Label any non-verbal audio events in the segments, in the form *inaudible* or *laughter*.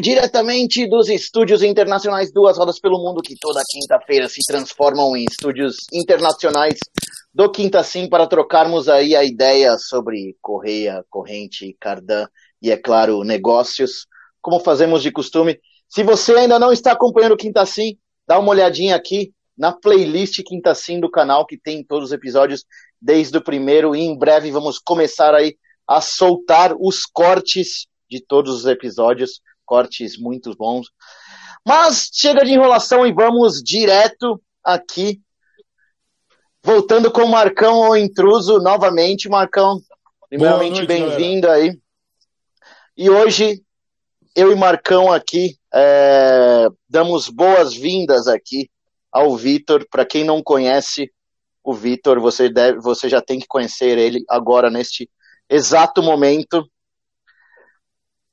Diretamente dos estúdios internacionais Duas Rodas pelo Mundo, que toda quinta-feira se transformam em estúdios internacionais do Quinta Sim para trocarmos aí a ideia sobre correia, corrente, cardan e, é claro, negócios, como fazemos de costume. Se você ainda não está acompanhando o Quinta Sim, dá uma olhadinha aqui na playlist Quinta Sim do canal, que tem todos os episódios desde o primeiro, e em breve vamos começar aí a soltar os cortes de todos os episódios, cortes muito bons. Mas chega de enrolação e vamos direto aqui. Voltando com o Marcão, o intruso, novamente. Marcão, primeiramente bem-vindo aí. E hoje, eu e Marcão aqui, é, damos boas-vindas aqui ao Vitor. Para quem não conhece o Vitor, você, você já tem que conhecer ele agora, neste exato momento.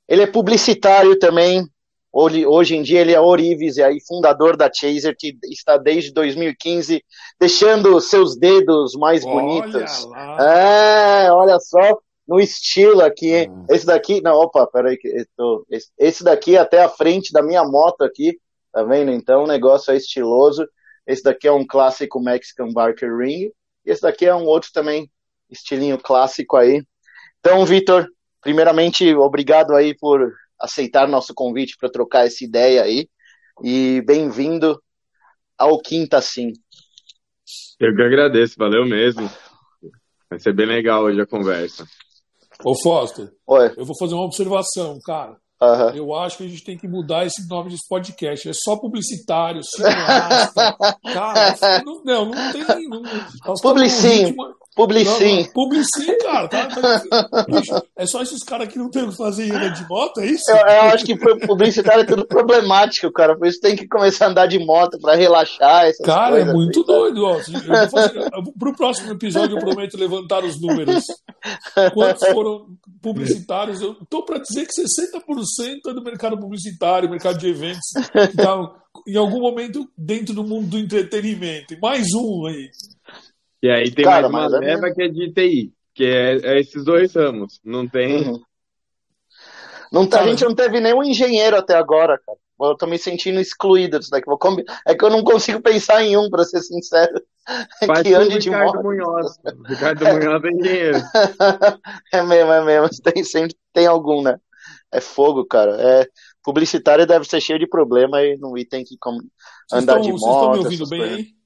Ele é publicitário também. Hoje em dia ele é Orives, e aí fundador da Chaser, que está desde 2015 deixando seus dedos mais olha bonitos. Lá. É, olha só, no estilo aqui. Hum. Esse daqui, não, opa, peraí, tô, esse, esse daqui é até a frente da minha moto aqui, tá vendo? Então o negócio é estiloso. Esse daqui é um clássico Mexican Barker Ring. Esse daqui é um outro também, estilinho clássico aí. Então, Vitor, primeiramente, obrigado aí por aceitar nosso convite para trocar essa ideia aí. E bem-vindo ao Quinta Sim. Eu que agradeço, valeu mesmo. Vai ser bem legal hoje a conversa. Ô Foster, Oi. eu vou fazer uma observação, cara. Uhum. Eu acho que a gente tem que mudar esse nome desse podcast. É só publicitário, cineasta. *laughs* cara, não, não, não tem. Não, Publicinho. Publicim. Publicim, cara. Tá, tá, é só esses caras que não tem o que fazer em de moto, é isso? Eu, eu acho que publicitário é tudo problemático, cara. Por isso tem que começar a andar de moto pra relaxar. cara, é muito assim, doido. Ó. Eu fazer, pro próximo episódio eu prometo levantar os números. Quantos foram publicitários? Eu tô pra dizer que 60% é do mercado publicitário, mercado de eventos, que tá em algum momento dentro do mundo do entretenimento. E mais um aí. E aí tem Cara, mais uma leva é que é de TI, que é, é, esses dois ramos. Não tem. Uhum. Não tá, a gente não teve nenhum engenheiro até agora, cara. Eu tô me sentindo excluído disso daqui. É que eu não consigo pensar em um, pra ser sincero. *laughs* Faz que ande de Ricardo moto. Munhoz. Ricardo Munhoz é engenheiro. *laughs* É mesmo, é mesmo. *laughs* Tem, sempre tem algum, né? É fogo, cara. É, publicitário deve ser cheio de problema e, não, e tem que andar estão, de moto. Vocês estão me ouvindo bem aí?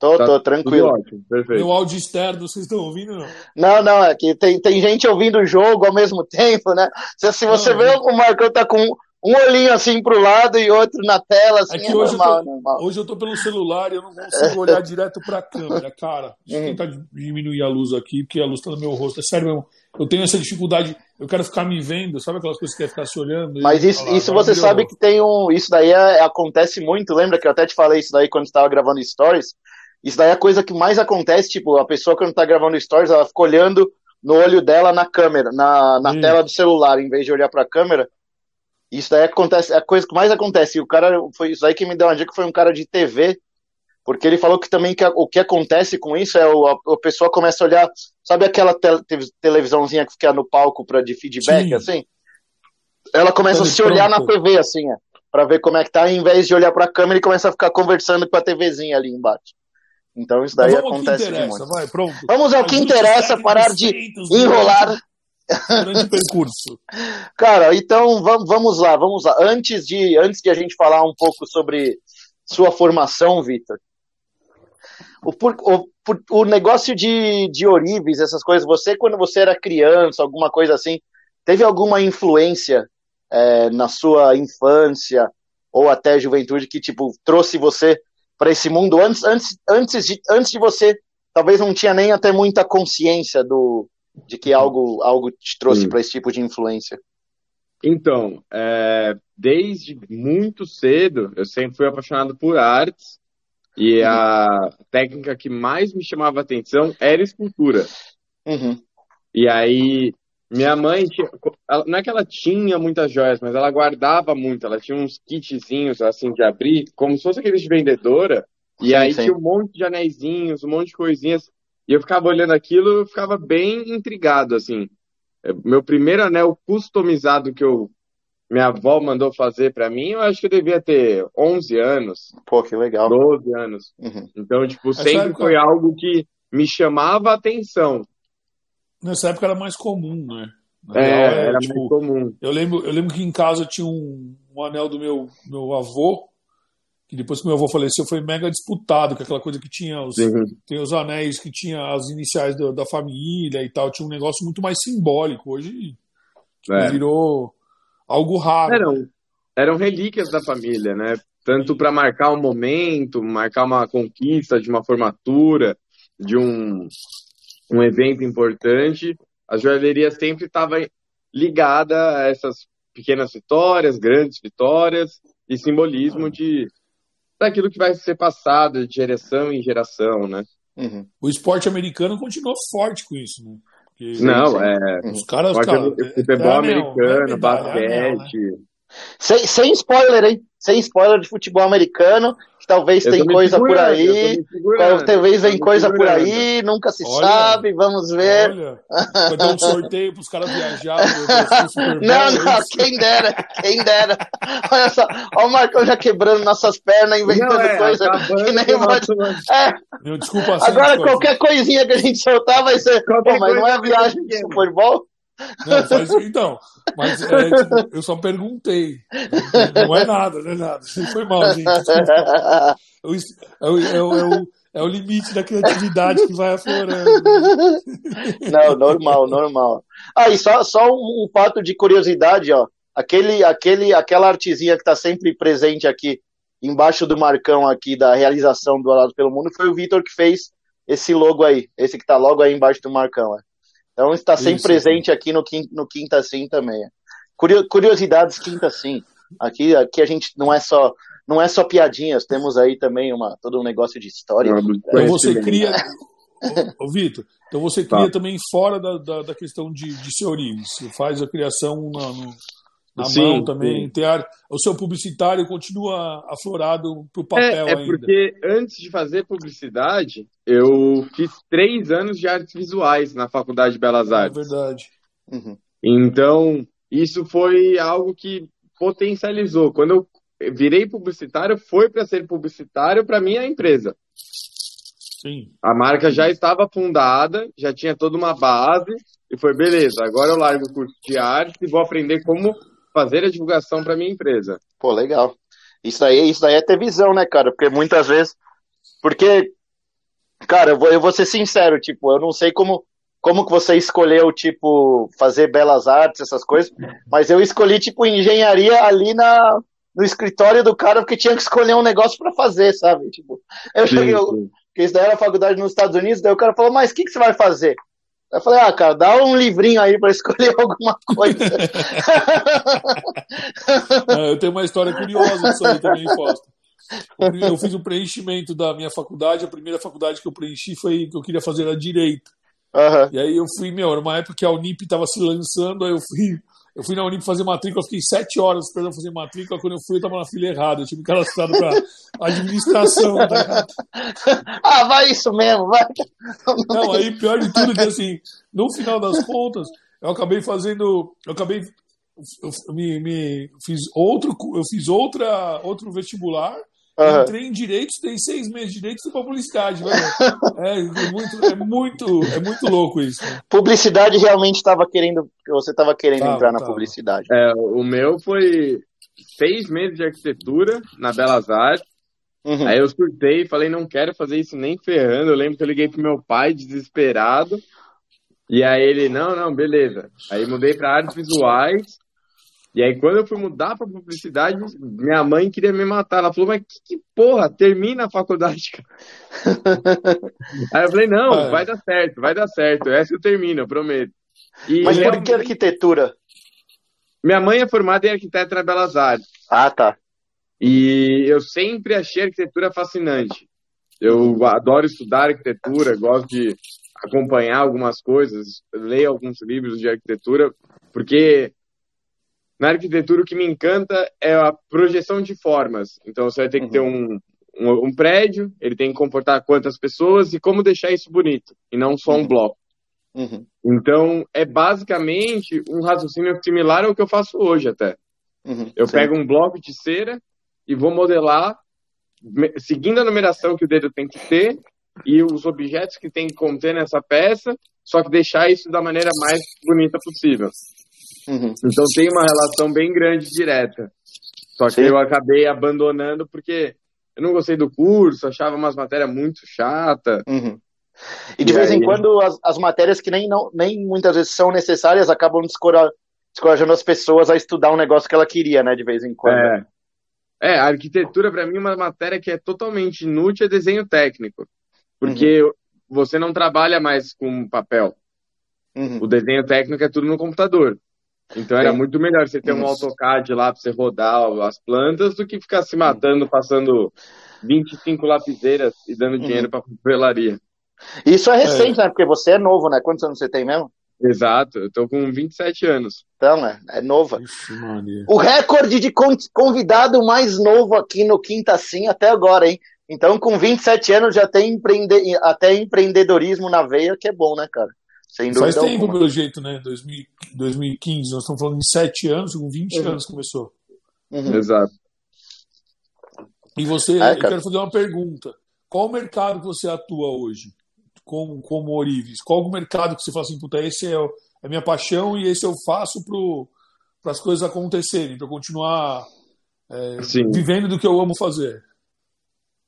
Tô, tá tô tranquilo. Ótimo, perfeito. Meu áudio externo, vocês estão ouvindo? Não, não, não é que tem, tem gente ouvindo o jogo ao mesmo tempo, né? Se, se você não, vê o Marcão tá com um olhinho assim pro lado e outro na tela, assim, é, é hoje normal, eu tô, normal. Hoje eu tô pelo celular e eu não consigo *laughs* olhar direto pra câmera, cara. Deixa eu uhum. tentar diminuir a luz aqui, porque a luz tá no meu rosto. É sério mesmo. Eu tenho essa dificuldade, eu quero ficar me vendo, sabe aquelas coisas que quer ficar se olhando? Mas isso, falar, isso você sabe que tem um. Isso daí é, acontece muito, lembra que eu até te falei isso daí quando estava gravando stories? Isso daí é a coisa que mais acontece, tipo, a pessoa quando tá gravando stories, ela fica olhando no olho dela na câmera, na, na tela do celular, em vez de olhar pra câmera. Isso daí acontece, é a coisa que mais acontece. E o cara, foi isso aí que me deu uma dica, foi um cara de TV, porque ele falou que também que, o que acontece com isso é o, a, a pessoa começa a olhar, sabe aquela te, televisãozinha que fica no palco pra, de feedback, Sim. assim? Ela começa a se olhar na TV, assim, é, pra ver como é que tá, em vez de olhar pra câmera e começa a ficar conversando com a TVzinha ali embaixo. Então isso daí acontece muito. Vai. Vamos ao que interessa, parar de enrolar. Durante o percurso. *laughs* Cara, então vamos, vamos lá, vamos lá. Antes de, antes de a gente falar um pouco sobre sua formação, Vitor, o, o, o, negócio de, de Orives, essas coisas, você quando você era criança, alguma coisa assim, teve alguma influência é, na sua infância ou até juventude que tipo trouxe você para esse mundo antes, antes, antes, de, antes de você, talvez não tinha nem até muita consciência do, de que algo, algo te trouxe para esse tipo de influência? Então, é, desde muito cedo, eu sempre fui apaixonado por artes. E a técnica que mais me chamava atenção era escultura. Uhum. E aí, minha mãe, tinha, não é que ela tinha muitas joias, mas ela guardava muito. Ela tinha uns kitzinhos, assim, de abrir, como se fosse aqueles de vendedora. E sim, aí sim. tinha um monte de anéisinhos, um monte de coisinhas. E eu ficava olhando aquilo, eu ficava bem intrigado, assim. Meu primeiro anel customizado que eu minha avó mandou fazer para mim, eu acho que eu devia ter 11 anos. Pô, que legal. 12 anos. Uhum. Então, tipo, sempre foi algo que me chamava a atenção. Nessa época era mais comum, né? É, real, era, tipo, mais comum. Eu lembro, eu lembro que em casa tinha um, um anel do meu, meu avô, que depois que meu avô faleceu foi mega disputado, que é aquela coisa que tinha os, tem os anéis que tinha as iniciais da, da, família e tal, tinha um negócio muito mais simbólico. Hoje tipo, é. virou algo raro. Eram, eram relíquias da família, né? Tanto para marcar um momento, marcar uma conquista de uma formatura, de um, um evento importante. A joalheria sempre estava ligada a essas pequenas vitórias, grandes vitórias e simbolismo de daquilo que vai ser passado de geração em geração, né? Uhum. O esporte americano continuou forte com isso, né? Porque, não, é. Os caras, cara, futebol é, americano, é basquete. Né? Sem, sem spoiler, hein? Sem spoiler de futebol americano, que talvez tem coisa por aí. Talvez vem coisa por aí, nunca se olha, sabe, vamos ver. Olha, vai dar um sorteio para os caras viajarem. não, não, quem dera, quem dera. Olha só, olha o Marcão já quebrando nossas pernas, inventando não, é, coisa que nem pode. É. Meu, desculpa assim, Agora qualquer coisinha que a gente soltar vai ser. Pô, mas não é viagem de futebol? Não, faz, então, mas é, tipo, eu só perguntei. Não é nada, não é nada. Foi mal, gente. É o, é, o, é, o, é o limite da criatividade que vai aflorando. Não, normal, normal. Ah, e só, só um, fato de curiosidade, ó. Aquele, aquele, aquela artezinha que está sempre presente aqui embaixo do marcão aqui da realização do Alado pelo Mundo foi o Vitor que fez esse logo aí, esse que está logo aí embaixo do marcão. Ó. Então está sempre Isso, presente sim. aqui no, no Quinta Sim também. Curiosidades Quinta Sim. Aqui, aqui a gente não é só não é só piadinhas, temos aí também uma, todo um negócio de história. Então você cria. Ô, ô Vitor, então você cria tá. também fora da, da, da, questão de, de senhorios. Você faz a criação na, no, na sim, mão também. Tem ar, o seu publicitário continua aflorado para o papel é, é ainda. porque antes de fazer publicidade, eu fiz três anos de artes visuais na Faculdade de Belas é Artes. É verdade. Uhum. Então, isso foi algo que potencializou. Quando eu virei publicitário, foi para ser publicitário para minha empresa. Sim. A marca já estava fundada, já tinha toda uma base, e foi beleza. Agora eu largo o curso de arte e vou aprender como fazer a divulgação para minha empresa. Pô, legal. Isso daí, isso daí é ter visão, né, cara? Porque muitas vezes. Porque, cara, eu vou, eu vou ser sincero, tipo, eu não sei como, como que você escolheu, tipo, fazer belas artes, essas coisas, mas eu escolhi, tipo, engenharia ali na, no escritório do cara, porque tinha que escolher um negócio para fazer, sabe? Tipo, eu cheguei, porque isso daí era faculdade nos Estados Unidos, daí o cara falou, mas o que, que você vai fazer? Eu falei, ah, cara, dá um livrinho aí para escolher *laughs* alguma coisa. *laughs* eu tenho uma história curiosa disso aí também, Fausto. Eu fiz o preenchimento da minha faculdade, a primeira faculdade que eu preenchi foi que eu queria fazer a direito. Uhum. E aí eu fui, meu, era uma época que a Unip estava se lançando, aí eu fui eu fui na Unip fazer matrícula, fiquei sete horas esperando fazer matrícula. Quando eu fui, eu tava na fila errada. Eu tive me cadastrado pra *laughs* administração. Tá ah, vai isso mesmo, vai. Não, aí pior de tudo é que assim, no final das contas, eu acabei fazendo. Eu acabei. Eu me, me fiz outro, eu fiz outra, outro vestibular Uhum. Entrei em direito, tem seis meses de direito e pra publicidade, velho. *laughs* É, é, muito, é, muito, é muito louco isso. Né? Publicidade realmente estava querendo. Você estava querendo tava, entrar na tava. publicidade. É, o meu foi seis meses de arquitetura na Belas Artes. Uhum. Aí eu surtei e falei, não quero fazer isso nem ferrando. Eu lembro que eu liguei pro meu pai desesperado. E aí ele, não, não, beleza. Aí mudei para artes visuais. E aí, quando eu fui mudar para publicidade, minha mãe queria me matar. Ela falou, mas que, que porra, termina a faculdade, *laughs* aí eu falei, não, é. vai dar certo, vai dar certo. Essa eu termino, eu prometo. E mas por que arquitetura? Minha mãe é formada em arquitetura Belas Artes. Ah, tá. E eu sempre achei a arquitetura fascinante. Eu adoro estudar arquitetura, gosto de acompanhar algumas coisas, ler alguns livros de arquitetura, porque na arquitetura o que me encanta é a projeção de formas. Então você vai ter que uhum. ter um, um, um, prédio, ele tem que comportar quantas pessoas e como deixar isso bonito, e não só um uhum. bloco. Uhum. Então é basicamente um raciocínio similar ao que eu faço hoje até. Uhum. Eu Sim. pego um bloco de cera e vou modelar seguindo a numeração que o dedo tem que ter e os objetos que tem que conter nessa peça, só que deixar isso da maneira mais bonita possível. Uhum. Então tem uma relação bem grande direta. Só que Sim. eu acabei abandonando porque eu não gostei do curso, achava umas matérias muito chata. Uhum. E de e vez aí... em quando as, as matérias que nem, não, nem muitas vezes são necessárias acabam descorajando as pessoas a estudar um negócio que ela queria, né, de vez em quando. É, é a arquitetura para mim uma matéria que é totalmente inútil é desenho técnico. Porque uhum. você não trabalha mais com papel. Uhum. O desenho técnico é tudo no computador. Então era muito melhor você ter um AutoCAD lá para você rodar as plantas do que ficar se matando, passando 25 lapiseiras e dando uhum. dinheiro para papelaria. Isso é recente, é. né? Porque você é novo, né? Quantos anos você tem mesmo? Exato, eu tô com 27 anos. Então, né? É nova. Ixi, o recorde de convidado mais novo aqui no Quinta Sim até agora, hein? Então, com 27 anos já tem empreende... até empreendedorismo na veia, que é bom, né, cara? Sem Faz tempo, alguma. pelo jeito, né? 2015, nós estamos falando de 7 anos, com 20 uhum. anos começou. Uhum. Exato. E você, é, eu quero fazer uma pergunta. Qual o mercado que você atua hoje, como, como Orives? Qual o mercado que você fala assim, puta, esse é, é a minha paixão e esse eu faço para as coisas acontecerem, para continuar é, vivendo do que eu amo fazer?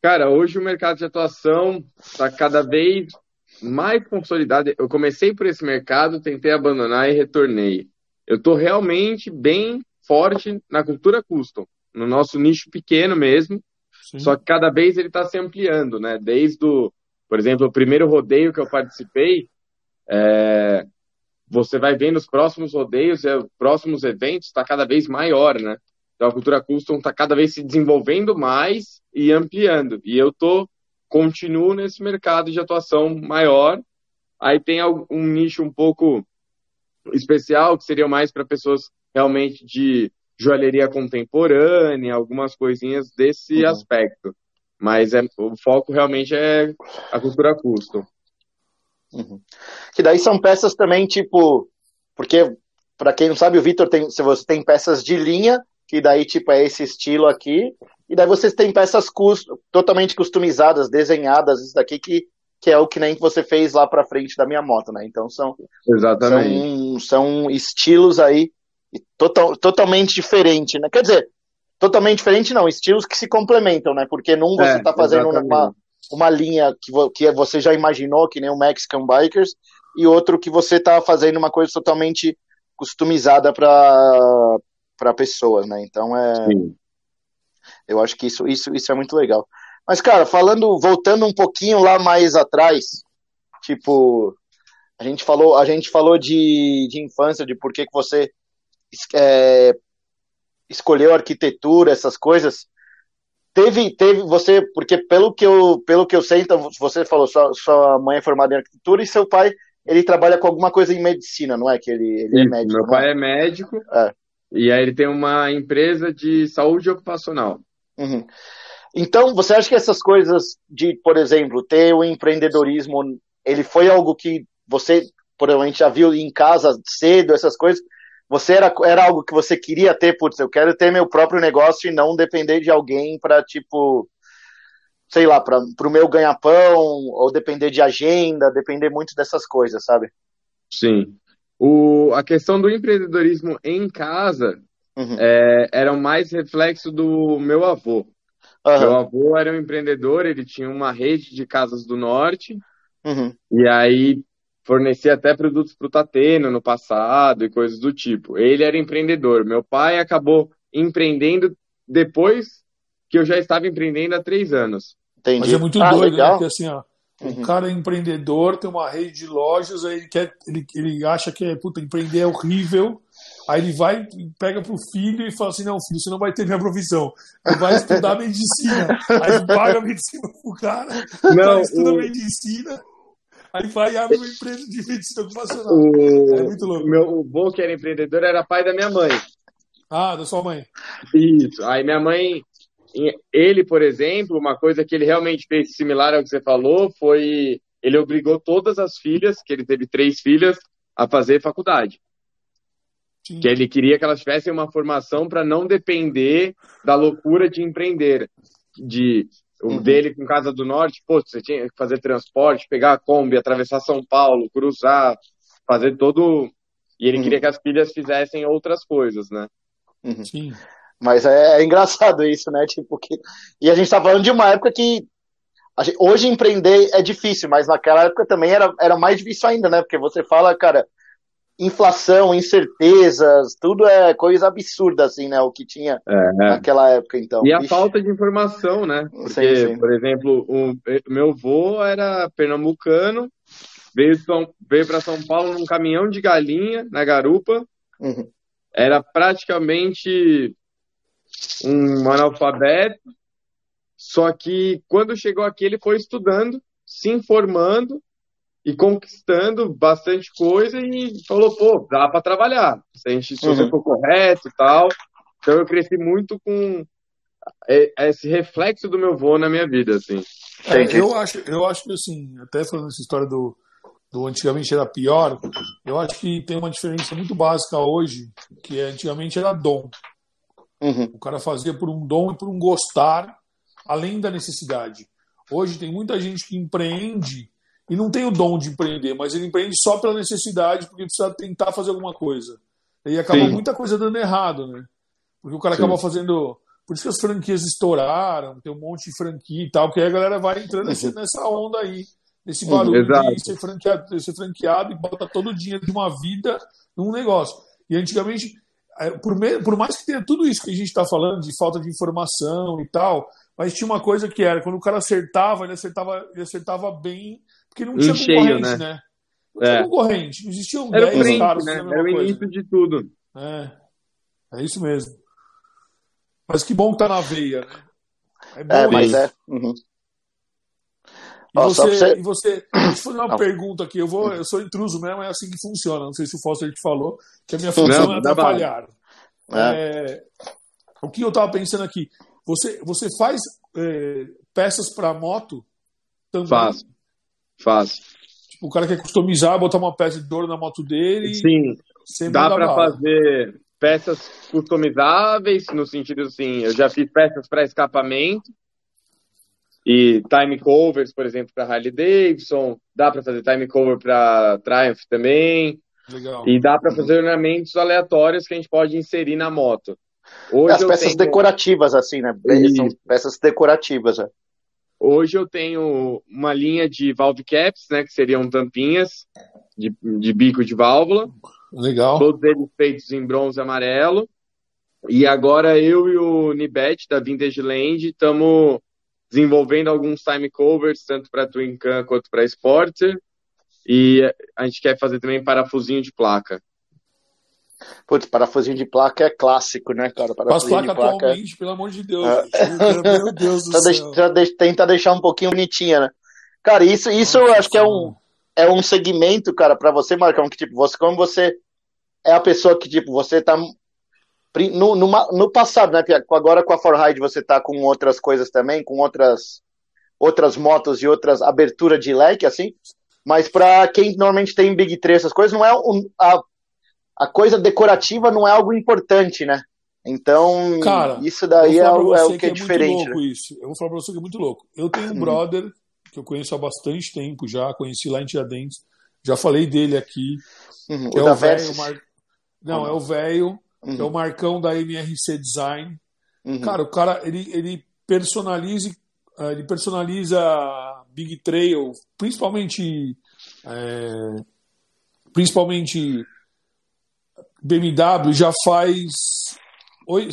Cara, hoje o mercado de atuação está cada vez mais consolidado. Eu comecei por esse mercado, tentei abandonar e retornei. Eu estou realmente bem forte na cultura custom, no nosso nicho pequeno mesmo, Sim. só que cada vez ele está se ampliando, né? Desde o, por exemplo, o primeiro rodeio que eu participei, é, você vai vendo os próximos rodeios, os próximos eventos, está cada vez maior, né? Então a cultura custom está cada vez se desenvolvendo mais e ampliando. E eu tô continuo nesse mercado de atuação maior. Aí tem um nicho um pouco especial que seria mais para pessoas realmente de joalheria contemporânea, algumas coisinhas desse uhum. aspecto. Mas é, o foco realmente é a cultura custom. Uhum. Que daí são peças também, tipo, porque para quem não sabe, o Vitor tem, se você tem peças de linha que daí, tipo, é esse estilo aqui. E daí vocês têm peças custom, totalmente customizadas, desenhadas, isso daqui que, que é o que nem que você fez lá pra frente da minha moto, né? Então são, Exatamente. são, são estilos aí total, totalmente diferentes, né? Quer dizer, totalmente diferente não, estilos que se complementam, né? Porque num você é, tá fazendo uma, uma linha que, que você já imaginou, que nem o Mexican Bikers, e outro que você tá fazendo uma coisa totalmente customizada para para pessoas, né? Então é. Sim. Eu acho que isso, isso, isso é muito legal. Mas, cara, falando, voltando um pouquinho lá mais atrás, tipo, a gente falou, a gente falou de, de infância, de por que, que você é, escolheu arquitetura, essas coisas. Teve, teve você, porque pelo que eu, pelo que eu sei, então você falou, sua, sua mãe é formada em arquitetura e seu pai, ele trabalha com alguma coisa em medicina, não é? Que ele, ele é médico. Meu pai é, é médico. É. E aí ele tem uma empresa de saúde ocupacional. Uhum. Então, você acha que essas coisas de, por exemplo, ter o empreendedorismo, ele foi algo que você provavelmente já viu em casa cedo, essas coisas? Você era, era algo que você queria ter, putz, eu quero ter meu próprio negócio e não depender de alguém para, tipo, sei lá, para o meu ganha-pão, ou depender de agenda, depender muito dessas coisas, sabe? Sim. O, a questão do empreendedorismo em casa uhum. é, era mais reflexo do meu avô. Uhum. Meu avô era um empreendedor, ele tinha uma rede de casas do norte, uhum. e aí fornecia até produtos para o Tateno no passado e coisas do tipo. Ele era empreendedor. Meu pai acabou empreendendo depois que eu já estava empreendendo há três anos. Entendi. Mas é muito ah, doido, né? Porque assim, ó, Uhum. O cara é empreendedor, tem uma rede de lojas, aí ele, quer, ele, ele acha que é, puta, empreender é horrível, Aí ele vai, pega pro filho e fala assim: não, filho, você não vai ter minha profissão. Você vai estudar medicina. *laughs* Aí paga medicina pro cara, não, estuda o... medicina. Aí vai e abre uma empresa de medicina ocupacional. O... É muito louco. Meu avô, que era empreendedor, era pai da minha mãe. Ah, da sua mãe. Isso. Aí minha mãe, ele, por exemplo, uma coisa que ele realmente fez similar ao que você falou foi ele obrigou todas as filhas, que ele teve três filhas, a fazer faculdade. Sim. Que ele queria que elas tivessem uma formação para não depender da loucura de empreender. De o uhum. dele com Casa do Norte, pô, você tinha que fazer transporte, pegar a Kombi, atravessar São Paulo, cruzar, fazer todo. E ele uhum. queria que as filhas fizessem outras coisas, né? Uhum. Sim. Mas é, é, engraçado isso, né? Tipo, que... E a gente tá falando de uma época que. Gente... Hoje empreender é difícil, mas naquela época também era, era mais difícil ainda, né? Porque você fala, cara, inflação, incertezas, tudo é coisa absurda, assim, né? O que tinha é, é. naquela época, então. E a falta de informação, né? Porque, sim, sim. por exemplo, o meu avô era pernambucano, veio, veio para São Paulo num caminhão de galinha, na garupa, uhum. era praticamente um analfabeto, só que quando chegou aqui ele foi estudando, se informando, e conquistando bastante coisa e falou, pô, dá para trabalhar. Se a gente se uhum. for correto e tal. Então eu cresci muito com esse reflexo do meu vô na minha vida, assim. É, eu acho, eu acho que assim, até falando essa história do, do antigamente era pior, eu acho que tem uma diferença muito básica hoje, que é, antigamente era dom. Uhum. O cara fazia por um dom e por um gostar, além da necessidade. Hoje tem muita gente que empreende e não tem o dom de empreender, mas ele empreende só pela necessidade, porque precisa tentar fazer alguma coisa. E acaba Sim. muita coisa dando errado, né? Porque o cara Sim. acaba fazendo. Por isso que as franquias estouraram, tem um monte de franquia e tal, porque aí a galera vai entrando uhum. nessa onda aí, nesse barulho uhum, de ser franqueado, ser franqueado e bota todo o dinheiro de uma vida num negócio. E antigamente, é, por, por mais que tenha tudo isso que a gente está falando, de falta de informação e tal, mas tinha uma coisa que era, quando o cara acertava, ele acertava, ele acertava bem porque não tinha cheio, concorrente, né? né? Não tinha é. concorrente, não existiam Era 10 caras. Né? Era o início de tudo. É, é isso mesmo. Mas que bom que tá na veia, né? É bom é, mas é. Uhum. E, você, você... e você, deixa eu fazer uma não. pergunta aqui. Eu, vou, eu sou intruso mesmo, é assim que funciona. Não sei se o Foster te falou, que a minha função não, é atrapalhar. É. É, o que eu estava pensando aqui? Você, você faz é, peças para moto também? Faço. Faz. Tipo, o cara quer customizar, botar uma peça de dor na moto dele. Sim. Dá para fazer peças customizáveis, no sentido assim, eu já fiz peças para escapamento e time covers, por exemplo, para Harley Davidson. Dá para fazer time cover para Triumph também. Legal. E dá para fazer ornamentos aleatórios que a gente pode inserir na moto. Hoje As peças tenho... decorativas, assim, né? São peças decorativas. Né? Hoje eu tenho uma linha de valve caps, né, que seriam tampinhas de, de bico de válvula. Legal. Todos eles feitos em bronze amarelo. E agora eu e o Nibet da Vintage Land estamos desenvolvendo alguns time covers, tanto para Twin Cam quanto para Sportster. E a gente quer fazer também parafusinho de placa. Putz, parafusinho de placa é clássico, né, cara? Parafusinho As placas de placa... atualmente, pelo amor de Deus. É. Meu Deus do *laughs* céu. Deixa, tenta deixar um pouquinho bonitinha, né? Cara, isso, isso eu acho que é um, é um segmento, cara, para você, Marcão, que tipo, você, como você é a pessoa que, tipo, você tá no, no, no passado, né, agora com a Forride você tá com outras coisas também, com outras outras motos e outras abertura de leque, assim, mas para quem normalmente tem Big 3, essas coisas, não é um, a a coisa decorativa não é algo importante, né? Então, Cara, isso daí é, é, o que é, é diferente. Né? Isso. Eu vou falar pra você que é muito louco. Eu tenho um brother que eu conheço há bastante tempo já, conheci lá em Tiradentes, já falei dele aqui. Uhum. É o velho. Mar... Não, uhum. é o velho, uhum. é o Marcão da MRC Design. Uhum. Cara, o cara, ele, ele personaliza, eh, ele personaliza Big Trail, principalmente. É, principalmente BMW já faz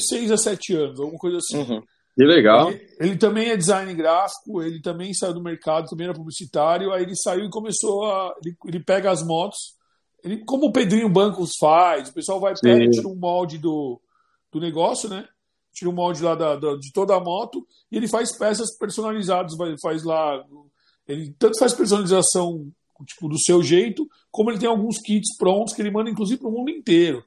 6 a 7 anos, alguma coisa assim. Uhum. Que legal. Ele, ele, também é design gráfico, ele também saiu do mercado, também era publicitário, aí ele saiu e começou a. Ele, ele pega as motos, ele, como o Pedrinho Bancos faz, o pessoal vai pega e tira um molde do, do negócio, né? Tira um molde lá da, da, de toda a moto e ele faz peças personalizadas, faz lá. Ele tanto faz personalização tipo, do seu jeito, como ele tem alguns kits prontos que ele manda, inclusive, para o mundo inteiro.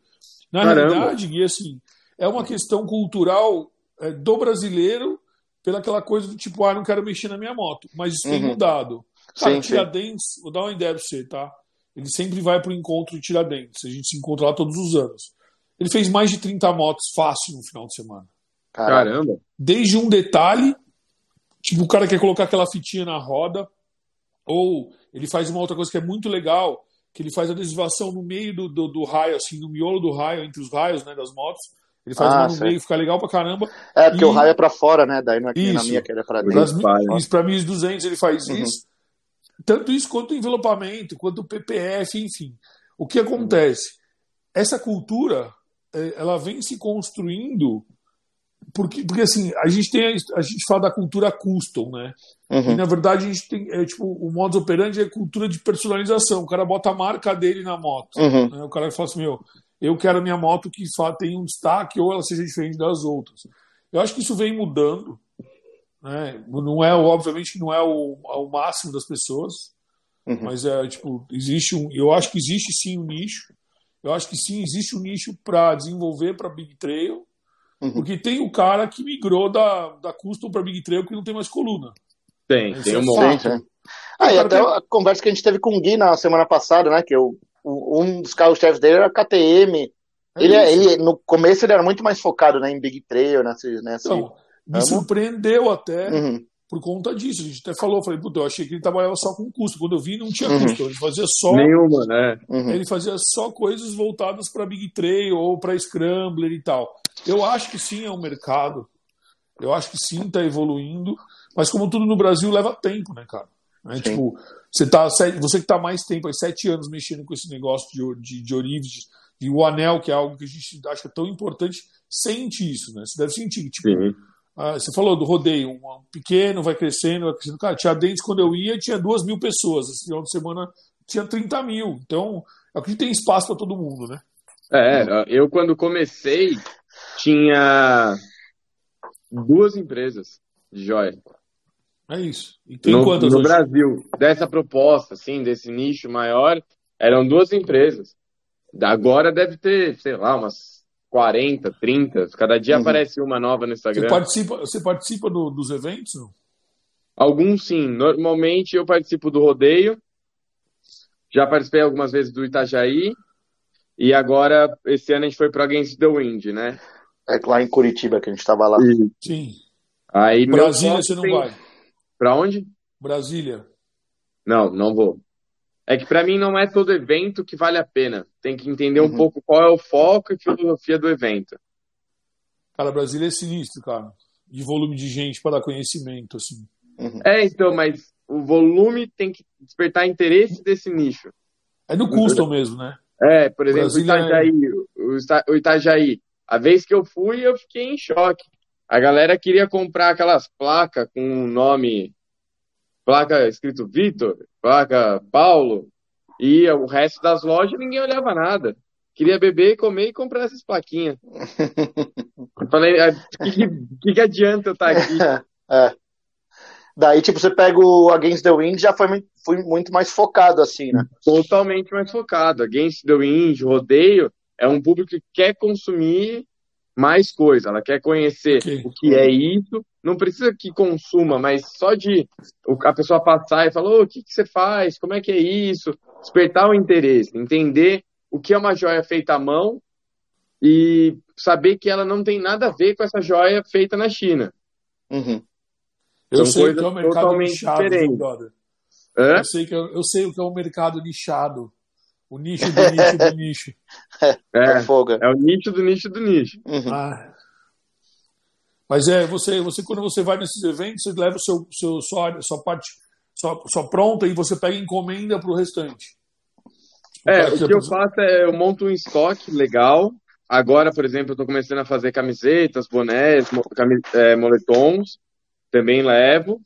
Na Caramba. realidade, e assim, é uma questão cultural é, do brasileiro pela aquela coisa do tipo, ah, não quero mexer na minha moto. Mas isso uhum. tem mudado. Cara, sim, Tiradentes, sim. vou dar uma ideia para você, tá? Ele sempre vai para o encontro de Tiradentes. A gente se encontra lá todos os anos. Ele fez mais de 30 motos fácil no final de semana. Caramba! Desde um detalhe, tipo, o cara quer colocar aquela fitinha na roda, ou ele faz uma outra coisa que é muito legal, que ele faz a adesivação no meio do, do, do, raio, assim, no miolo do raio, entre os raios né, das motos. Ele faz ah, uma no meio, fica legal pra caramba. É, porque e... o raio é pra fora, né? Daí não é que na minha que ele é pra dentro. Isso, pra 1200 ele faz uhum. isso. Tanto isso quanto o envelopamento, quanto o PPF, enfim. O que acontece? Essa cultura, é, ela vem se construindo porque, porque assim, a gente tem a, gente fala da cultura custom, né? Uhum. E na verdade a gente tem é, tipo o modus operandi é cultura de personalização. O cara bota a marca dele na moto. Uhum. Né? O cara fala assim, meu, eu quero a minha moto que tem um destaque ou ela seja diferente das outras. Eu acho que isso vem mudando, né? Não é obviamente que não é o, o máximo das pessoas, uhum. mas é tipo existe um, eu acho que existe sim um nicho. Eu acho que sim existe um nicho para desenvolver para Big Trail Uhum. Porque tem o cara que migrou da, da Custom para Big Trail que não tem mais coluna. Tem, tem é um monte. Ah, e até tem... a conversa que a gente teve com o Gui na semana passada, né? Que eu, um dos carros-chefes dele era KTM. É ele, é, ele, no começo ele era muito mais focado né, em Big Trail, nessa. nessa então, me surpreendeu até uhum. por conta disso. A gente até falou, falei, puta, eu achei que ele trabalhava só com custo. Quando eu vi, não tinha uhum. custo. Ele fazia só. Nenhuma, né? Uhum. Ele fazia só coisas voltadas para Big Trail ou para Scrambler e tal. Eu acho que sim, é um mercado. Eu acho que sim, está evoluindo. Mas como tudo no Brasil, leva tempo, né, cara? Né? Tipo, você, tá, você que está mais tempo, aí, sete anos mexendo com esse negócio de, de, de Orives, e o anel, que é algo que a gente acha tão importante, sente isso, né? Você deve sentir. Tipo, ah, você falou do rodeio, um pequeno, vai crescendo, vai crescendo. Cara, tinha dentes quando eu ia, tinha duas mil pessoas. Esse final de semana tinha 30 mil. Então, aqui tem espaço para todo mundo, né? É, eu quando comecei, tinha duas empresas de joia. É isso. E tem no, no hoje? Brasil, dessa proposta, assim, desse nicho maior, eram duas empresas. Agora deve ter, sei lá, umas 40, 30. Cada dia uhum. aparece uma nova no Instagram. Você participa, você participa do, dos eventos? Alguns sim. Normalmente eu participo do rodeio. Já participei algumas vezes do Itajaí. E agora, esse ano a gente foi para Against the Wind, né? É lá em Curitiba que a gente estava lá. Sim. Aí, Brasília você não tem... vai? Para onde? Brasília. Não, não vou. É que para mim não é todo evento que vale a pena. Tem que entender uhum. um pouco qual é o foco e filosofia do evento. Cara, Brasília é sinistro, cara. De volume de gente para dar conhecimento, assim. Uhum. É, então, mas o volume tem que despertar interesse desse nicho. É do custo mesmo, né? É, por exemplo, o Itajaí, é... o Itajaí. A vez que eu fui, eu fiquei em choque. A galera queria comprar aquelas placas com o nome, placa escrito Vitor, placa Paulo, e o resto das lojas ninguém olhava nada. Queria beber, comer e comprar essas plaquinhas. eu falei, o ah, que, que, que, adianta eu estar aqui? *laughs* É. Daí, tipo, você pega o Against the Wind, já foi, foi muito mais focado, assim, né? Totalmente mais focado. Against the Wind, rodeio, é um público que quer consumir mais coisa, ela quer conhecer okay. o que é isso. Não precisa que consuma, mas só de a pessoa passar e falar: oh, o que, que você faz, como é que é isso, despertar o interesse, entender o que é uma joia feita à mão e saber que ela não tem nada a ver com essa joia feita na China. Uhum. Eu sei o que é o mercado nichado, Eu sei, que é, eu sei o que é o mercado nichado. O nicho do nicho do nicho. *laughs* É, é, é o nicho do nicho do nicho. Uhum. Ah. Mas é, você, você, quando você vai nesses eventos, você leva o seu, seu, sua, sua parte só, só pronta e você pega encomenda para o restante. É, o que eu faço é eu monto um estoque legal. Agora, por exemplo, eu estou começando a fazer camisetas, bonés, camis, é, moletons também levo.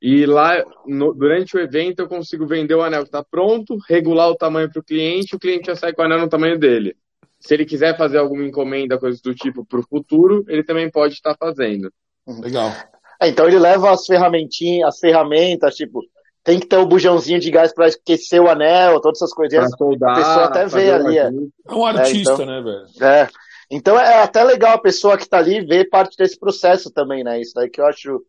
E lá, no, durante o evento, eu consigo vender o anel que está pronto, regular o tamanho para o cliente, o cliente já sai com o anel no tamanho dele. Se ele quiser fazer alguma encomenda, coisas do tipo, para o futuro, ele também pode estar fazendo. Legal. É, então ele leva as ferramentinhas, as ferramentas, tipo, tem que ter o bujãozinho de gás para aquecer o anel, todas essas coisinhas. Soldar, a pessoa até vê ali. É. é um artista, é, então, né, velho? É. Então é até legal a pessoa que está ali ver parte desse processo também, né? Isso daí que eu acho,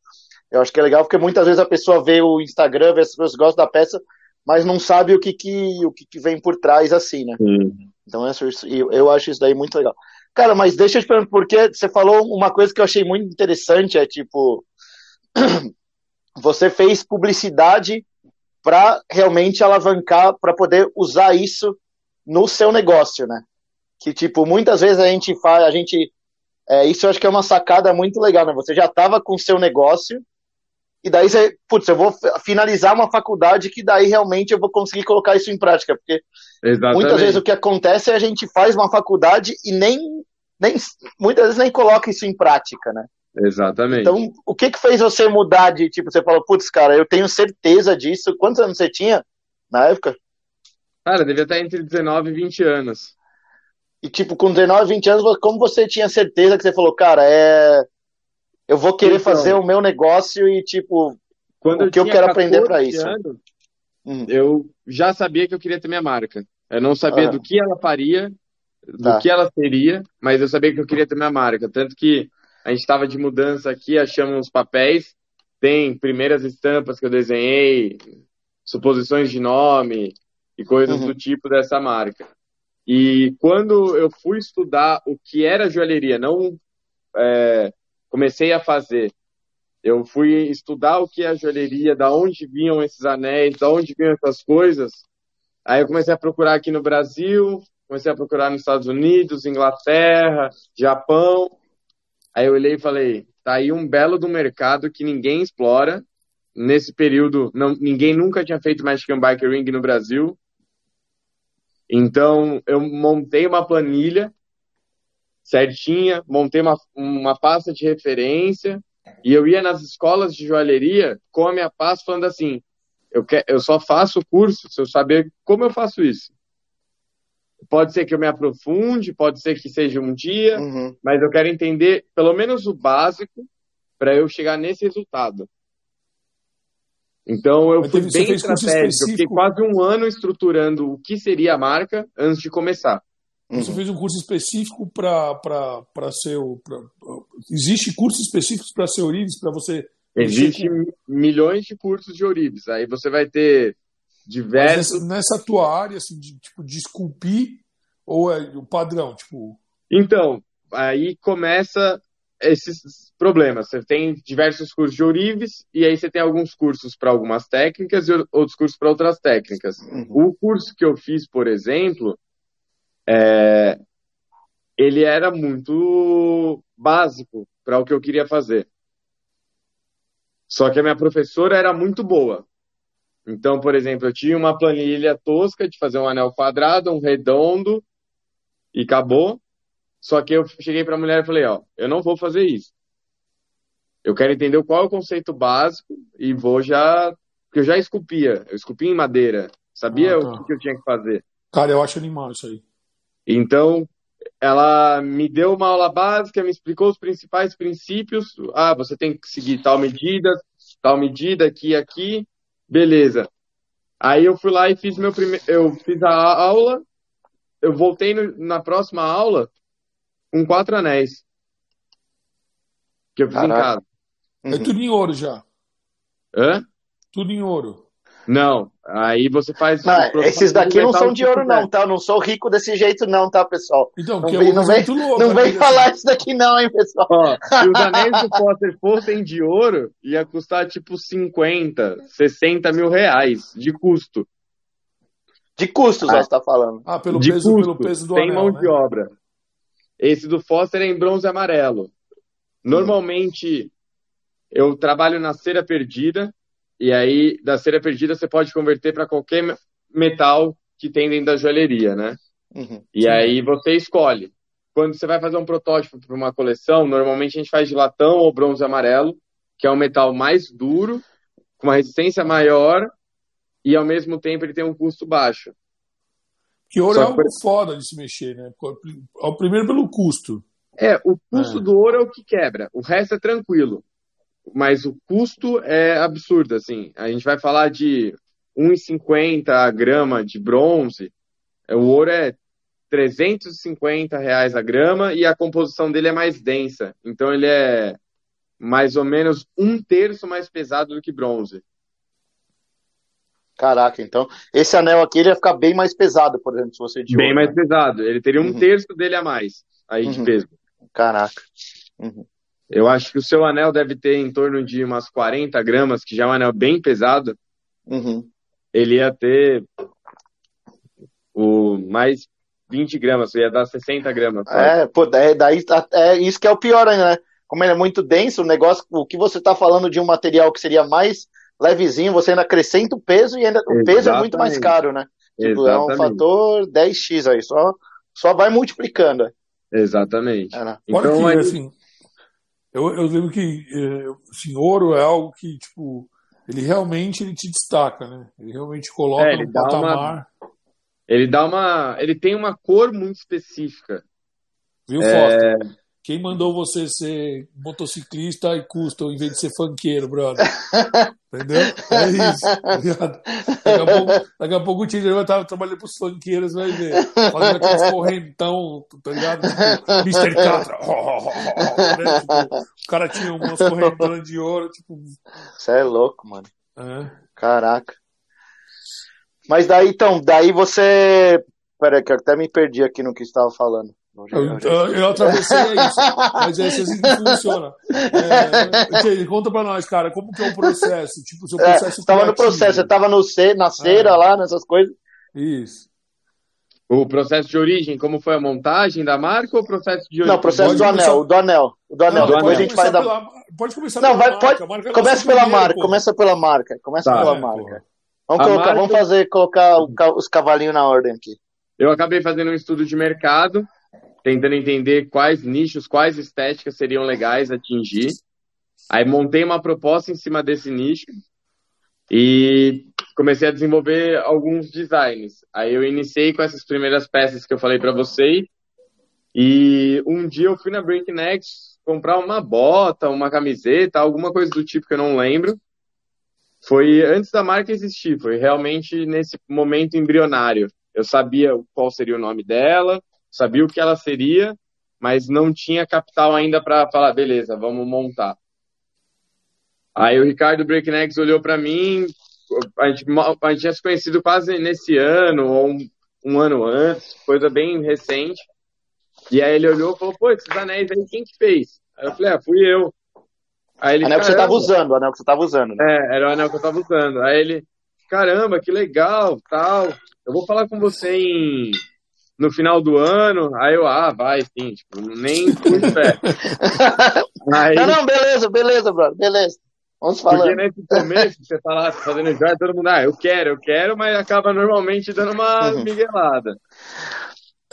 eu acho que é legal, porque muitas vezes a pessoa vê o Instagram, vê as pessoas gostam da peça, mas não sabe o que, que, o que, que vem por trás assim, né? Hum. Então eu, eu acho isso daí muito legal. Cara, mas deixa eu te perguntar, porque você falou uma coisa que eu achei muito interessante, é tipo, *clears throat* você fez publicidade para realmente alavancar, para poder usar isso no seu negócio, né? Que, tipo, muitas vezes a gente faz, a gente, é, isso eu acho que é uma sacada muito legal, né? Você já estava com o seu negócio, e daí você, putz, eu vou finalizar uma faculdade que daí realmente eu vou conseguir colocar isso em prática, porque Exatamente. muitas vezes o que acontece é a gente faz uma faculdade e nem, nem muitas vezes nem coloca isso em prática, né? Exatamente. Então, o que que fez você mudar de, tipo, você falou, putz, cara, eu tenho certeza disso. Quantos anos você tinha na época? Cara, devia estar entre 19 e 20 anos. E, tipo, com 19, 20 anos, como você tinha certeza que você falou, cara, é. Eu vou querer então, fazer o meu negócio e, tipo, quando o que eu, eu quero aprender para isso? Anos, hum. Eu já sabia que eu queria ter minha marca. Eu não sabia ah. do que ela faria, do tá. que ela seria, mas eu sabia que eu queria ter minha marca. Tanto que a gente estava de mudança aqui, achamos os papéis, tem primeiras estampas que eu desenhei, suposições de nome e coisas uhum. do tipo dessa marca. E quando eu fui estudar o que era joalheria, não é, comecei a fazer, eu fui estudar o que é a joalheria, da onde vinham esses anéis, da onde vinham essas coisas. Aí eu comecei a procurar aqui no Brasil, comecei a procurar nos Estados Unidos, Inglaterra, Japão, Aí eu olhei e falei, tá aí um belo do mercado que ninguém explora. Nesse período, não, ninguém nunca tinha feito Magic Bike Ring no Brasil. Então, eu montei uma planilha certinha, montei uma, uma pasta de referência e eu ia nas escolas de joalheria com a minha pasta falando assim, eu, quer, eu só faço o curso se eu saber como eu faço isso. Pode ser que eu me aprofunde, pode ser que seja um dia, uhum. mas eu quero entender pelo menos o básico para eu chegar nesse resultado. Então eu mas fui bem estratégico, eu fiquei quase um ano estruturando o que seria a marca antes de começar. Você uhum. fez um curso específico para ser o. Pra, existe cursos específicos para ser Orives, para você. Existe com... milhões de cursos de Orives. Aí você vai ter diversos. Nessa, nessa, tua área, assim, de, tipo, de esculpir, ou é o padrão, tipo. Então, aí começa esses problemas. Você tem diversos cursos de Orives, e aí você tem alguns cursos para algumas técnicas e outros cursos para outras técnicas. Uhum. O curso que eu fiz, por exemplo, é... ele era muito básico para o que eu queria fazer. Só que a minha professora era muito boa. Então, por exemplo, eu tinha uma planilha tosca de fazer um anel quadrado, um redondo e acabou. Só que eu cheguei para a mulher e falei, ó, eu não vou fazer isso. Eu quero entender qual é o conceito básico e vou já, porque eu já esculpia, eu esculpia em madeira, sabia ah, tá. o que eu tinha que fazer. Cara, eu acho animal isso aí. Então, ela me deu uma aula básica, me explicou os principais princípios. Ah, você tem que seguir tal medida, tal medida aqui, aqui. Beleza. Aí eu fui lá e fiz meu primeiro. Eu fiz a aula, eu voltei no, na próxima aula com quatro anéis. Que eu fiz Caraca. em casa. É tudo em ouro já. Hã? Tudo em ouro. Não, aí você faz. Não, esses daqui não são de ouro, não, tá? Eu não sou rico desse jeito, não, tá, pessoal? Então, não vem, não vem, louco, não vem falar isso daqui, não, hein, pessoal? Ó, se os *laughs* anéis do Potter fossem de ouro, ia custar tipo 50, 60 mil reais de custo. De custos, ah, você tá falando. Ah, pelo, de peso, custo, pelo peso do Sem anel, mão né? de obra. Esse do Foster é em bronze amarelo. Normalmente, eu trabalho na cera perdida, e aí, da cera perdida, você pode converter para qualquer metal que tem dentro da joalheria, né? Uhum. E Sim. aí você escolhe. Quando você vai fazer um protótipo para uma coleção, normalmente a gente faz de latão ou bronze amarelo, que é um metal mais duro com uma resistência maior e ao mesmo tempo ele tem um custo baixo. Que ouro é algo foda de se mexer, né? Primeiro pelo custo. É, o custo é. do ouro é o que quebra. O resto é tranquilo. Mas o custo é absurdo, assim. A gente vai falar de 1,50 a grama de bronze. É, o ouro é 350 reais a grama e a composição dele é mais densa. Então ele é mais ou menos um terço mais pesado do que bronze. Caraca, então esse anel aqui ele ia ficar bem mais pesado, por exemplo, se você de Bem ouro, mais né? pesado. Ele teria um uhum. terço dele a mais aí uhum. de peso. Caraca. Uhum. Eu acho que o seu anel deve ter em torno de umas 40 gramas, que já é um anel bem pesado. Uhum. Ele ia ter o mais 20 gramas, ia dar 60 gramas. É, pô, daí, daí é isso que é o pior ainda, né? Como ele é muito denso, o negócio, o que você está falando de um material que seria mais levezinho, você ainda acrescenta o peso e ainda o peso é muito mais caro, né? Tipo, é um fator 10x aí, só, só vai multiplicando. Exatamente. É, né? Então, que, aí... assim, eu, eu lembro que é, assim, ouro é algo que, tipo, ele realmente ele te destaca, né? Ele realmente coloca é, no patamar. Uma, ele dá uma. Ele tem uma cor muito específica. Viu, é... Quem mandou você ser motociclista e custom em vez de ser funkeiro, brother? *laughs* Entendeu? É isso. Tá daqui a pouco, daqui a pouco o Tinder vai estar trabalhando pros funkeiros, vai ver. Fazendo aqueles correntão, tá ligado? Tipo, Mr. Catra. né? tipo, o cara tinha umas correntões de ouro, tipo. Você é louco, mano. É. Caraca. Mas daí, então, daí você. Peraí, que eu até me perdi aqui no que estava falando. Eu, eu, atravessei isso, *laughs* mas é assim que funciona. É, conta pra nós, cara, como que é o processo? Tipo, seu é, processo é, Tava no processo, você tava no C, na cera é. lá, nessas coisas. Isso. O processo de origem, como foi a montagem da marca ou o processo de origem? Não, o processo do anel, o do anel. O do anel. Não, Depois a gente dar. Pela, pode começar Não, vai, marca. Pode, começa pela primeiro, marca, pô. começa pela marca. Começa tá, pela é, marca. Vamos, colocar, marca... vamos fazer, colocar os cavalinhos na ordem aqui. Eu acabei fazendo um estudo de mercado tentando entender quais nichos, quais estéticas seriam legais atingir. Aí montei uma proposta em cima desse nicho e comecei a desenvolver alguns designs. Aí eu iniciei com essas primeiras peças que eu falei para vocês. E um dia eu fui na Breakneck comprar uma bota, uma camiseta, alguma coisa do tipo que eu não lembro. Foi antes da marca existir, foi realmente nesse momento embrionário. Eu sabia qual seria o nome dela, sabia o que ela seria, mas não tinha capital ainda para falar, beleza, vamos montar. Aí o Ricardo Breaknecks olhou para mim, a gente, a gente tinha se conhecido quase nesse ano, ou um, um, ano antes, coisa bem recente. E aí ele olhou e falou, pô, esses anéis aí, quem que fez? Aí eu falei, ah, fui eu. Aí ele, anel que você tava usando, o anel que você tava usando. Né? É, era o anel que eu tava usando. Aí ele, caramba, que legal, tal. Eu vou falar com você em no final do ano, aí eu, ah, vai sim, tipo, nem fui pé. aí, *laughs* não, não, beleza, beleza, brother, beleza. Vamos falar. Porque nesse começo, você tá lá fazendo joia, todo mundo, ah, eu quero, eu quero, mas acaba normalmente dando uma uhum. miguelada.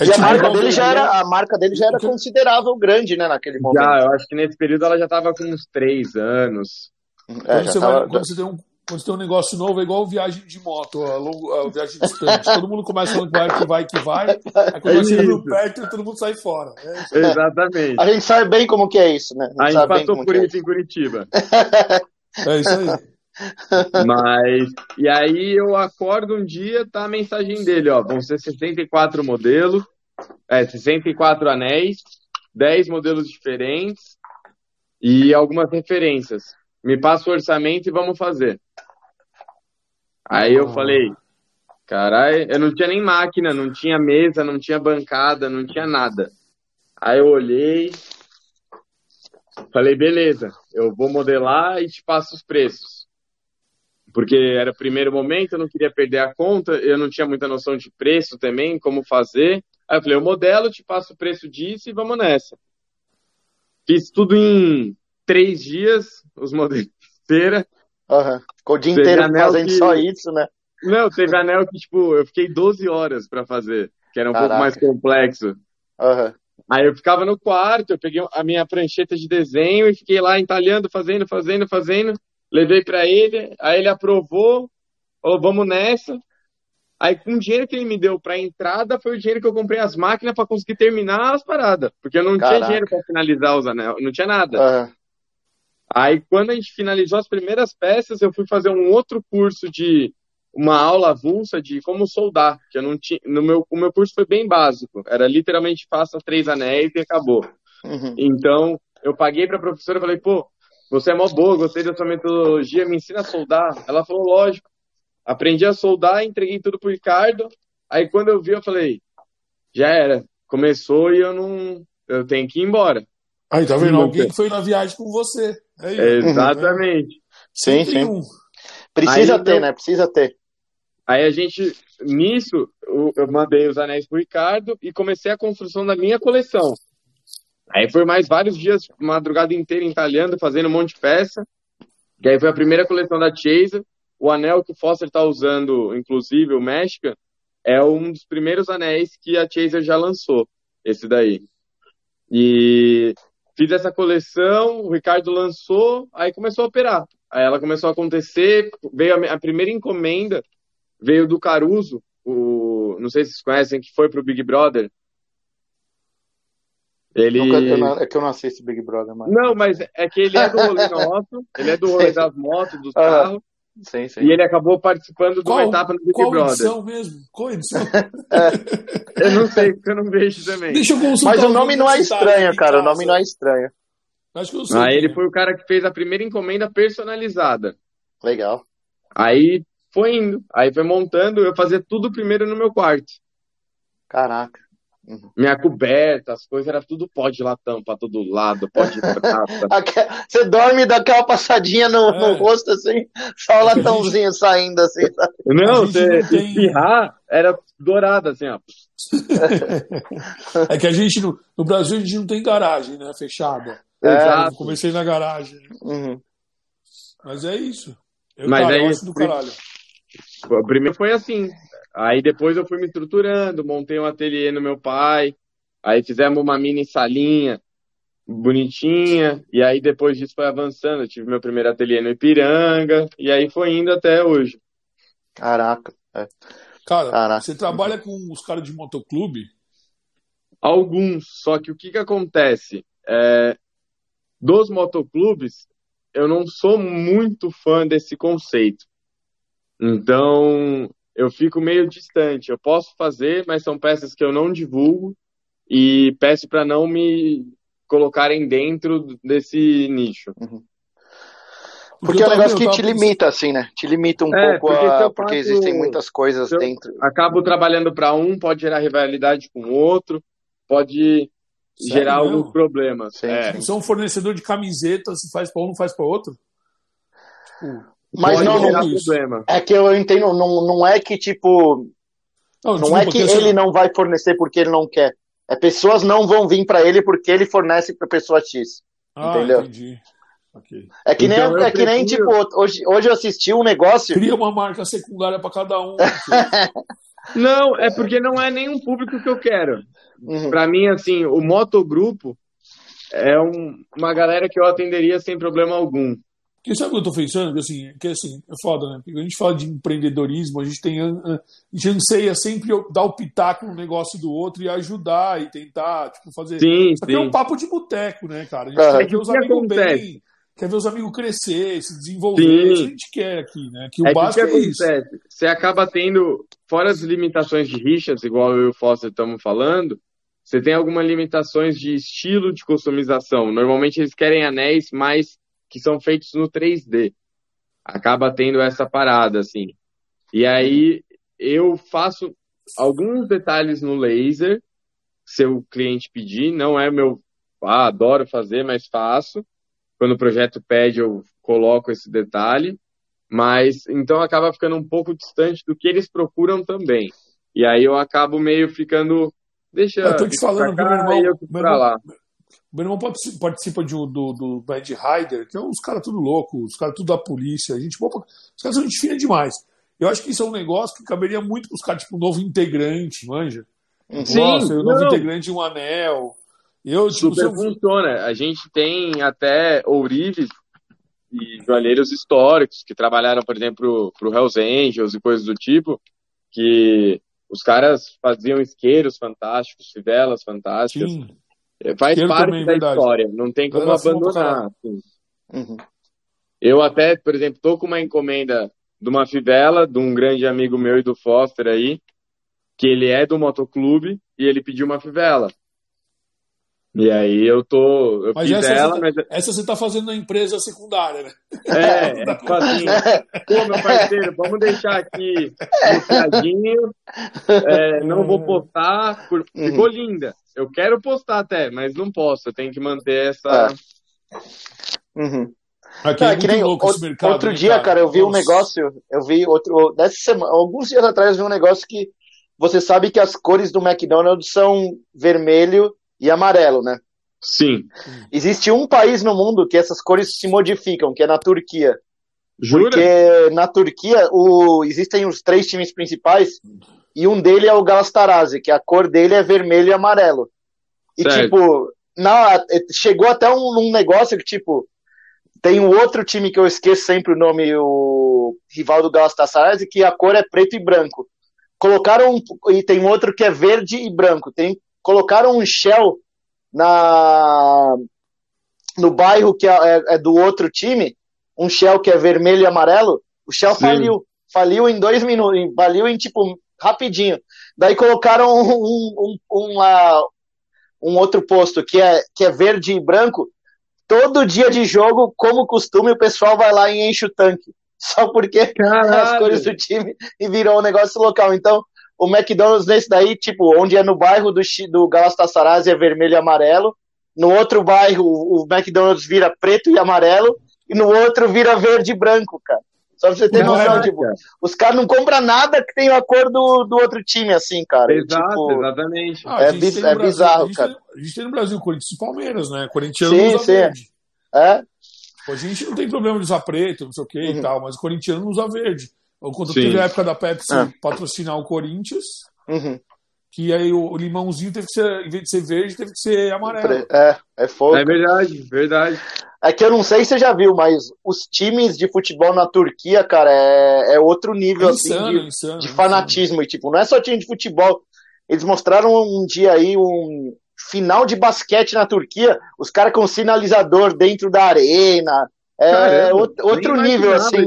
E a marca, dele já era, a marca dele já era considerável grande, né, naquele momento. Já, eu acho que nesse período ela já tava com uns três anos. É, quando, você tava... vai, quando você tem um quando você tem um negócio novo, é igual viagem de moto, a, longo, a viagem distante. todo mundo começa falando que vai, que vai, que vai. Aí quando é chega perto, todo mundo sai fora. É Exatamente. A gente sabe bem como que é isso, né? A gente, a gente passou por isso é. em Curitiba. é isso aí. Mas, e aí eu acordo um dia, tá a mensagem dele, ó, vão ser 64 modelos, é, 64 anéis, 10 modelos diferentes e algumas referências. Me passa o orçamento e vamos fazer. Aí eu falei, caralho, eu não tinha nem máquina, não tinha mesa, não tinha bancada, não tinha nada. Aí eu olhei, falei, beleza, eu vou modelar e te passo os preços. Porque era o primeiro momento, eu não queria perder a conta, eu não tinha muita noção de preço também, como fazer. Aí eu falei, eu modelo, te passo o preço disso e vamos nessa. Fiz tudo em três dias, os modelos inteira. Uhum. Ficou o dia inteiro fazendo que... só isso, né? Não, teve anel que, tipo, eu fiquei 12 horas para fazer, que era um Caraca. pouco mais complexo. Uhum. Aí eu ficava no quarto, eu peguei a minha prancheta de desenho e fiquei lá entalhando, fazendo, fazendo, fazendo. levei para ele, aí ele aprovou, falou, vamos nessa. Aí, com o dinheiro que ele me deu para entrada, foi o dinheiro que eu comprei as máquinas para conseguir terminar as paradas. Porque eu não Caraca. tinha dinheiro para finalizar os anéis, não tinha nada. Uhum. Aí, quando a gente finalizou as primeiras peças, eu fui fazer um outro curso de uma aula avulsa de como soldar, que eu não tinha, no meu, o meu curso foi bem básico, era literalmente faça três anéis e acabou. Uhum. Então, eu paguei para a professora e falei, pô, você é mó boa, gostei da sua metodologia, me ensina a soldar. Ela falou, lógico. Aprendi a soldar, entreguei tudo pro Ricardo. Aí quando eu vi, eu falei, já era. Começou e eu não. Eu tenho que ir embora. Aí, tá vendo? Alguém que foi na viagem com você. Aí, Exatamente. Sim, sim. Precisa aí, ter, eu... né? Precisa ter. Aí a gente, nisso, eu mandei os anéis pro Ricardo e comecei a construção da minha coleção. Aí foi mais vários dias, madrugada inteira entalhando, fazendo um monte de peça. E aí foi a primeira coleção da Chaser. O anel que o Foster está usando, inclusive, o México, é um dos primeiros anéis que a Chaser já lançou, esse daí. E fiz essa coleção, o Ricardo lançou, aí começou a operar. Aí ela começou a acontecer, veio a, a primeira encomenda, veio do Caruso, o, não sei se vocês conhecem, que foi pro Big Brother. Ele... Nunca, é que eu não assisto Big Brother, mas... Não, mas é que ele é do rolê *laughs* nosso, ele é do rolê das motos, dos carros, Sim, sim. E ele acabou participando de uma etapa no Big qual Brother. Qual edição mesmo? Qual edição? *laughs* eu não sei, porque eu não vejo também. Deixa eu Mas o nome não é estranho, cara. O nome não é estranho. Acho que eu sei. Aí ele foi o cara que fez a primeira encomenda personalizada. Legal. Aí foi indo. Aí foi montando, eu fazia tudo primeiro no meu quarto. Caraca. Uhum. Minha coberta, as coisas, era tudo pó de latão pra todo lado, pó de prata. *laughs* Você dorme daquela passadinha no, é. no rosto, assim, só o latãozinho gente... saindo, assim. *laughs* Sabe? Não, você tem... espirrar, era dourado, assim, ó. *laughs* é que a gente, no, no, Brasil, a gente não tem garagem, né, fechada. É. Exato. comecei na garagem. Uhum. Mas é isso. Eu, Mas cara, aí, do caralho. Primeiro foi assim, Aí depois eu fui me estruturando, montei um ateliê no meu pai, aí fizemos uma mini salinha bonitinha, e aí depois disso foi avançando. Eu tive meu primeiro ateliê no Ipiranga, e aí foi indo até hoje. Caraca. É. Cara, Caraca. você trabalha com os caras de motoclube? Alguns, só que o que, que acontece? É, dos motoclubes, eu não sou muito fã desse conceito. Então, eu fico meio distante. Eu posso fazer, mas são peças que eu não divulgo e peço para não me colocarem dentro desse nicho. Uhum. Porque, é um negócio que te limita, assim, né? Te limita um é, pouco, porque, a... porque existem muitas coisas dentro. Acabo trabalhando para um, pode gerar rivalidade com o outro, pode Sério, gerar mesmo? alguns problemas. Sim, é. Sim. Você é um fornecedor de camisetas, se faz para um, não faz para outro? Tipo, mas não, não problema. é que eu entendo, não, não é que tipo. Não, não é que ele não vai fornecer porque ele não quer. É pessoas não vão vir para ele porque ele fornece para pessoa X. Ah, entendeu? Entendi. Okay. É que nem, então, é que nem tipo, hoje, hoje eu assisti um negócio. Cria uma marca secundária para cada um. *laughs* não, é porque não é nenhum público que eu quero. Uhum. Para mim, assim, o motogrupo é um, uma galera que eu atenderia sem problema algum. Porque sabe o que eu estou pensando? Que assim, que assim, é foda, né? Porque a gente fala de empreendedorismo, a gente tem. A gente anseia sempre dar o pitaco no negócio do outro e ajudar e tentar, tipo, fazer. Sim, Isso aqui é um papo de boteco, né, cara? A gente é, quer ver os amigos bem, quer ver os amigos crescer, se desenvolver. Sim. Isso a gente quer aqui, né? Que o é básico que é isso. Você acaba tendo, fora as limitações de rixas, igual eu e o Foster estamos falando, você tem algumas limitações de estilo de customização. Normalmente eles querem anéis mais que são feitos no 3D. Acaba tendo essa parada, assim. E aí eu faço alguns detalhes no laser, se o cliente pedir, não é meu, ah, adoro fazer, mas faço. Quando o projeto pede, eu coloco esse detalhe. Mas então acaba ficando um pouco distante do que eles procuram também. E aí eu acabo meio ficando. Deixa eu tô te falando, cá, meu irmão, meu irmão, lá. Meu irmão participa de, do, do Bad Rider, que é uns caras tudo louco, os caras tudo da polícia. A gente, os caras são gente fina demais. Eu acho que isso é um negócio que caberia muito para os caras, tipo, um novo integrante, manja? Sim, Nossa, o novo integrante de um anel. Eu, tipo, Super funciona. A gente tem até ourives e joalheiros históricos que trabalharam, por exemplo, para o Hells Angels e coisas do tipo, que os caras faziam isqueiros fantásticos, fivelas fantásticas. Sim. É, faz parte também, da verdade. história, não tem como abandonar. Assim. Uhum. Eu até, por exemplo, tô com uma encomenda de uma fivela, de um grande amigo meu e do Foster aí, que ele é do motoclube e ele pediu uma fivela. E aí eu tô. Eu mas fiz essa, ela, você, tá, mas... essa você tá fazendo na empresa secundária, né? É, *laughs* é tipo assim, pô, meu parceiro, vamos deixar aqui *laughs* no é, não vou postar, ficou uhum. linda. Eu quero postar até, mas não posso, eu tenho que manter essa. É. Uhum. Aqui é, que nem outro, mercado, outro né, dia, cara, cara eu vi Nossa. um negócio, eu vi outro, dessa semana, alguns dias atrás eu vi um negócio que você sabe que as cores do McDonald's são vermelho e amarelo, né? Sim. Existe um país no mundo que essas cores se modificam, que é na Turquia. Jura? Porque na Turquia o, existem os três times principais e um dele é o Galatasaray, que a cor dele é vermelho e amarelo. E certo. tipo, na, chegou até um, um negócio que tipo tem um outro time que eu esqueço sempre o nome, o rival do Galatasaray, que a cor é preto e branco. Colocaram e tem outro que é verde e branco. Tem colocaram um Shell na no bairro que é, é, é, do outro time, um Shell que é vermelho e amarelo, o Shell Sim. faliu. Faliu em dois minutos, faliu em tipo rapidinho. Daí colocaram um, um, um, um outro posto que é, que é verde e branco. Todo dia de jogo, como costume, o pessoal vai lá e enche o tanque. *laughs* Só porque Caralho. as cores do time e virou um negócio local. Então, o McDonald's nesse daí, tipo, onde é no bairro do, do Galatasaray é vermelho e amarelo, no outro bairro o McDonald's vira preto e amarelo, e no outro vira verde e branco, cara. Só pra você ter noção, tipo, os caras não compram nada que tenha a cor do, do outro time, assim, cara. Exato, tipo, exatamente. Ah, é, biz, é bizarro, a cara. Tem, a gente tem no Brasil Corinthians e Palmeiras, né? Corintiano sim, usa sim. verde. É. A gente não tem problema de usar preto, não sei o que uhum. e tal, mas o corintiano não usa verde. Quando Sim. teve a época da Pepsi é. patrocinar o Corinthians, uhum. que aí o, limãozinho teve que ser, em vez de ser verde, teve que ser amarelo. É, é fogo. É verdade, verdade. É que eu não sei se você já viu, mas os times de futebol na Turquia, cara, é, é outro nível é insano, assim, de, insano, de fanatismo. E tipo, não é só time de futebol. Eles mostraram um dia aí um final de basquete na Turquia, os caras com sinalizador dentro da arena. É Caramba, outro, outro nível, assim.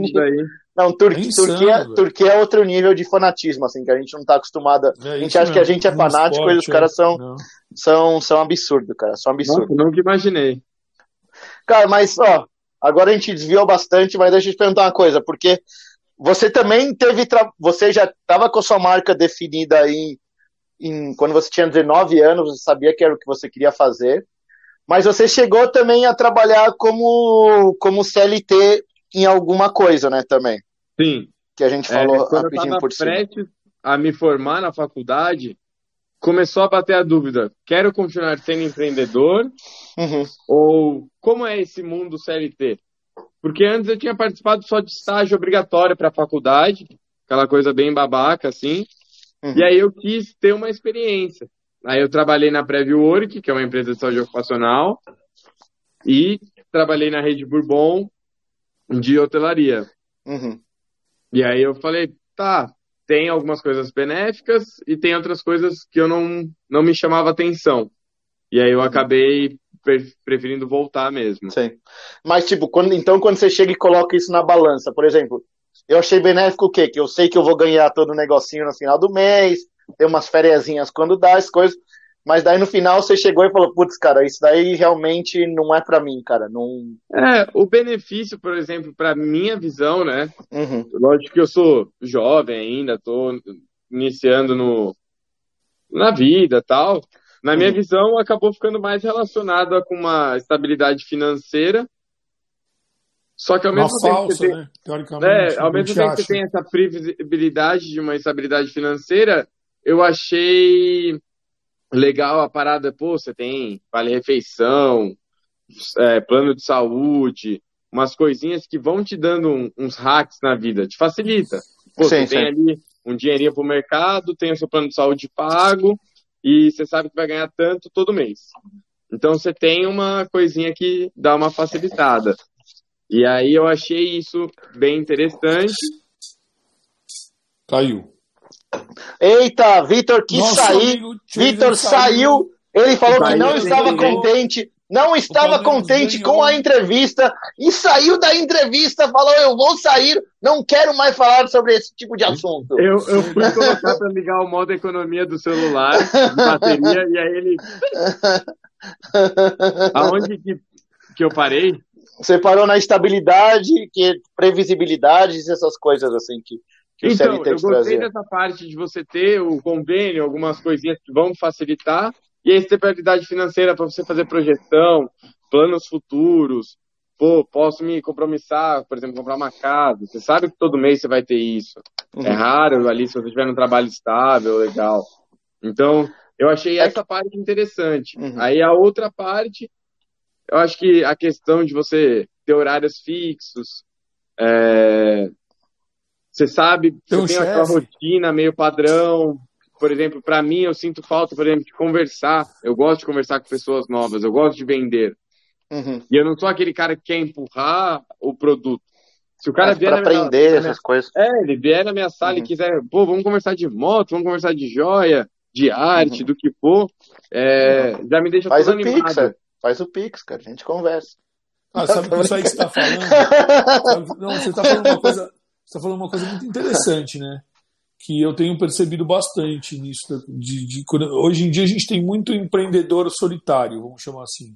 Não, Tur é insano, Turquia, Turquia é outro nível de fanatismo, assim, que a gente não tá acostumado. É, a gente acha mesmo. que a gente é fanático esporte, e os caras são, são, são absurdos, cara. São absurdos. Nossa, nunca imaginei. Cara, mas, ó, agora a gente desviou bastante, mas deixa eu te perguntar uma coisa, porque você também teve. Você já estava com a sua marca definida aí em... quando você tinha 19 anos, você sabia que era o que você queria fazer. Mas você chegou também a trabalhar como, como CLT em alguma coisa, né, também. Sim. Que a gente é, falou é, rapidinho por cima. prestes a me formar na faculdade, começou a bater a dúvida: quero continuar sendo empreendedor? Uhum. Ou como é esse mundo CLT? Porque antes eu tinha participado só de estágio obrigatório para a faculdade, aquela coisa bem babaca assim. Uhum. E aí eu quis ter uma experiência. Aí eu trabalhei na Preview Work, que é uma empresa de saúde ocupacional, e trabalhei na Rede Bourbon de hotelaria. Uhum. E aí eu falei, tá, tem algumas coisas benéficas e tem outras coisas que eu não, não me chamava atenção. E aí eu acabei preferindo voltar mesmo. Sim. Mas, tipo, quando, então quando você chega e coloca isso na balança, por exemplo, eu achei benéfico o quê? Que eu sei que eu vou ganhar todo o negocinho no final do mês, ter umas férias quando dá, as coisas. Mas daí no final você chegou e falou, putz, cara, isso daí realmente não é para mim, cara. Não... É, o benefício, por exemplo, para minha visão, né? Uhum. Lógico que eu sou jovem ainda, tô iniciando no, na vida tal. Na minha uhum. visão, acabou ficando mais relacionado com uma estabilidade financeira. Só que ao mesmo uma tempo falsa, você tem, né? Teoricamente, é, ao mesmo tempo que você tem essa previsibilidade de uma estabilidade financeira, eu achei legal a parada, pô, você tem vale-refeição, é, plano de saúde, umas coisinhas que vão te dando um, uns hacks na vida, te facilita. Pô, sim, você sim. tem ali um dinheirinho pro mercado, tem o seu plano de saúde pago e você sabe que vai ganhar tanto todo mês. Então você tem uma coisinha que dá uma facilitada. E aí eu achei isso bem interessante. Caiu. Eita, Vitor quis Nosso sair. Vitor saiu. Ele falou que não estava contente. Não estava contente com a entrevista e saiu da entrevista, falou: Eu vou sair, não quero mais falar sobre esse tipo de assunto. Eu, eu fui colocar para ligar o modo economia do celular, de bateria, e aí ele. Aonde que, que eu parei? Você parou na estabilidade, que previsibilidade, essas coisas assim que. Que então, eu gostei trazer. dessa parte de você ter o convênio, algumas coisinhas que vão facilitar, e a estabilidade financeira para você fazer projeção, planos futuros. Pô, posso me compromissar, por exemplo, comprar uma casa. Você sabe que todo mês você vai ter isso. Uhum. É raro ali se você tiver um trabalho estável, legal. Então, eu achei é essa parte interessante. Uhum. Aí a outra parte, eu acho que a questão de você ter horários fixos, é... você sabe, você tem aquela rotina meio padrão, por exemplo, para mim, eu sinto falta, por exemplo, de conversar. Eu gosto de conversar com pessoas novas, eu gosto de vender. Uhum. E eu não sou aquele cara que quer empurrar o produto. Se o cara vier pra aprender minha, essas coisas. É, ele vier na minha sala uhum. e quiser, pô, vamos conversar de moto, vamos conversar de joia, de arte, uhum. do que for, é, uhum. já me deixa Faz todo o animado. Pix, é. Faz o Pix, cara, a gente conversa. Ah, sabe *laughs* isso aí que você tá falando? *laughs* Não, você tá falando uma coisa, você tá falando uma coisa muito interessante, né? que eu tenho percebido bastante nisso. De, de, hoje em dia a gente tem muito empreendedor solitário, vamos chamar assim.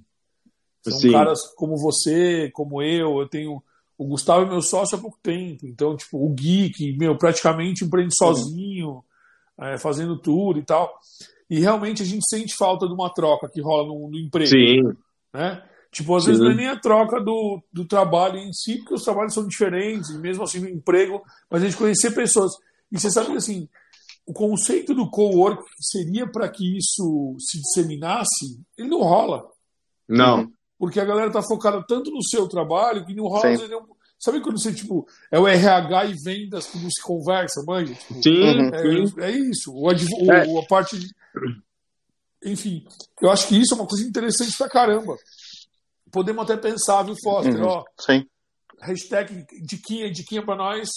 São Sim. caras como você, como eu, eu tenho. O Gustavo é meu sócio há pouco tempo, então, tipo, o Gui, que, meu, praticamente empreende sozinho, é, fazendo tudo e tal. E realmente a gente sente falta de uma troca que rola no, no emprego. Sim. Né? Tipo, às vezes não é nem a troca do, do trabalho em si, porque os trabalhos são diferentes, mesmo assim no emprego, mas a gente conhecer pessoas. E você sabe que assim, o conceito do co-work seria para que isso se disseminasse, ele não rola. Não. Porque a galera tá focada tanto no seu trabalho que não rola. Sabe quando você, tipo, é o RH e vendas que não se conversa, manja? Tipo, sim, é, sim. é isso. O, o, é. a parte de... Enfim, eu acho que isso é uma coisa interessante pra caramba. Podemos até pensar, viu, Foster? Uhum. Ó, sim. Hashtag diquinha, diquinha pra nós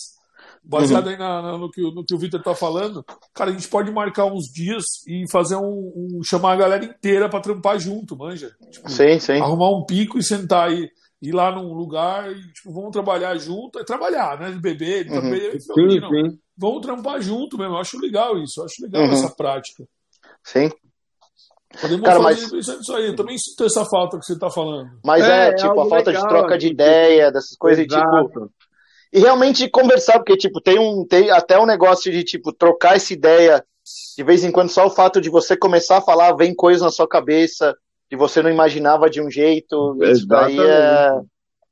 baseado uhum. aí na, na, no que, no que o Vitor tá falando, cara, a gente pode marcar uns dias e fazer um, um chamar a galera inteira para trampar junto, manja. Tipo, sim, sim. Arrumar um pico e sentar aí, ir lá num lugar e tipo, vamos trabalhar junto, é trabalhar, né? De beber, de uhum. beber, sim, sim. Vamos trampar junto mesmo. Eu acho legal isso, eu acho legal uhum. essa prática. Sim. Podemos Cara, fazer mas... isso aí. Eu também sinto essa falta que você está falando. Mas é, é tipo, a falta legal, de troca de ideia, dessas coisas, Exato. tipo, e realmente conversar, porque, tipo, tem um tem até um negócio de, tipo, trocar essa ideia de vez em quando, só o fato de você começar a falar, vem coisa na sua cabeça que você não imaginava de um jeito, Exatamente. isso daí é,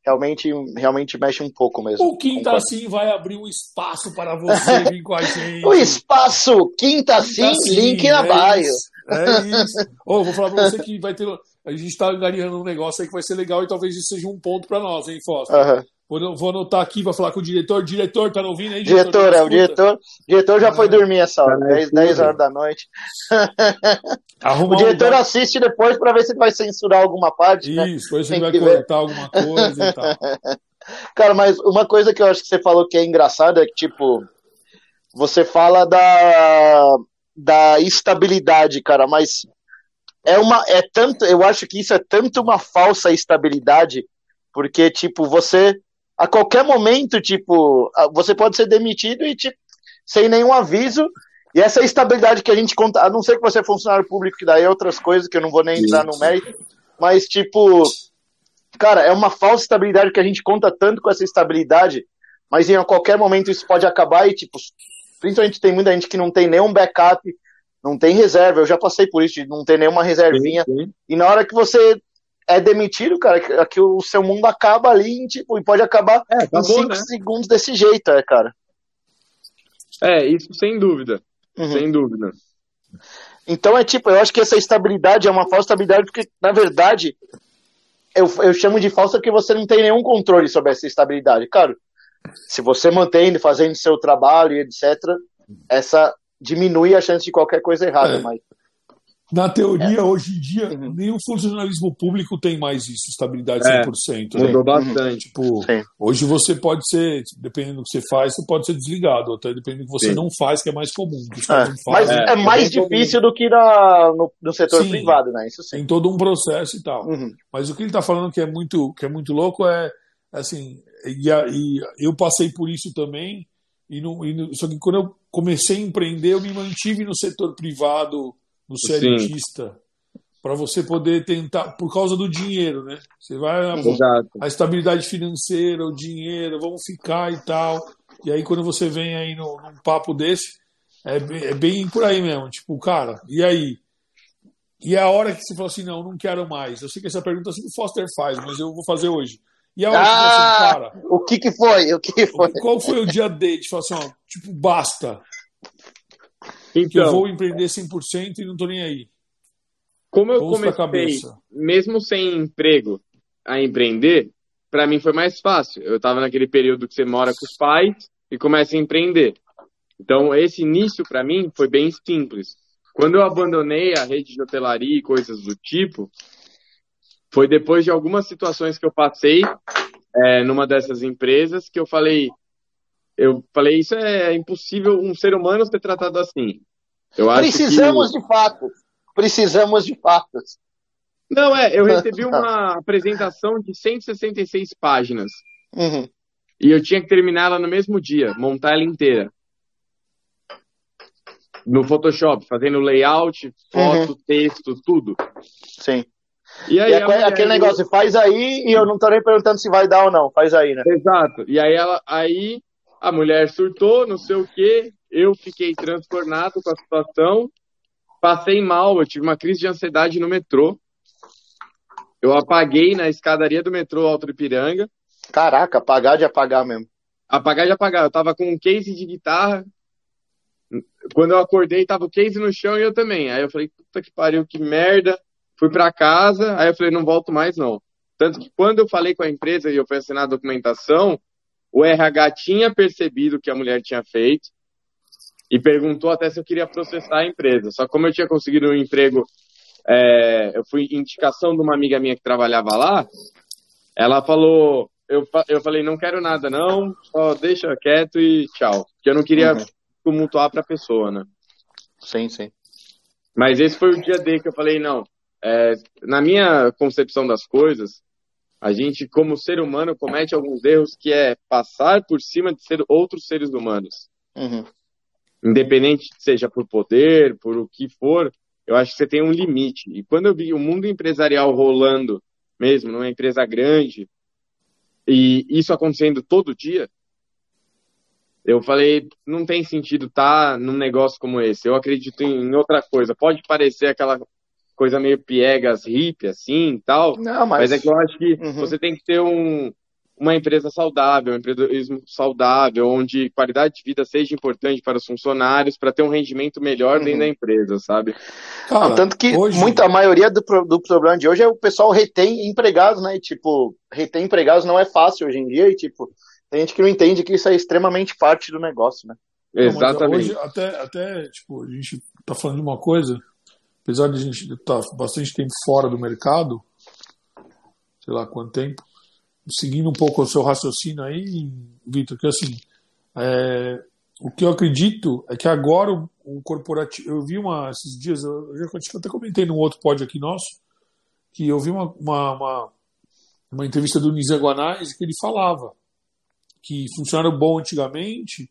realmente, realmente mexe um pouco mesmo. O Quinta concordo. Assim vai abrir um espaço para você vir com a *laughs* gente. o espaço Quinta, Quinta Assim, link na é bio. Isso, é isso. oh, vou falar para você que vai ter. A gente está ganhando um negócio aí que vai ser legal e talvez isso seja um ponto para nós, hein, Foster? Uhum. Vou, vou anotar aqui, vou falar com o diretor. Diretor, tá ouvindo aí? Diretor, diretor é, o diretor, diretor já foi dormir essa hora, 10, 10 horas da noite. *laughs* o diretor um... assiste depois para ver se vai censurar alguma parte. Né? Isso, né? depois você vai cortar alguma coisa e tal. *laughs* Cara, mas uma coisa que eu acho que você falou que é engraçada é que, tipo, você fala da, da estabilidade, cara, mas é uma, é tanto, eu acho que isso é tanto uma falsa estabilidade, porque, tipo, você a qualquer momento, tipo, você pode ser demitido e tipo, sem nenhum aviso. E essa estabilidade que a gente conta, a não ser que você é funcionário público, que daí é outras coisas que eu não vou nem entrar no mérito, mas tipo, cara, é uma falsa estabilidade que a gente conta tanto com essa estabilidade, mas em qualquer momento isso pode acabar e tipo, principalmente tem muita gente que não tem nenhum backup, não tem reserva, eu já passei por isso, de não ter nenhuma reservinha, sim, sim. e na hora que você é demitido, cara, que, que, o seu mundo acaba ali tipo, e pode acabar é, em 5 né? segundos desse jeito, é, cara. É, isso sem dúvida. Uhum. Sem dúvida. Então é tipo, eu acho que essa estabilidade é uma falsa estabilidade, porque, na verdade, eu, eu chamo de falsa porque você não tem nenhum controle sobre essa estabilidade. Claro, se você mantém, fazendo seu trabalho e etc., essa diminui a chance de qualquer coisa errada, é. mas Na teoria, é. hoje em dia, uhum. nenhum funcionalismo público tem mais isso, estabilidade 100%. É, né? mudou uhum. bastante. Tipo, hoje você pode ser, dependendo do que você faz, você pode ser desligado, até dependendo do que você Sim. não faz, que é mais comum. É, mas é, é mais difícil comum. do que na, no, no setor sim, privado, né? Isso sim. Tem todo um processo e tal. Uhum. Mas o que ele está falando que é muito, que é muito louco é, assim, e, e eu passei por isso também, e, não, e só que quando eu comecei a empreender, eu me mantive no setor privado, no cientista, para você poder tentar, por causa do dinheiro, né? Você vai a, a, estabilidade financeira, o dinheiro, vamos ficar e tal. E aí quando você vem aí no, num papo desse, é, é bem por aí mesmo, tipo, cara, e aí? E é a hora que você fala assim, não, não quero mais. Eu sei que essa pergunta assim o Foster faz, mas eu vou fazer hoje. E a hora ah, que você, assim, cara, o que que foi? O que, que foi? Qual foi o dia dele? Tipo assim, ó, tipo, basta. Então, eu vou empreender 100% e não tô nem aí. Como eu Vamos comecei, mesmo sem emprego, a empreender, para mim foi mais fácil. Eu estava naquele período que você mora com os pais e começa a empreender. Então, esse início para mim foi bem simples. Quando eu abandonei a rede de hotelaria e coisas do tipo, foi depois de algumas situações que eu passei é, numa dessas empresas que eu falei, eu falei, isso é impossível um ser humano ser tratado assim. Eu Precisamos que... de fatos. Precisamos de fatos. Não, é, eu recebi *laughs* uma apresentação de 166 páginas. Uhum. E eu tinha que terminar ela no mesmo dia, montar ela inteira. No Photoshop, fazendo layout, foto, uhum. texto, tudo. Sim. E aí, e é, aquele negócio, faz aí e eu não tô nem perguntando se vai dar ou não, faz aí, né? Exato. E aí ela, aí a mulher surtou, não sei o quê, eu fiquei transtornado com a situação, passei mal, eu tive uma crise de ansiedade no metrô. Eu apaguei na escadaria do metrô Alto Ipiranga. Caraca, apagar de apagar mesmo. Apagar de apagar. Eu tava com um case de guitarra. Quando eu acordei, tava o case no chão e eu também. Aí eu falei, puta que pariu, que merda. Fui para casa, aí eu falei, não volto mais não. Tanto que quando eu falei com a empresa e eu fui assinar a documentação, o RH tinha percebido o que a mulher tinha feito e perguntou até se eu queria processar a empresa. Só como eu tinha conseguido um emprego, é, eu fui indicação de uma amiga minha que trabalhava lá, ela falou, eu, eu falei, não quero nada não, só deixa quieto e tchau. Porque eu não queria uhum. tumultuar para a pessoa, né? Sim, sim. Mas esse foi o dia D que eu falei, não, é, na minha concepção das coisas, a gente, como ser humano, comete alguns erros que é passar por cima de ser outros seres humanos. Uhum. Independente seja por poder, por o que for, eu acho que você tem um limite. E quando eu vi o mundo empresarial rolando, mesmo numa empresa grande, e isso acontecendo todo dia, eu falei, não tem sentido estar tá num negócio como esse. Eu acredito em outra coisa. Pode parecer aquela coisa meio piegas, hippie, assim, tal. Não, mas... mas é que eu acho que uhum. você tem que ter um, uma empresa saudável, um empreendedorismo saudável, onde qualidade de vida seja importante para os funcionários, para ter um rendimento melhor uhum. dentro da empresa, sabe? Cara, tanto que hoje... muita maioria do, do problema de hoje é o pessoal retém empregados, né? E, tipo, retém empregados não é fácil hoje em dia e, tipo, tem gente que não entende que isso é extremamente parte do negócio, né? Exatamente. Não, hoje, até, até, tipo, a gente tá falando de uma coisa apesar de a gente estar tá bastante tempo fora do mercado, sei lá quanto tempo, seguindo um pouco o seu raciocínio aí, Vitor, que assim, é, o que eu acredito é que agora o, o, corporativo. Eu vi uma, esses dias, eu eu até comentei num outro pódio aqui nosso, que eu vi uma, uma, uma, uma entrevista do Nizam Guanais que ele falava que funcionário bom antigamente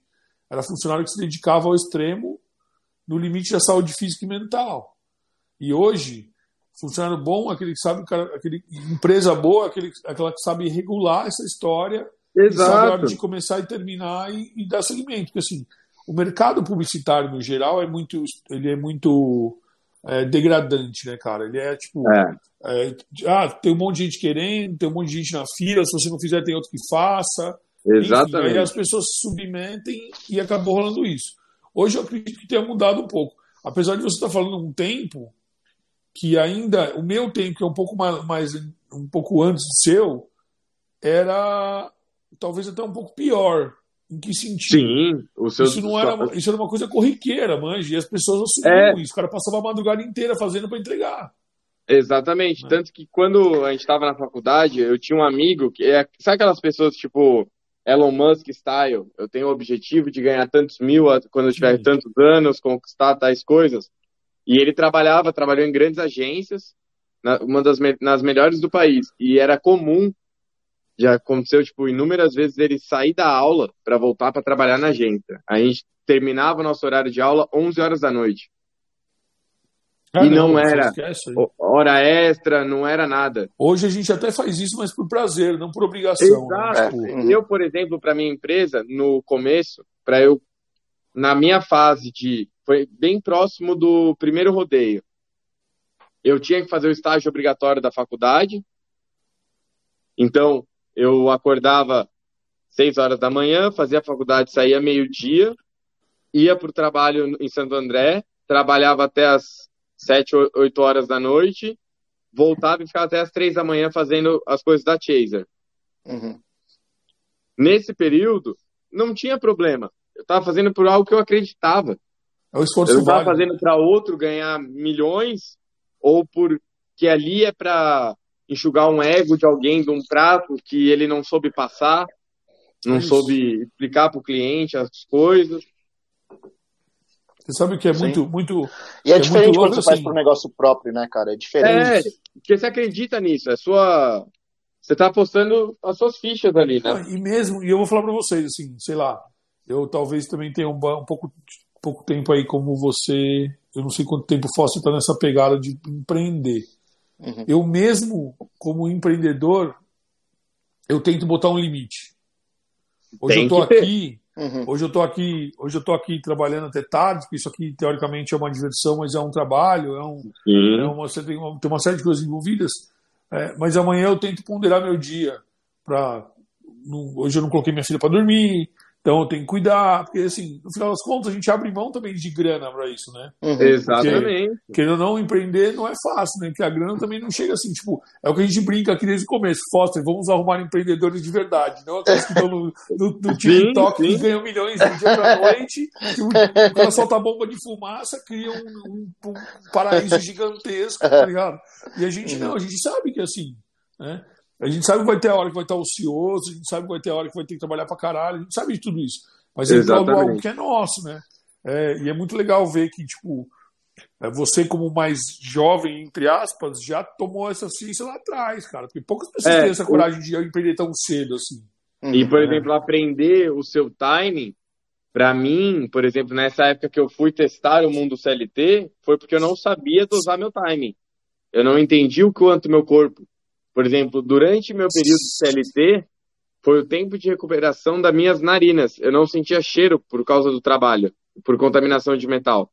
era funcionário que se dedicava ao extremo no limite da saúde física e mental. E hoje, funcionário bom é aquele que sabe, aquele, empresa boa é aquele, aquela que sabe regular essa história, Exato. sabe a hora de começar e terminar e, e dar seguimento. Porque assim, o mercado publicitário no geral é muito, ele é muito é, degradante, né, cara? Ele é tipo, é. É, ah, tem um monte de gente querendo, tem um monte de gente na fila, se você não fizer tem outro que faça. Exatamente. Enfim, aí as pessoas se submetem e acabou rolando isso. Hoje eu acredito que tenha mudado um pouco. Apesar de você estar falando um tempo que ainda o meu tempo, que é um pouco mais, um pouco antes do seu, era talvez até um pouco pior Em que sentido? Sim, o seu... isso, não era, isso era uma coisa corriqueira, manja, e as pessoas assumiam é... isso. O cara passava a madrugada inteira fazendo para entregar. Exatamente. É. Tanto que quando a gente estava na faculdade, eu tinha um amigo que é. Sabe aquelas pessoas tipo Elon Musk style? Eu tenho o objetivo de ganhar tantos mil quando eu tiver Sim. tantos anos, conquistar tais coisas. E ele trabalhava, trabalhou em grandes agências, na, uma das nas melhores do país. E era comum, já aconteceu tipo inúmeras vezes ele sair da aula para voltar para trabalhar na agência. A gente terminava nosso horário de aula 11 horas da noite. Ah, e não, não era hora extra, não era nada. Hoje a gente até faz isso, mas por prazer, não por obrigação. Né? Exato. Né? Eu, por exemplo, para minha empresa, no começo, para eu, na minha fase de, foi bem próximo do primeiro rodeio, eu tinha que fazer o estágio obrigatório da faculdade. Então, eu acordava seis horas da manhã, fazia a faculdade, saía meio-dia, ia para o trabalho em Santo André, trabalhava até as sete, oito horas da noite, voltava e ficava até as três da manhã fazendo as coisas da Chaser. Uhum. Nesse período, não tinha problema. Eu estava fazendo por algo que eu acreditava. É o esforço eu estava fazendo para outro ganhar milhões ou porque ali é para enxugar um ego de alguém de um prato que ele não soube passar, não Isso. soube explicar para o cliente as coisas. Você sabe que é muito, muito. E é, é diferente quando você assim. faz para um negócio próprio, né, cara? É diferente. É, porque você acredita nisso, é sua. Você está apostando as suas fichas ali, né? e mesmo, e eu vou falar para vocês, assim, sei lá, eu talvez também tenha um, um pouco, pouco tempo aí como você. Eu não sei quanto tempo Fóssil está nessa pegada de empreender. Uhum. Eu mesmo, como empreendedor, eu tento botar um limite. Hoje Tem eu tô aqui, *laughs* Uhum. Hoje eu estou aqui, hoje eu tô aqui trabalhando até tarde, porque isso aqui teoricamente é uma diversão, mas é um trabalho, é, um, uhum. é uma, tem, uma, tem uma série de coisas envolvidas. É, mas amanhã eu tento ponderar meu dia para hoje eu não coloquei minha filha para dormir, então tem que cuidar, porque assim, no final das contas, a gente abre mão também de grana para isso, né? Uhum. Exatamente. Querendo ou não, empreender não é fácil, né? Porque a grana também não chega assim, tipo, é o que a gente brinca aqui desde o começo. Foster, vamos arrumar empreendedores de verdade, não aqueles que estão no, no, no *laughs* TikTok sim, sim. ganham milhões do dia pra noite, que o, o cara solta bomba de fumaça, cria um, um, um paraíso gigantesco, tá *laughs* ligado? E a gente não, a gente sabe que é assim, né? A gente sabe que vai ter a hora que vai estar ocioso, a gente sabe que vai ter a hora que vai ter que trabalhar pra caralho, a gente sabe de tudo isso. Mas é algo que é nosso, né? É, e é muito legal ver que, tipo, é, você, como mais jovem, entre aspas, já tomou essa ciência lá atrás, cara. Porque poucas pessoas é, têm essa coragem de empreender tão cedo assim. E, por uhum. exemplo, aprender o seu timing, para mim, por exemplo, nessa época que eu fui testar o mundo CLT, foi porque eu não sabia dosar meu timing. Eu não entendi o quanto meu corpo por exemplo, durante meu período de CLT, foi o tempo de recuperação das minhas narinas. Eu não sentia cheiro por causa do trabalho, por contaminação de metal.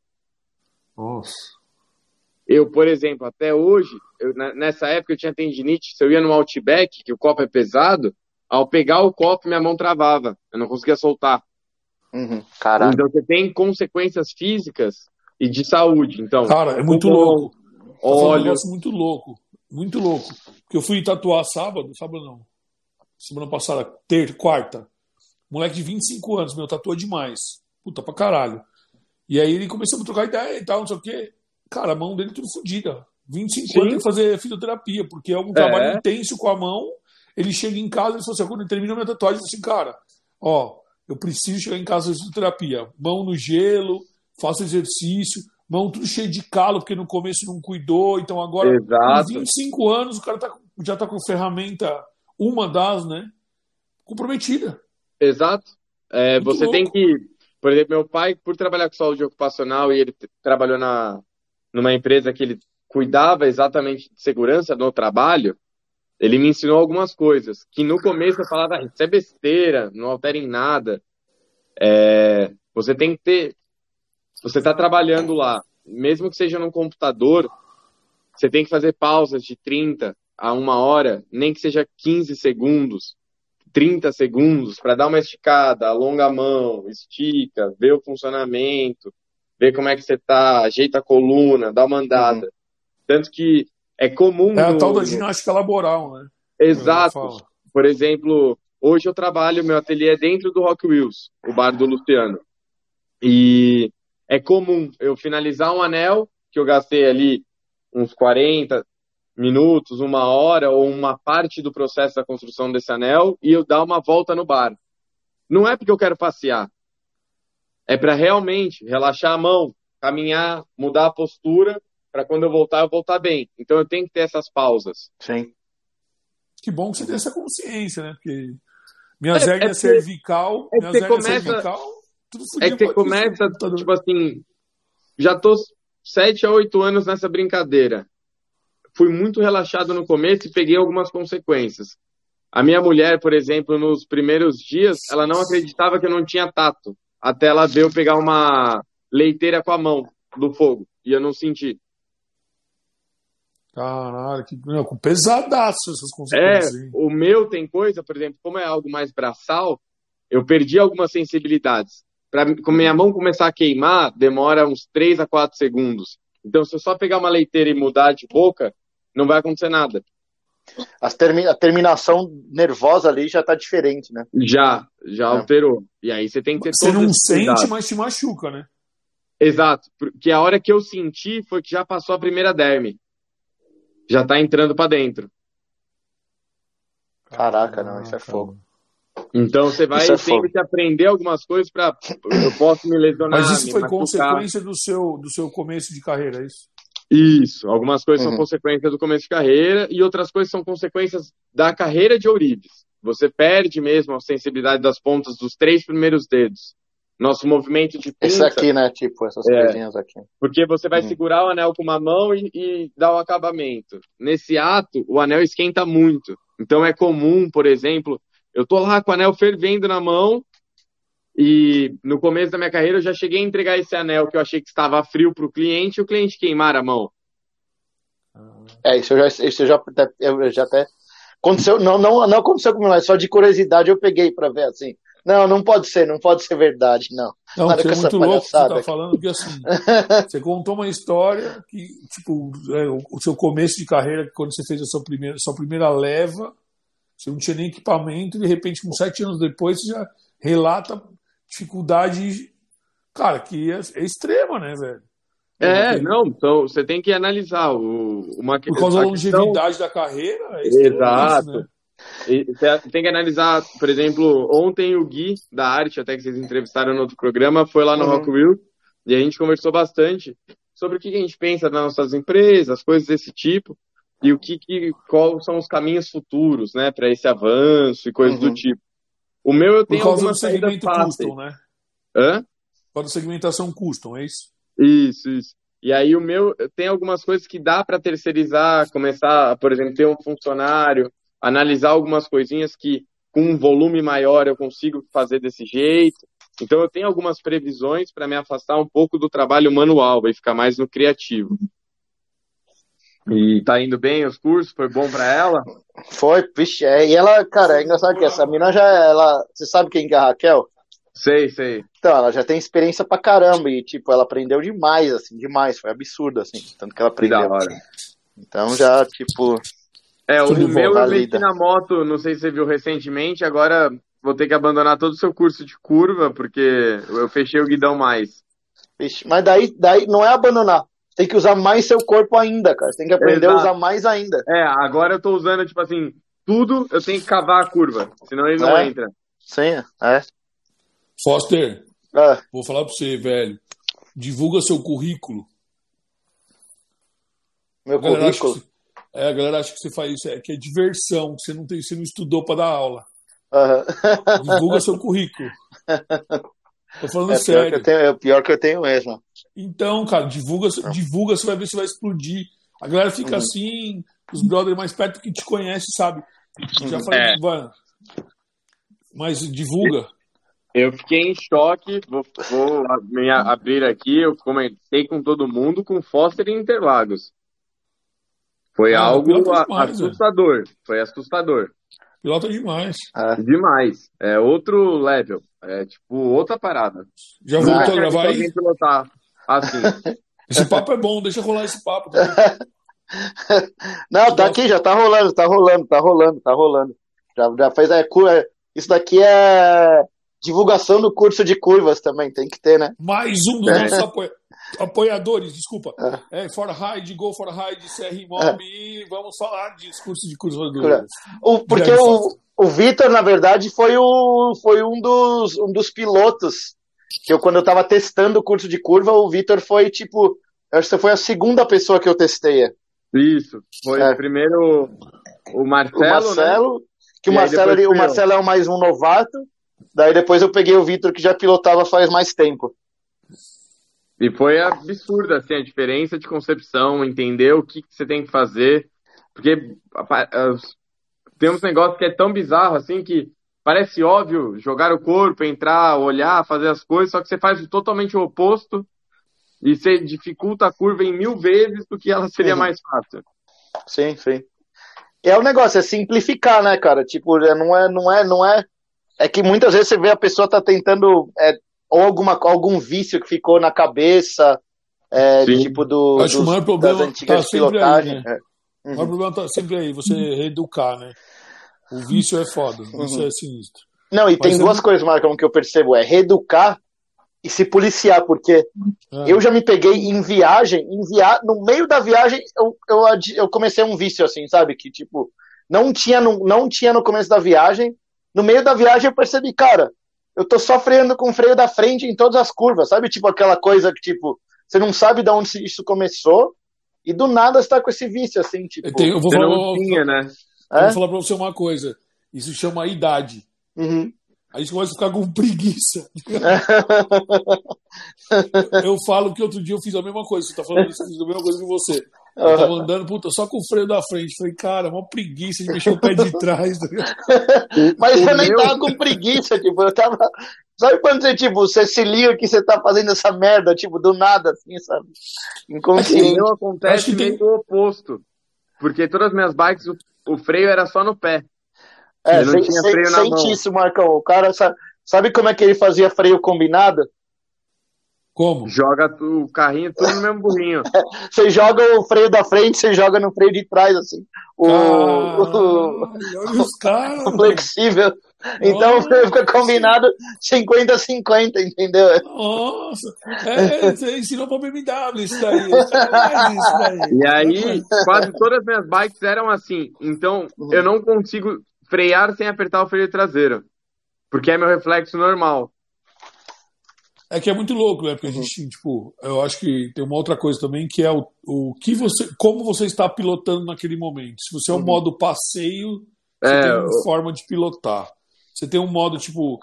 Nossa. Eu, por exemplo, até hoje, eu, nessa época eu tinha tendinite, se eu ia no Outback, que o copo é pesado, ao pegar o copo minha mão travava, eu não conseguia soltar. Uhum, então você tem consequências físicas e de saúde. Então, cara, é muito louco. Olha, um negócio muito louco, muito louco. Porque eu fui tatuar sábado, sábado não, semana passada, ter, quarta. Moleque de 25 anos, meu, tatuou demais. Puta pra caralho. E aí ele começou a trocar ideia e tal, não sei o quê. Cara, a mão dele tudo fodida. 25 Sim. anos fazer fisioterapia, porque é um trabalho é. intenso com a mão. Ele chega em casa e fala assim, quando termina minha tatuagem, ele assim, cara, ó, eu preciso chegar em casa fazer fisioterapia. Mão no gelo, faço exercício mão tudo cheio de calo, porque no começo não cuidou, então agora, Exato. com 25 anos, o cara tá, já está com ferramenta, uma das, né, comprometida. Exato. É, você louco. tem que, por exemplo, meu pai, por trabalhar com saúde ocupacional e ele trabalhou na, numa empresa que ele cuidava exatamente de segurança no trabalho, ele me ensinou algumas coisas, que no começo eu falava, ah, isso é besteira, não altera em nada. É, você tem que ter, você está trabalhando lá, mesmo que seja num computador, você tem que fazer pausas de 30 a uma hora, nem que seja 15 segundos, 30 segundos, para dar uma esticada, alonga a mão, estica, vê o funcionamento, vê como é que você está, ajeita a coluna, dá uma andada. Uhum. Tanto que é comum. É a tal da ginástica laboral, né? Exato. Por exemplo, hoje eu trabalho, meu ateliê é dentro do Rock Wheels, o bar do Luciano. E é comum eu finalizar um anel, que eu gastei ali uns 40 minutos, uma hora, ou uma parte do processo da construção desse anel, e eu dar uma volta no bar. Não é porque eu quero passear. É para realmente relaxar a mão, caminhar, mudar a postura, para quando eu voltar, eu voltar bem. Então eu tenho que ter essas pausas. Sim. Que bom que você tem essa consciência, né? Porque minhas é, é cervical, é minhas começa, cervical, tudo É que você começa, tipo assim, já tô sete a oito anos nessa brincadeira. Fui muito relaxado no começo e peguei algumas consequências. A minha mulher, por exemplo, nos primeiros dias, ela não acreditava que eu não tinha tato. Até ela ver eu pegar uma leiteira com a mão do fogo. E eu não senti. Caralho, que não, pesadaço essas consequências. É, o meu tem coisa, por exemplo, como é algo mais braçal, eu perdi algumas sensibilidades. Para minha mão começar a queimar, demora uns 3 a 4 segundos. Então, se eu só pegar uma leiteira e mudar de boca, não vai acontecer nada. Termi a terminação nervosa ali já está diferente, né? Já, já é. alterou. E aí você tem que ter Você não sente, cuidado. mas te machuca, né? Exato. Porque a hora que eu senti foi que já passou a primeira derme já tá entrando para dentro. Caraca, não, isso é fogo. Então você vai é sempre aprender algumas coisas para eu posso me lesionar. Mas isso foi consequência do seu do seu começo de carreira, é isso? Isso, algumas coisas uhum. são consequências do começo de carreira e outras coisas são consequências da carreira de Ourives. Você perde mesmo a sensibilidade das pontas dos três primeiros dedos nosso movimento de pinça. Esse aqui, né? Tipo, essas é, coisinhas aqui. Porque você vai hum. segurar o anel com uma mão e, e dar o acabamento. Nesse ato, o anel esquenta muito. Então é comum, por exemplo, eu tô lá com o anel fervendo na mão e no começo da minha carreira eu já cheguei a entregar esse anel que eu achei que estava frio para o cliente e o cliente queimar a mão. É, isso eu já, isso eu já, eu já até aconteceu, não, não, não aconteceu comigo, mas só de curiosidade eu peguei para ver assim. Não, não pode ser, não pode ser verdade, não. Não, Para você é muito louco que você tá falando, porque assim, *laughs* você contou uma história que, tipo, é, o seu começo de carreira, quando você fez a sua primeira, sua primeira leva, você não tinha nem equipamento, e de repente, com sete anos depois, você já relata dificuldade, cara, que é, é extrema, né, velho? É, não, então você tem que analisar o, uma Por causa da longevidade questão... da carreira, é Exato. Isso, né? Você tem que analisar, por exemplo, ontem o Gui da arte, até que vocês entrevistaram no outro programa, foi lá no uhum. Rock Wheel e a gente conversou bastante sobre o que a gente pensa nas nossas empresas, coisas desse tipo, e o que, que quais são os caminhos futuros, né, para esse avanço e coisas uhum. do tipo. O meu eu tenho Por causa do segmento custom, né? Hã? Da segmentação custom, é isso? Isso, isso. E aí o meu tem algumas coisas que dá para terceirizar, começar, por exemplo, ter um funcionário, analisar algumas coisinhas que com um volume maior eu consigo fazer desse jeito. Então eu tenho algumas previsões para me afastar um pouco do trabalho manual e ficar mais no criativo. E tá indo bem os cursos? Foi bom para ela? Foi, vixe, é, e ela, cara, é engraçado que essa menina já, ela, você sabe quem que é a Raquel? Sei, sei. Então, ela já tem experiência pra caramba e, tipo, ela aprendeu demais, assim, demais, foi absurdo, assim, tanto que ela aprendeu. da hora. Então já, tipo, é, o meu eu meti na moto, não sei se você viu recentemente, agora vou ter que abandonar todo o seu curso de curva, porque eu fechei o guidão mais. Vixe, mas daí, daí não é abandonar. Tem que usar mais seu corpo ainda, cara. Você tem que aprender Exato. a usar mais ainda. É, agora eu tô usando, tipo assim, tudo eu tenho que cavar a curva, senão ele não é. entra. Sim, é. Foster, é. vou falar pra você, velho. Divulga seu currículo. Meu currículo? É, a galera acha que você faz isso, é que é diversão, que você não, tem, você não estudou para dar aula. Uhum. Divulga seu currículo. *laughs* Tô falando é sério. Pior tenho, é o pior que eu tenho mesmo. Então, cara, divulga, divulga, você vai ver se vai explodir. A galera fica uhum. assim, os brothers mais perto que te conhecem, sabe? Já uhum. falei, é. mas divulga. Eu fiquei em choque, vou, vou me abrir aqui, eu comentei com todo mundo com Foster e Interlagos. Foi ah, algo demais, assustador. Foi assustador. Pilota demais. É. Demais. É outro level. É tipo outra parada. Já voltou a gravar aí? pilotar assim. esse papo é bom, deixa rolar esse papo. Tá? Não, tá aqui, já tá rolando, tá rolando, tá rolando, tá rolando. Já, já fez a é, Isso daqui é divulgação do curso de curvas também, tem que ter, né? Mais um dos nossos apoia apoiadores, desculpa. É. é for Ride, Go for Ride, CR Mob é. e vamos falar de curso de curvas. O, porque o, o Vitor, na verdade, foi, o, foi um, dos, um dos pilotos eu, quando eu tava testando o curso de curva, o Vitor foi tipo. Acho que foi a segunda pessoa que eu testei. Isso. Foi é. primeiro o Marcelo. O Marcelo, né? que o Marcelo, o Marcelo é o mais um novato. Daí depois eu peguei o Vitor que já pilotava faz mais tempo. E foi absurda assim, a diferença de concepção, entender o que, que você tem que fazer. Porque tem uns negócios que é tão bizarro assim que parece óbvio jogar o corpo, entrar, olhar, fazer as coisas, só que você faz totalmente o oposto e você dificulta a curva em mil vezes do que ela seria uhum. mais fácil. Sim, sim. É o negócio, é simplificar, né, cara? Tipo, é, não é, não é, não é. É que muitas vezes você vê a pessoa tá tentando é, ou alguma, algum vício que ficou na cabeça, é, tipo do. Acho que o maior problema tá sempre aí, né? é. uhum. O maior problema tá sempre aí, você reeducar, né? O vício é foda, o vício uhum. é sinistro. Não, e Mas tem duas coisas, Marcão, que eu percebo: é reeducar e se policiar, porque é. eu já me peguei em viagem, em via... no meio da viagem eu, eu, eu comecei um vício assim, sabe? Que tipo, não tinha no, não tinha no começo da viagem, no meio da viagem eu percebi, cara, eu tô só freando com o freio da frente em todas as curvas, sabe? Tipo aquela coisa que, tipo, você não sabe de onde isso começou e do nada você tá com esse vício, assim, tipo. Eu, tenho, eu vou, falar, tinha, né? Eu vou falar pra você uma coisa. Isso chama idade. Uhum. Aí você começa a ficar com preguiça. *laughs* eu falo que outro dia eu fiz a mesma coisa. Você tá falando isso, eu fiz a mesma coisa que você. Eu tava andando, puta, só com o freio da frente. Falei, cara, uma preguiça de mexer o pé de *laughs* trás. Mas eu nem tava com preguiça, tipo, eu tava. Sabe quando você, tipo, você se liga que você tá fazendo essa merda, tipo, do nada, assim, sabe? Inconsciente. Assim, acontece meio tem... o oposto. Porque todas as minhas bikes, o, o freio era só no pé. É, não tinha freio na mão. isso, Marcão. O cara sabe, sabe como é que ele fazia freio combinado? Como? Joga o carrinho tudo no mesmo burrinho. *laughs* você joga o freio da frente, você joga no freio de trás, assim. O, Caralho, os caras, *laughs* o flexível. Então o freio *laughs* fica combinado 50-50, entendeu? Nossa, é, você ensinou pra BMW isso daí. isso daí. E aí, quase todas as minhas bikes eram assim. Então, uhum. eu não consigo frear sem apertar o freio traseiro. Porque é meu reflexo normal. É que é muito louco, né? Porque a gente, tipo, eu acho que tem uma outra coisa também que é o, o que você, como você está pilotando naquele momento. Se você é o uhum. modo passeio, você é, tem uma forma de pilotar. Você tem um modo tipo,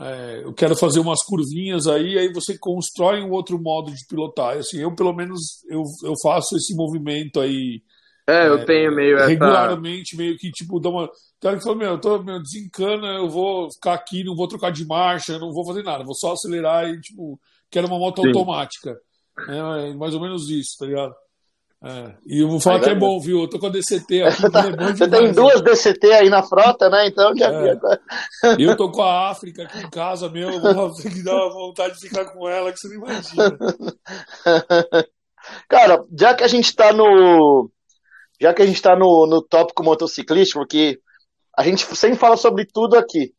é, eu quero fazer umas curvinhas aí, aí você constrói um outro modo de pilotar. Assim, eu pelo menos eu, eu faço esse movimento aí. É, eu é, tenho meio regularmente, essa... meio que tipo dá uma cara que falou, meu, eu tô, meu, desencana, eu vou ficar aqui, não vou trocar de marcha, não vou fazer nada, vou só acelerar e, tipo, quero uma moto Sim. automática. É, é, mais ou menos isso, tá ligado? É. E eu vou falar que é bom, viu? Eu tô com a DCT aqui. *laughs* É Você tem duas DCT aí na frota, né? Então já é. Eu tô com a África aqui em casa, meu. Vou ter que dar uma vontade de ficar com ela, que você não imagina. *laughs* Cara, já que a gente tá no. Já que a gente tá no, no tópico motociclístico, porque a gente sempre fala sobre tudo aqui.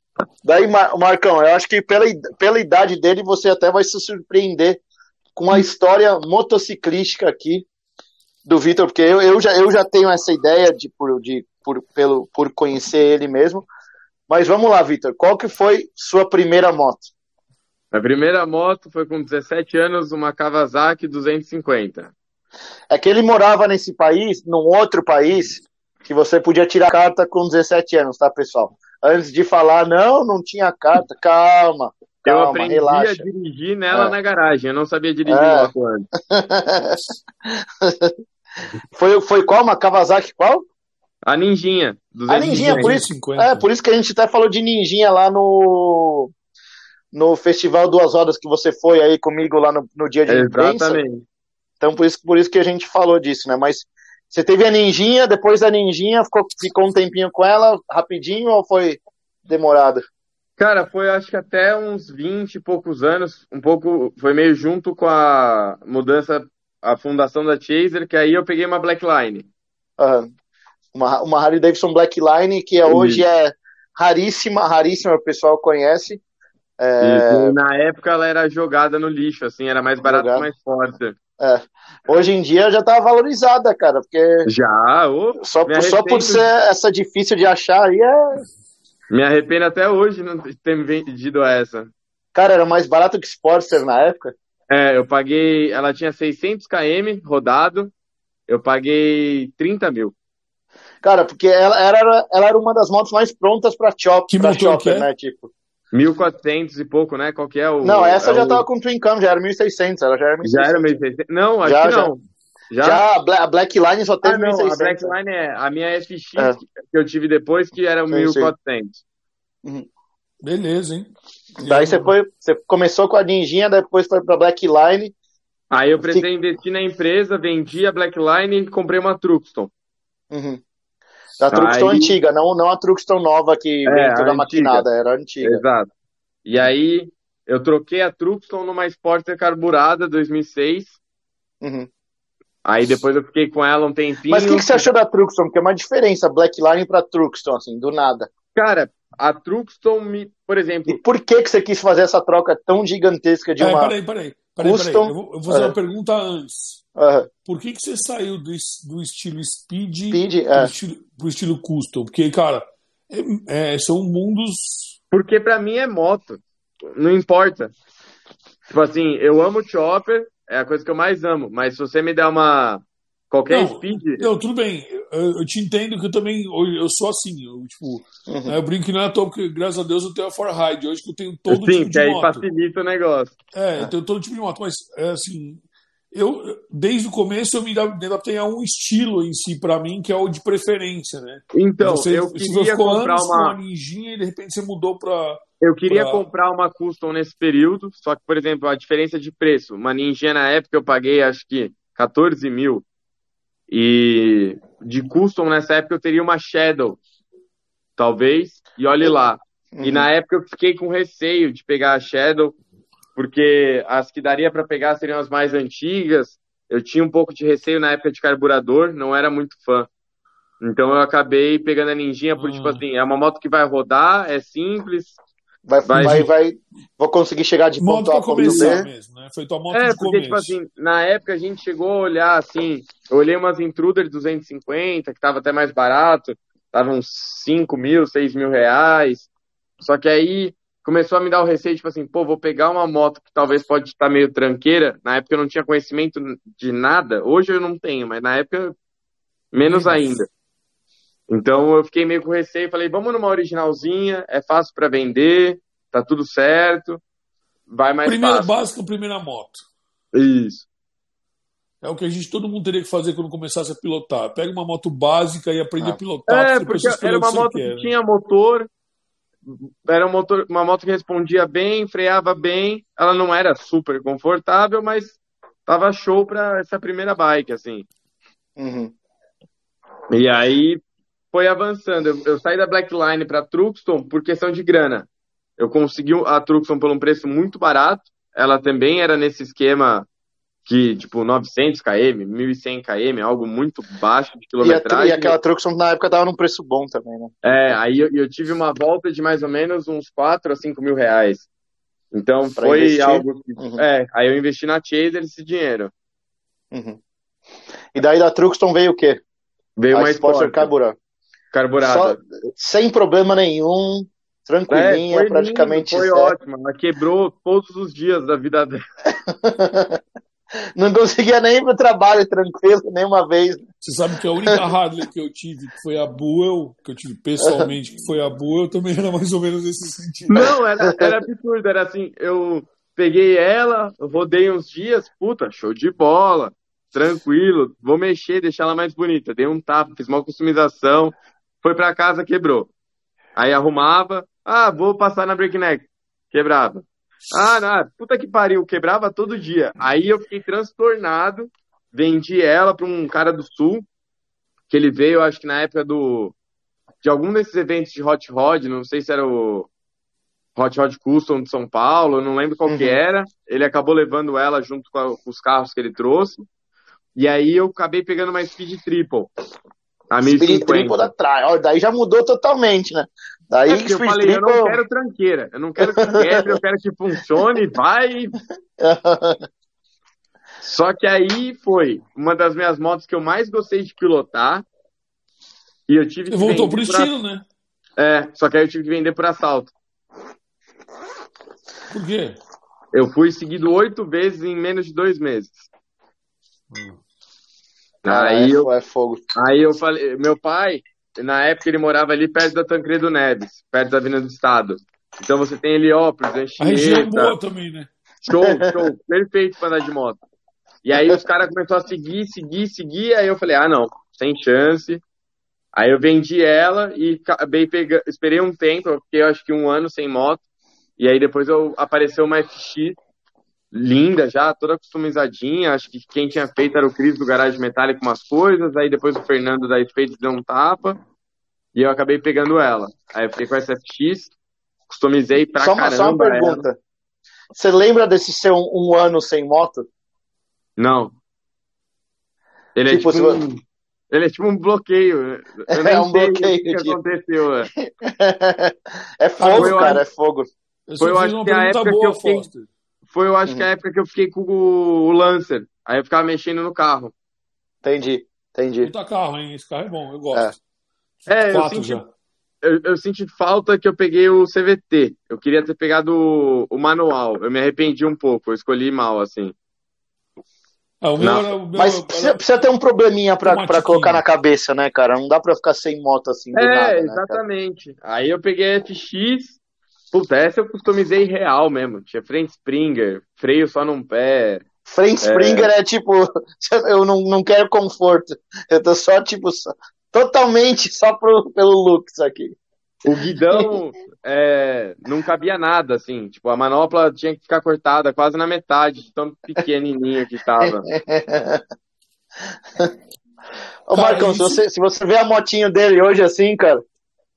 Daí, Marcão, eu acho que pela, pela idade dele você até vai se surpreender com a história motociclística aqui do Vitor, porque eu, eu, já, eu já tenho essa ideia de, por, de, por, pelo, por conhecer ele mesmo. Mas vamos lá, Vitor, qual que foi sua primeira moto? A primeira moto foi com 17 anos, uma Kawasaki 250. É que ele morava nesse país, num outro país, que você podia tirar carta com 17 anos, tá, pessoal? Antes de falar, não, não tinha carta, calma. Calma, eu aprendi relaxa. a dirigir nela é. na garagem, eu não sabia dirigir é. moto antes. *laughs* foi, foi qual? Uma Kawasaki qual? A Ninjinha. A Ninjinha, por isso, é, por isso que a gente até falou de Ninjinha lá no no Festival Duas Horas que você foi aí comigo lá no, no dia de imprensa. Exatamente. Então por isso, por isso que a gente falou disso, né? Mas você teve a ninjinha, depois da ninjinha ficou, ficou um tempinho com ela, rapidinho, ou foi demorado? Cara, foi acho que até uns 20 e poucos anos, um pouco, foi meio junto com a mudança, a fundação da Chaser, que aí eu peguei uma Blackline. Uhum. Uma, uma Harley Davidson Blackline, que é, hoje é raríssima, raríssima, o pessoal conhece. É... na época ela era jogada no lixo, assim, era mais barata e mais forte. É. Hoje em dia já tá valorizada, cara, porque. Já, oh, só, por, só por ser essa difícil de achar aí é. Me arrependo até hoje não ter vendido essa. Cara, era mais barato que Sportster na época? É, eu paguei. Ela tinha 600 km rodado, eu paguei 30 mil. Cara, porque ela, era, ela era uma das motos mais prontas pra, chop, que pra chopper, é? né? Tipo. 1.400 e pouco, né? Qual que é o. Não, essa é já o... tava com Twin Cam, já era 1.600. Ela já era 1.600. Já era 1.600. Não, acho já, que não. Já, já a Black Line só teve ah, não, 1.600. A Black Line é a minha FX é. que eu tive depois, que era 1.400. Uhum. Beleza, hein? Daí você, foi, você começou com a Ninjinha, depois foi pra Black Line. Aí eu precisei investir na empresa, vendi a Black Line e comprei uma Truxton. Uhum. A Truxton aí... antiga, não, não a Truxton nova que é, vem toda maquinada, era antiga. Exato. E aí eu troquei a Truxton numa Sporter carburada 2006. Uhum. Aí depois eu fiquei com ela um tempinho. Mas o que, que, você achou da Truxton? Porque é uma diferença Blackline pra Truxton, assim, do nada. Cara, a Truxton, me, por exemplo. E por que, que você quis fazer essa troca tão gigantesca de é, uma. Peraí, peraí. peraí, custom... peraí. Eu, vou, eu vou fazer uma pergunta antes. Uhum. Por que, que você saiu do, do estilo Speed, Speed é. pro, estilo, pro estilo Custom? Porque, cara, é, é, são mundos. Porque para mim é moto. Não importa. Tipo assim, eu amo chopper, é a coisa que eu mais amo. Mas se você me der uma Qualquer não, speed. Não, tudo bem. Eu, eu, te entendo que eu também. Eu, eu sou assim. Eu, tipo, uhum. eu brinco que não é à toa, porque graças a Deus eu tenho a For Ride. Hoje que eu tenho todo Sim, tipo de que moto. aí facilita o negócio. É, eu tenho todo tipo de moto. Mas, é assim. Eu, desde o começo, eu me adaptei a um estilo em si, para mim, que é o de preferência, né? Então, você, eu queria comprar uma... uma ninjinha e de repente você mudou para eu queria pra... comprar uma custom nesse período, só que, por exemplo, a diferença de preço. Uma Ninja na época eu paguei acho que 14 mil. E de custom nessa época eu teria uma Shadow, talvez, e olhe lá. Uhum. E na época eu fiquei com receio de pegar a Shadow, porque as que daria para pegar seriam as mais antigas. Eu tinha um pouco de receio na época de carburador, não era muito fã. Então eu acabei pegando a Ninjinha por, uhum. tipo assim, é uma moto que vai rodar, é simples, Vai, vai, vai, vai, vou conseguir chegar de ponto A ponto B. Mesmo, né? Foi tua moto é, de porque, tipo assim, na época a gente chegou a olhar assim, eu olhei umas Intruder 250, que tava até mais barato, tava uns 5 mil, 6 mil reais. Só que aí começou a me dar o receio, tipo assim, pô, vou pegar uma moto que talvez pode estar meio tranqueira. Na época eu não tinha conhecimento de nada, hoje eu não tenho, mas na época menos ainda. Então eu fiquei meio com receio, falei, vamos numa originalzinha, é fácil para vender, tá tudo certo, vai mais primeira fácil. básica, primeira moto. Isso. É o que a gente todo mundo teria que fazer quando começasse a pilotar. Pega uma moto básica e aprende ah. a pilotar. É, porque era uma moto que, que tinha motor, era um motor, uma moto que respondia bem, freava bem. Ela não era super confortável, mas tava show para essa primeira bike, assim. Uhum. E aí foi avançando. Eu, eu saí da Blackline para Truxton por questão de grana. Eu consegui a Truxton por um preço muito barato. Ela também era nesse esquema que, tipo, 900 km, 1100 km, algo muito baixo de quilometragem. E, a, e aquela Truxton na época tava num preço bom também, né? É, aí eu, eu, tive uma volta de mais ou menos uns 4 a 5 mil reais. Então pra foi investir. algo que, uhum. É, aí eu investi na Chaser esse dinheiro. Uhum. E daí da Truxton veio o quê? Veio a uma Sportster Carburant. Carburada. Só, sem problema nenhum, tranquilinha, é, praticamente. Lindo, foi ótimo, ela quebrou todos os dias da vida dela. *laughs* Não conseguia nem ir pro trabalho tranquilo, nenhuma vez. Você sabe que a única Harley que eu tive, que foi a Buell, que eu tive pessoalmente, que foi a Buell, também era mais ou menos nesse sentido. Não, era, era absurdo, era assim, eu peguei ela, rodei uns dias, puta, show de bola, tranquilo, vou mexer, deixar ela mais bonita. Dei um tapa, fiz uma customização, foi para casa, quebrou. Aí arrumava, ah, vou passar na breakneck, quebrava. Ah, não, puta que pariu, quebrava todo dia. Aí eu fiquei transtornado, vendi ela para um cara do sul, que ele veio, acho que na época do de algum desses eventos de Hot Rod, não sei se era o Hot Rod Custom de São Paulo, não lembro qual uhum. que era. Ele acabou levando ela junto com, a, com, os carros que ele trouxe. E aí eu acabei pegando uma Speed Triple. A 1050. Speed atrás. Daí já mudou totalmente, né? Daí é eu falei, eu não quero tranqueira. Eu não quero que quebre, eu quero que funcione, vai. *laughs* Só que aí foi uma das minhas motos que eu mais gostei de pilotar. E eu tive que. Voltou pro estilo, né? É, só que aí eu tive que vender por assalto. Por quê? Eu fui seguido oito vezes em menos de dois meses. Hum. Aí, é, eu, é fogo. aí eu falei, meu pai, na época ele morava ali perto da Tancredo Neves, perto da Avenida do Estado. Então você tem Heliópolis, Anchieta. A região boa também, né? Show, *laughs* show, perfeito para andar de moto. E aí os caras começaram a seguir, seguir, seguir, aí eu falei, ah não, sem chance. Aí eu vendi ela e acabei pegando, esperei um tempo, eu fiquei acho que um ano sem moto. E aí depois eu apareceu uma FX linda já, toda customizadinha. Acho que quem tinha feito era o Cris do Garage Metálico com umas coisas. Aí depois o Fernando da Spades deu um tapa. E eu acabei pegando ela. Aí eu fiquei com essa FX, customizei pra só uma, caramba. Só uma pergunta. Ela. Você lembra desse ser um, um, ano sem moto? Não. Ele é tipo, tipo um, ele é tipo um bloqueio. Eu *laughs* é um bloqueio. O que tipo. aconteceu. É, *laughs* é fogo, foi, cara, é fogo. Eu foi, eu acho que a época boa, que eu fiquei. Foi, eu acho uhum. que a uhum. época que eu fiquei com o Lancer. Aí eu ficava mexendo no carro. Entendi, entendi. Puta carro, hein? Esse carro é bom, eu gosto. É, é eu, senti, eu, eu, senti falta que eu peguei o CVT. Eu queria ter pegado o, o manual. Eu me arrependi um pouco, eu escolhi mal, assim. Ah, meu era, meu Mas era... Precisa, precisa, ter um probleminha pra, pra colocar na cabeça, né, cara? Não dá pra ficar sem moto assim do é, nada, né, exatamente. Aí eu peguei a FX, puta, essa eu customizei real mesmo. Tinha frente Springer, freio só num pé. Frente é... Springer é tipo, *laughs* eu não, não quero conforto. Eu tô só, tipo, só, totalmente só pro, pelo looks aqui. O guidão é, não cabia nada, assim. Tipo, a manopla tinha que ficar cortada quase na metade, tão pequenininha que estava. *laughs* Ô, Marcão, se você, se você vê a motinho dele hoje assim, cara,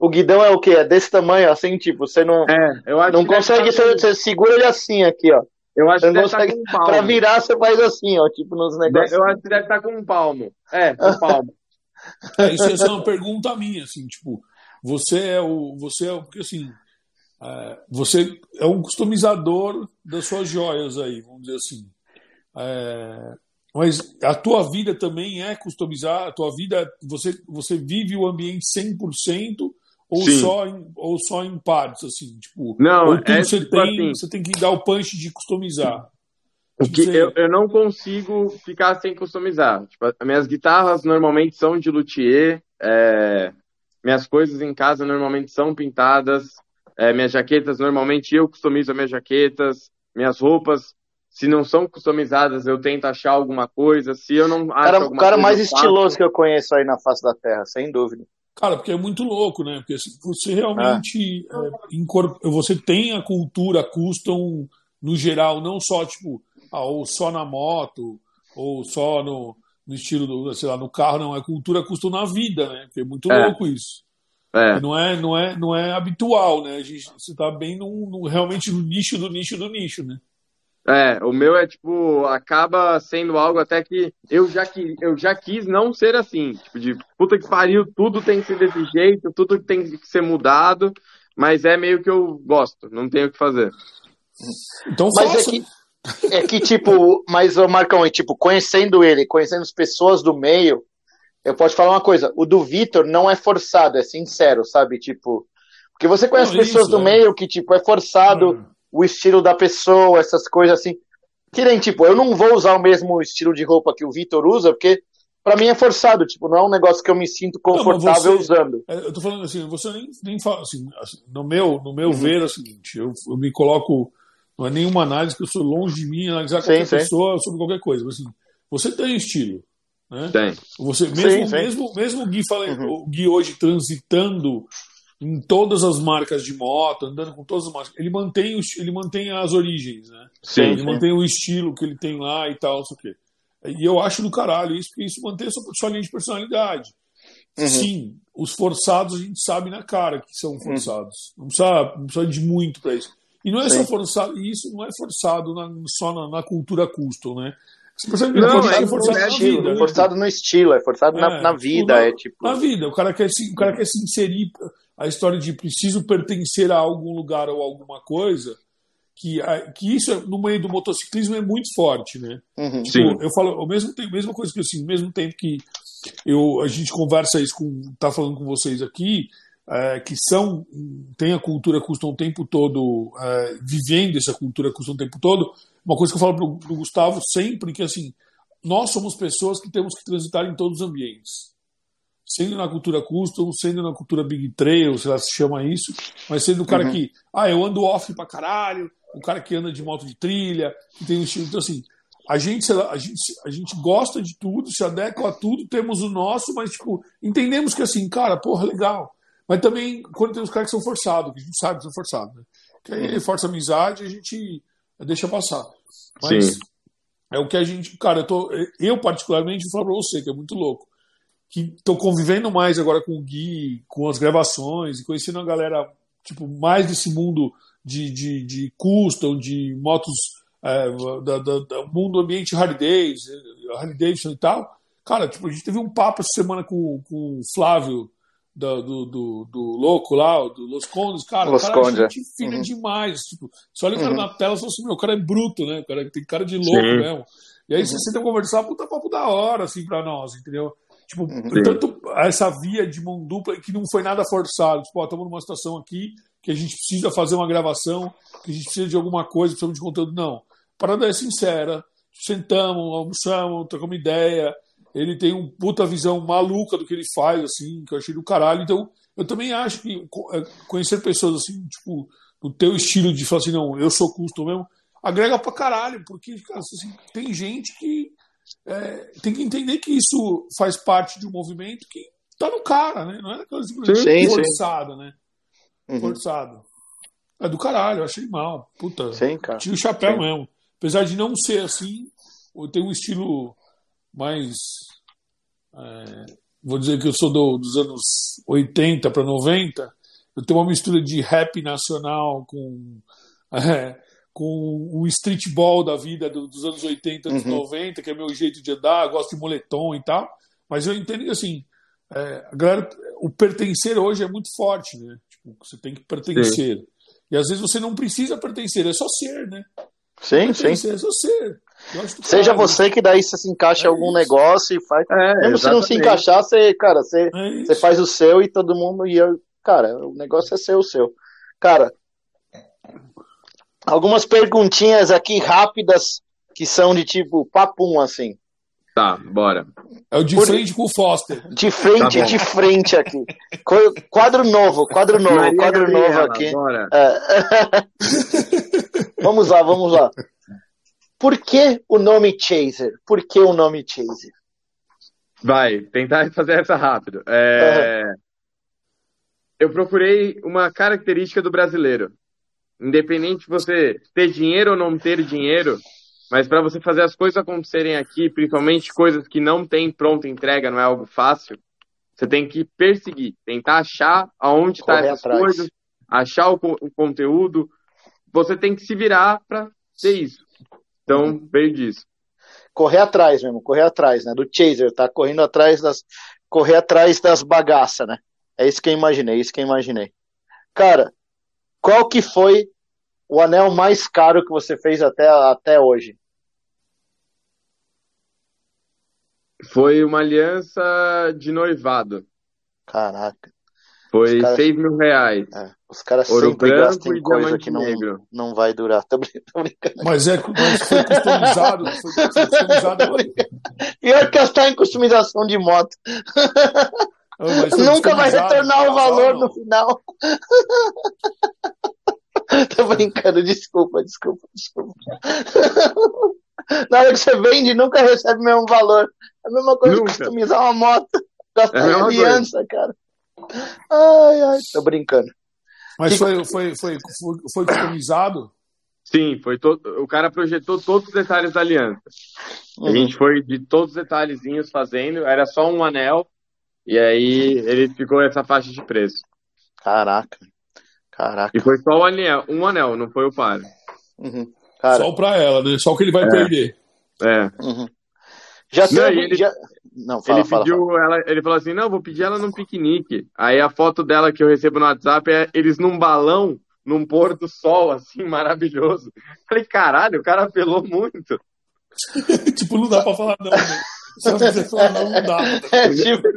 o guidão é o quê? É desse tamanho, assim, tipo, você não, é, eu acho não consegue, você, você, segura ele assim aqui, ó. Eu acho você que consegue, um palmo. Pra virar, você faz assim, ó, tipo, nos negócios. Eu acho que deve estar com um palmo. É, um palmo. *laughs* É, isso é uma pergunta minha, assim, tipo, você é o. Você é o. Porque assim. É, você é um customizador das suas joias aí, vamos dizer assim. É, mas a tua vida também é customizar, a tua vida, você, você vive o ambiente 100% ou só, em, ou só em partes, assim, tipo, não, é, você tipo tem, assim, você tem que dar o punch de customizar. Tipo, eu, eu não consigo ficar sem customizar. Tipo, as minhas guitarras normalmente são de luthier, é, minhas coisas em casa normalmente são pintadas. É, minhas jaquetas, normalmente eu customizo as minhas jaquetas. Minhas roupas, se não são customizadas, eu tento achar alguma coisa. Se eu não acho cara, alguma O cara mais estiloso que eu conheço aí na face da Terra, sem dúvida. Cara, porque é muito louco, né? Porque você realmente é, você tem a cultura custom no geral, não só tipo, ah, ou só na moto, ou só no, no estilo do, sei lá, no carro, não, é cultura custo na vida, né? Porque é muito é. louco isso. É. Não, é, não, é, não é habitual, né? A gente, você tá bem no, no, realmente no nicho do nicho do nicho, né? É, o meu é tipo, acaba sendo algo até que eu já, que, eu já quis não ser assim. Tipo, de puta que pariu, tudo tem que ser desse jeito, tudo tem que ser mudado, mas é meio que eu gosto, não tenho o que fazer. Então mas é. É que, é que, tipo, mas o Marcão, tipo, conhecendo ele, conhecendo as pessoas do meio, eu posso falar uma coisa, o do Vitor não é forçado, é sincero, sabe? Tipo, porque você conhece pessoas isso, do é. meio que, tipo, é forçado hum. O estilo da pessoa, essas coisas assim. Que nem, tipo, eu não vou usar o mesmo estilo de roupa que o Vitor usa, porque para mim é forçado, tipo, não é um negócio que eu me sinto confortável não, você, usando. É, eu tô falando assim, você nem, nem fala assim, assim no meu, no meu uhum. ver é o seguinte, eu, eu me coloco não é nenhuma análise que eu sou longe de mim analisar sim, qualquer sim. pessoa sobre qualquer coisa. Mas, assim, você tem estilo. Né? Tem. Você, mesmo, sim, mesmo, mesmo o Gui, fala, uhum. o Gui hoje transitando em todas as marcas de moto, andando com todas as marcas, ele mantém, o, ele mantém as origens, né? Sim, ele mantém o estilo que ele tem lá e tal, não sei o quê. E eu acho do caralho isso, porque isso mantém a sua, sua linha de personalidade. Uhum. Sim, os forçados a gente sabe na cara que são forçados. Uhum. Não, precisa, não precisa de muito para isso. E não é Sim. só forçado, isso não é forçado na, só na, na, cultura custom, né? Você não, é, é forçado, é estilo, vida, forçado no estilo, é forçado é, na, na, vida, na, é tipo. Na vida, o cara quer se, o cara quer se inserir a história de preciso pertencer a algum lugar ou alguma coisa, que, que isso no meio do motociclismo é muito forte, né? Uhum. Tipo, eu falo, ao mesmo tempo, mesma coisa que assim, ao mesmo tempo que eu a gente conversa isso com tá falando com vocês aqui, é, que são tem a cultura custom o tempo todo é, vivendo essa cultura custom o tempo todo uma coisa que eu falo pro, pro Gustavo sempre que assim nós somos pessoas que temos que transitar em todos os ambientes sendo na cultura custom sendo na cultura big trail se lá se chama isso mas sendo o cara uhum. que ah eu ando off pra caralho o cara que anda de moto de trilha que tem um estilo então assim a gente, a gente, a gente gosta de tudo, se adequa a tudo, temos o nosso, mas tipo, entendemos que assim, cara, porra, legal. Mas também, quando tem os caras que são forçados, que a gente sabe que são forçados, né? Que aí força a amizade a gente deixa passar. Mas Sim. é o que a gente. Cara, eu, tô, eu particularmente, vou falar pra você, que é muito louco. Que tô convivendo mais agora com o Gui, com as gravações, e conhecendo a galera, tipo, mais desse mundo de, de, de custom, de motos, é, da, da, da, mundo ambiente Harley Davidson, Harley Davidson e tal. Cara, tipo, a gente teve um papo essa semana com, com o Flávio do, do, do, do, louco lá, do Los Condes, cara, Los cara Conde, é gente fina uhum. demais. Tipo, você olha o cara uhum. na tela e fala assim, meu, o cara é bruto, né? O cara tem cara de louco Sim. mesmo. E aí uhum. você senta conversar, puta papo da hora, assim, pra nós, entendeu? Tipo, uhum. tanto essa via de mão dupla que não foi nada forçado. Tipo, ó, estamos numa situação aqui que a gente precisa fazer uma gravação, que a gente precisa de alguma coisa, precisamos de conteúdo. Não. A parada é sincera. Sentamos, almoçamos, trocamos ideia, ele tem um puta visão maluca do que ele faz, assim, que eu achei do caralho. Então, eu também acho que é, conhecer pessoas assim, tipo, do teu estilo de falar assim, não, eu sou custo mesmo, agrega pra caralho, porque, cara, assim, tem gente que é, tem que entender que isso faz parte de um movimento que tá no cara, né? Não é aquela simplesmente forçada, né? Uhum. Forçado. É do caralho, eu achei mal. Puta. Sim, cara. Tira o chapéu Sim. mesmo. Apesar de não ser assim, eu tenho um estilo mais. É, vou dizer que eu sou do, dos anos 80 para 90. Eu tenho uma mistura de rap nacional com. *laughs* É, com o streetball da vida dos anos 80, anos uhum. 90, que é meu jeito de andar, gosto de moletom e tal. Mas eu entendo que assim, é, a galera, o pertencer hoje é muito forte, né? Tipo, você tem que pertencer. Sim. E às vezes você não precisa pertencer, é só ser, né? Sim, pertencer, sim. É só ser. Seja você que daí você se encaixa em é algum isso. negócio e faz. É, Mesmo se não se encaixar, você, cara, você, é você faz o seu e todo mundo. E eu, cara, o negócio é ser o seu. Cara, algumas perguntinhas aqui rápidas que são de tipo papum, assim. Tá, bora. É o de Por... frente com o Foster. De frente, tá de frente aqui. Quadro novo, quadro novo, Maria quadro Gabriela, novo aqui. É. *laughs* vamos lá, vamos lá. Por que o nome Chaser? Por que o nome Chaser? Vai, tentar fazer essa rápido. É... Uhum. Eu procurei uma característica do brasileiro. Independente de você ter dinheiro ou não ter dinheiro, mas para você fazer as coisas acontecerem aqui, principalmente coisas que não tem pronta entrega, não é algo fácil, você tem que perseguir, tentar achar aonde está essas atrás. coisas, achar o, o conteúdo. Você tem que se virar para ter isso. Então, veio disso. Correr atrás mesmo, correr atrás, né? Do chaser, tá correndo atrás das. Correr atrás das bagaças, né? É isso que eu imaginei, é isso que eu imaginei. Cara, qual que foi o anel mais caro que você fez até, até hoje? Foi uma aliança de noivado. Caraca. Foi cara, 6 mil reais. É, os caras sempre gastam em coisa que não, não vai durar. *laughs* Tô brincando. Mas, é, mas foi customizado. Foi customizado. Pior que gastar em customização de moto. Oh, Nunca vai retornar o valor no final. *laughs* *laughs* Tô brincando, desculpa, desculpa, desculpa. *laughs* Na hora que você vende, nunca recebe o mesmo valor. É a mesma coisa nunca. que customizar uma moto. *laughs* Gastar é aliança, cara. Ai, ai, tô brincando. Mas foi, foi, foi, foi, foi customizado? Sim, foi todo, o cara projetou todos os detalhes da aliança. Uhum. A gente foi de todos os detalhezinhos fazendo, era só um anel, e aí ele ficou essa faixa de preço. Caraca. Caraca. E foi só um anel, um anel não foi o par. Uhum. Cara, só pra ela, né? Só o que ele vai é. perder. É. Uhum. Já Não, teve. ele- já... Não, fala, ele fala, pediu, fala. Ela, ele falou assim, não, vou pedir ela num piquenique. Aí a foto dela que eu recebo no WhatsApp é eles num balão, num pôr do sol, assim, maravilhoso. Falei, caralho, o cara apelou muito. *laughs* tipo, não dá pra falar não, né? Se você falar não, não dá. *laughs* É, tipo,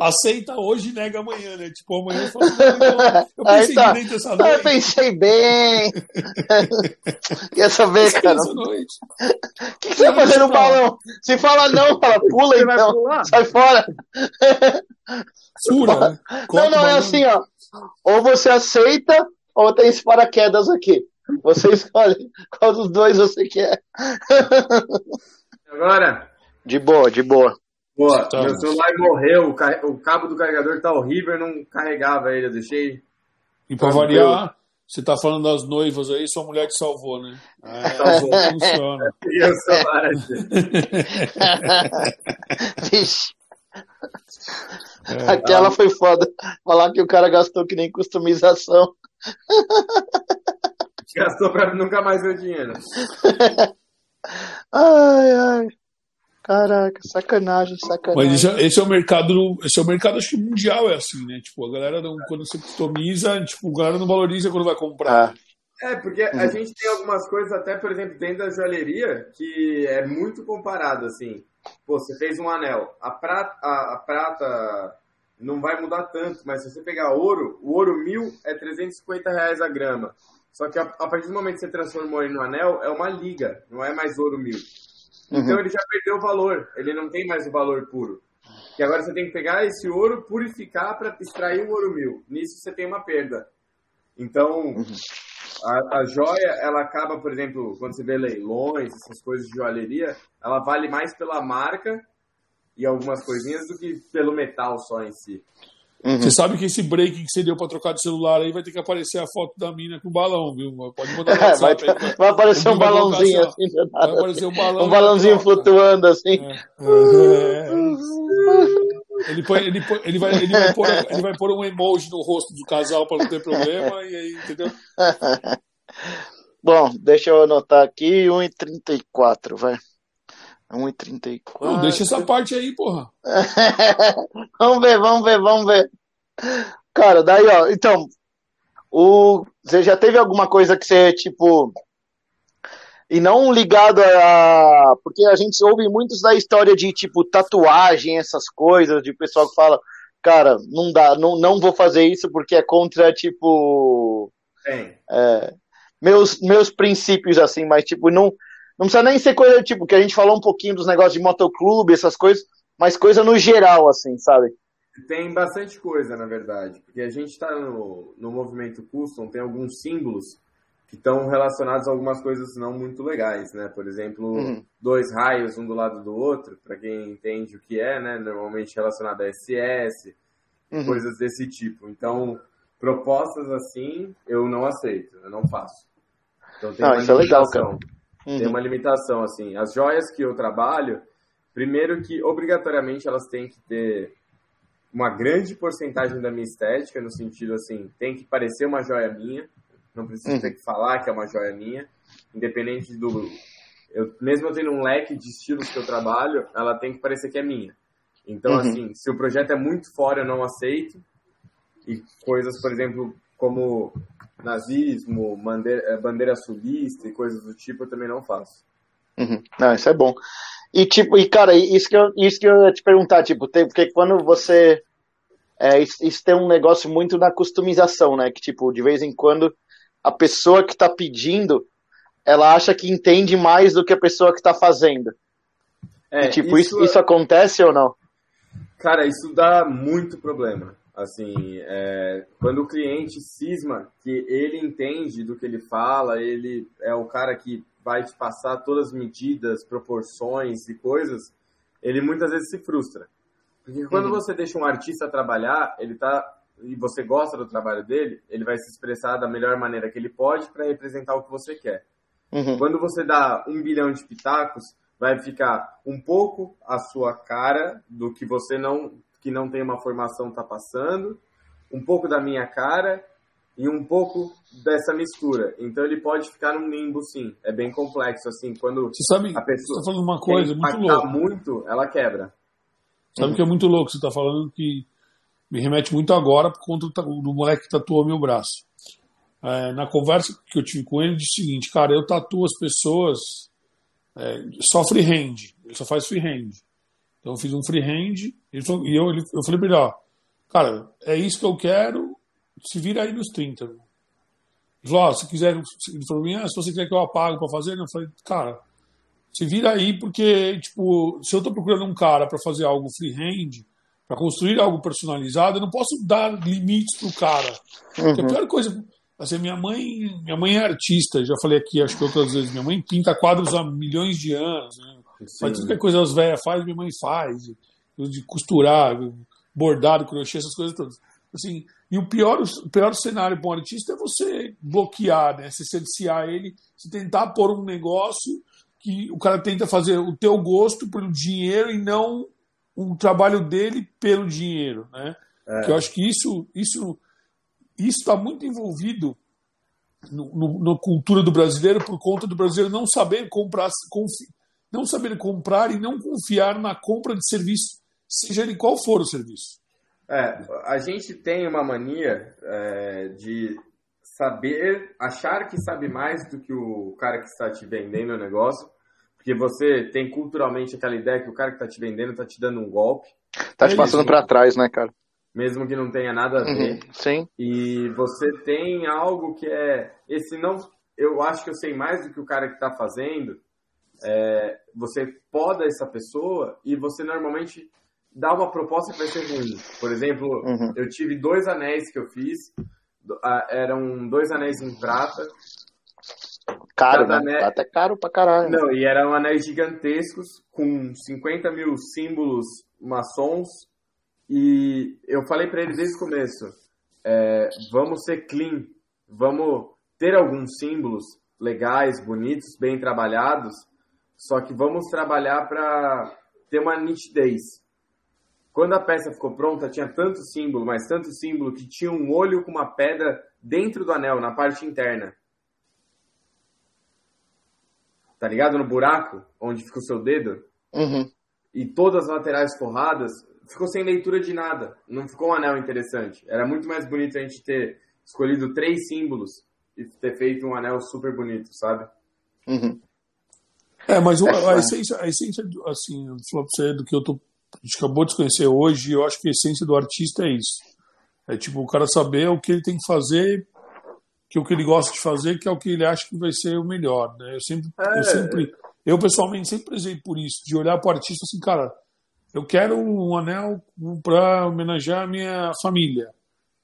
Aceita hoje e nega amanhã, né? Tipo, amanhã fala, não, então, eu pensei tá. direito essa ah, eu noite. pensei bem. *laughs* Quer saber, cara? Essa noite. O que, que você vai fazer no balão? Se fala não, fala pula Você vai então. pular? Sai fora. *laughs* Fura, né? Não, não, é assim, ó. Ou você aceita, ou tem esse paraquedas aqui. Você escolhe qual dos dois você quer. Agora, De boa, de boa. pô, Tá. meu celular morreu, o, car- o cabo do carregador tá horrível, eu não carregava ele, eu deixei. E pra variar, você tá falando das noivas aí, sua mulher te salvou, né? *laughs* É, Salvou. funciona. *laughs* E o celular assim. *laughs* Vixe. É. Aquela foi foda. Falar que o cara gastou que nem customização. gastou pra nunca mais ver dinheiro. Ai, ai. Caraca, sacanagem, sacanagem. Mas esse, é- esse é o mercado, esse é o mercado acho que mundial é assim, né? Tipo, a galera não, quando você customiza, tipo, a galera não valoriza quando vai comprar. Ah, É, porque a gente tem algumas coisas, até, por exemplo, dentro da joalheria, que é muito comparado, assim. Pô, você fez um anel. A prata, a, a prata não vai mudar tanto, mas se você pegar ouro, o ouro mil é 350 reais a grama. Só que a, a partir do momento que você transformou ele no anel, é uma liga, não é mais ouro mil. Então ele já perdeu o valor, ele não tem mais o valor puro. E agora você tem que pegar esse ouro, purificar para extrair o ouro mil. Nisso você tem uma perda. Então, a, a joia, ela acaba, por exemplo, quando você vê leilões, essas coisas de joalheria, ela vale mais pela marca e algumas coisinhas do que pelo metal só em si. Uhum. Você sabe que esse break que você deu pra trocar de celular aí vai ter que aparecer a foto da mina com o balão, viu? Pode mandar no *laughs* vai, WhatsApp aí. *laughs* vai aparecer um balãozinho assim, assim, Vai aparecer um balão. Um balãozinho Ó, flutuando assim. É. Ele, põe, ele, põe, ele, vai, ele, vai pôr, ele vai pôr um emoji no rosto do casal pra não ter problema, e aí, entendeu? *laughs* Bom, deixa eu anotar aqui, 1,34, vai. 1,34. Não, deixa essa parte aí, porra. *laughs* vamos ver, vamos ver, vamos ver. Cara, daí, ó, então, o, você já teve alguma coisa que você, tipo, e não ligado a, porque a gente ouve muitos da história de, tipo, tatuagem, essas coisas, de pessoal que fala, cara, não dá, não, não vou fazer isso porque é contra, tipo, Tem. meus, meus princípios, assim, mas, tipo, não, não precisa nem ser coisa, tipo, que a gente falou um pouquinho dos negócios de motoclube, essas coisas, mas coisa no geral, assim, sabe? Tem bastante coisa, na verdade, porque a gente está no, no movimento custom, tem alguns símbolos que estão relacionados a algumas coisas não muito legais, né? Por exemplo, Uhum. dois raios um do lado do outro, para quem entende o que é, né? Normalmente relacionado a SS, Uhum. coisas desse tipo. Então, propostas assim, eu não aceito, eu não faço. Então tem Ah, uma isso é legal, limitação. Tem Uhum. uma limitação, assim. As joias que eu trabalho, primeiro que obrigatoriamente elas têm que ter uma grande porcentagem da minha estética, no sentido assim, tem que parecer uma joia minha, não preciso Uhum. ter que falar que é uma joia minha, independente do. Eu, mesmo eu tendo um leque de estilos que eu trabalho, ela tem que parecer que é minha. Então, Uhum. assim, se o projeto é muito fora, eu não aceito. E coisas, por exemplo, como nazismo, bandeira, eh, bandeira sulista e coisas do tipo, eu também não faço. Uhum. Não, isso é bom. E tipo, e cara, isso que eu, isso que eu ia te perguntar, tipo, tem, porque quando você é, isso, isso tem um negócio muito na customização, né? Que tipo, de vez em quando a pessoa que tá pedindo, ela acha que entende mais do que a pessoa que tá fazendo. É, E, tipo, isso, isso acontece ou não? Cara, isso dá muito problema. Assim, é, quando o cliente cisma que ele entende do que ele fala, ele é o cara que vai te passar todas as medidas, proporções e coisas, ele muitas vezes se frustra. Porque quando Uhum. você deixa um artista trabalhar, ele tá e você gosta do trabalho dele, ele vai se expressar da melhor maneira que ele pode para representar o que você quer. Uhum. Quando você dá um bilhão de pitacos, vai ficar um pouco a sua cara do que você não que não tem uma formação tá passando, um pouco da minha cara e um pouco dessa mistura. Então ele pode ficar num limbo, sim. É bem complexo, assim. Quando você sabe, a pessoa você tá falando uma coisa muito louca. muito, ela quebra. Sabe o que é muito louco? Você está falando que me remete muito agora por conta do, do moleque que tatuou meu braço. É, na conversa que eu tive com ele, ele disse o seguinte, cara, eu tatuo as pessoas é, só freehand. Ele só faz freehand. Então eu fiz um freehand e eu, eu falei para ele, ó, cara, é isso que eu quero, se vira aí nos 30. Ele falou, ó, se quiser, ele falou, ah, se você quer que eu apague para fazer, eu falei, cara, se vira aí, porque, tipo, se eu estou procurando um cara para fazer algo freehand, para construir algo personalizado, eu não posso dar limites pro cara. Uhum. A pior coisa, assim, minha mãe, minha mãe é artista, já falei aqui, acho que outras vezes, minha mãe pinta quadros há milhões de anos, né? Faz tudo que coisa as velhas faz, minha mãe faz, de, costurar, bordado, crochê, essas coisas todas. Assim, e o pior, o pior cenário para um artista é você bloquear, né? Se cercear ele, se tentar pôr um negócio que o cara tenta fazer o teu gosto pelo dinheiro e não o trabalho dele pelo dinheiro, né? É. Eu acho que isso isso isso está muito envolvido na cultura do brasileiro por conta do brasileiro não saber comprar, não saber comprar e não confiar na compra de serviço, seja ele qual for o serviço. É, a gente tem uma mania é, de saber, achar que sabe mais do que o cara que está te vendendo o negócio, porque você tem culturalmente aquela ideia que o cara que está te vendendo está te dando um golpe. Tá te passando para trás, né, cara? Mesmo que não tenha nada a uhum, ver. Uhum, sim. E você tem algo que é. Esse não. Eu acho que eu sei mais do que o cara que está fazendo. É, você poda essa pessoa e você normalmente dá uma proposta que vai ser ruim. Por exemplo, uhum. eu tive dois anéis que eu fiz, eram dois anéis em prata. Caro, né? Até caro pra caralho. Não, e eram anéis gigantescos com 50 mil símbolos maçons. E eu falei para ele desde o começo: é, vamos ser clean, vamos ter alguns símbolos legais, bonitos, bem trabalhados, só que vamos trabalhar para ter uma nitidez. Quando a peça ficou pronta, tinha tanto símbolo, mas tanto símbolo que tinha um olho com uma pedra dentro do anel, na parte interna. Tá ligado? No buraco, onde fica o seu dedo. Uhum. E todas as laterais forradas, ficou sem leitura de nada. Não ficou um anel interessante. Era muito mais bonito a gente ter escolhido três símbolos e ter feito um anel super bonito, sabe? Uhum. É, mas a, a, essência, a essência, assim, você do que eu tô a gente acabou de conhecer hoje, eu acho que a essência do artista é isso. É tipo o cara saber o que ele tem que fazer, que é o que ele gosta de fazer, que é o que ele acha que vai ser o melhor. Né? Eu sempre, é. eu sempre, eu pessoalmente sempre prezei por isso, de olhar para o artista assim, cara, eu quero um anel para homenagear a minha família.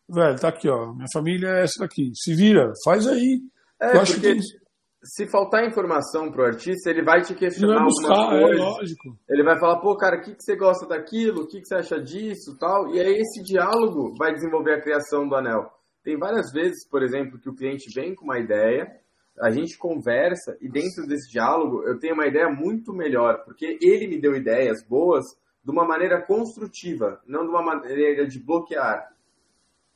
Velho, tá aqui, ó. Minha família é essa daqui. Se vira, faz aí. É, eu acho porque... que se faltar informação pro artista, ele vai te questionar vai buscar, algumas é coisas. É, lógico. Ele vai falar, pô, cara, o que, que você gosta daquilo? O que, que você acha disso tal? E aí esse diálogo vai desenvolver a criação do anel. Tem várias vezes, por exemplo, que o cliente vem com uma ideia, a gente conversa e dentro desse diálogo eu tenho uma ideia muito melhor, porque ele me deu ideias boas de uma maneira construtiva, não de uma maneira de bloquear.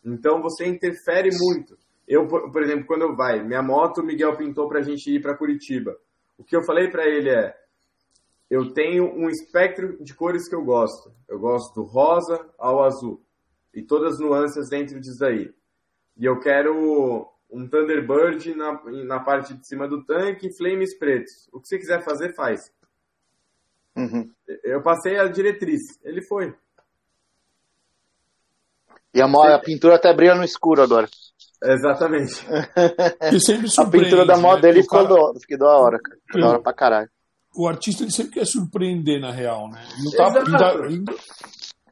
Então você interfere muito. Eu, por exemplo, quando eu vai, minha moto, o Miguel pintou para a gente ir para Curitiba. O que eu falei para ele é: eu tenho um espectro de cores que eu gosto. Eu gosto do rosa ao azul e todas as nuances dentro disso daí. E eu quero um Thunderbird na, na parte de cima do tanque e flames pretos. O que você quiser fazer, faz. Uhum. Eu passei a diretriz. Ele foi. E a, a pintura até brilha no escuro agora. Exatamente. a pintura da moda né? dele ficou, cara... do, ficou da hora, cara. Ficou da hora pra caralho. O artista ele sempre quer surpreender, na real, né? Ele não, tá, ele,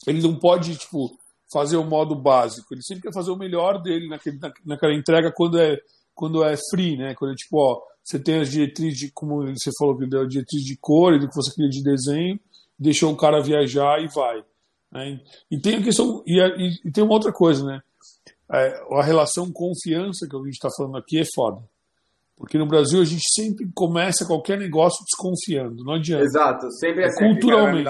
ele não pode, tipo, fazer o modo básico. Ele sempre quer fazer o melhor dele naquele, naquela entrega quando é, quando é free, né? Quando é tipo, ó, você tem as diretrizes de, como você falou, que deu a diretriz de cor, do que você queria de desenho, deixou o cara viajar e vai. Né? E tem a questão, e, e, e tem uma outra coisa, né? É, a relação confiança que a gente está falando aqui é foda. Porque no Brasil a gente sempre começa qualquer negócio desconfiando, não adianta. Exato, sempre é, é culturalmente.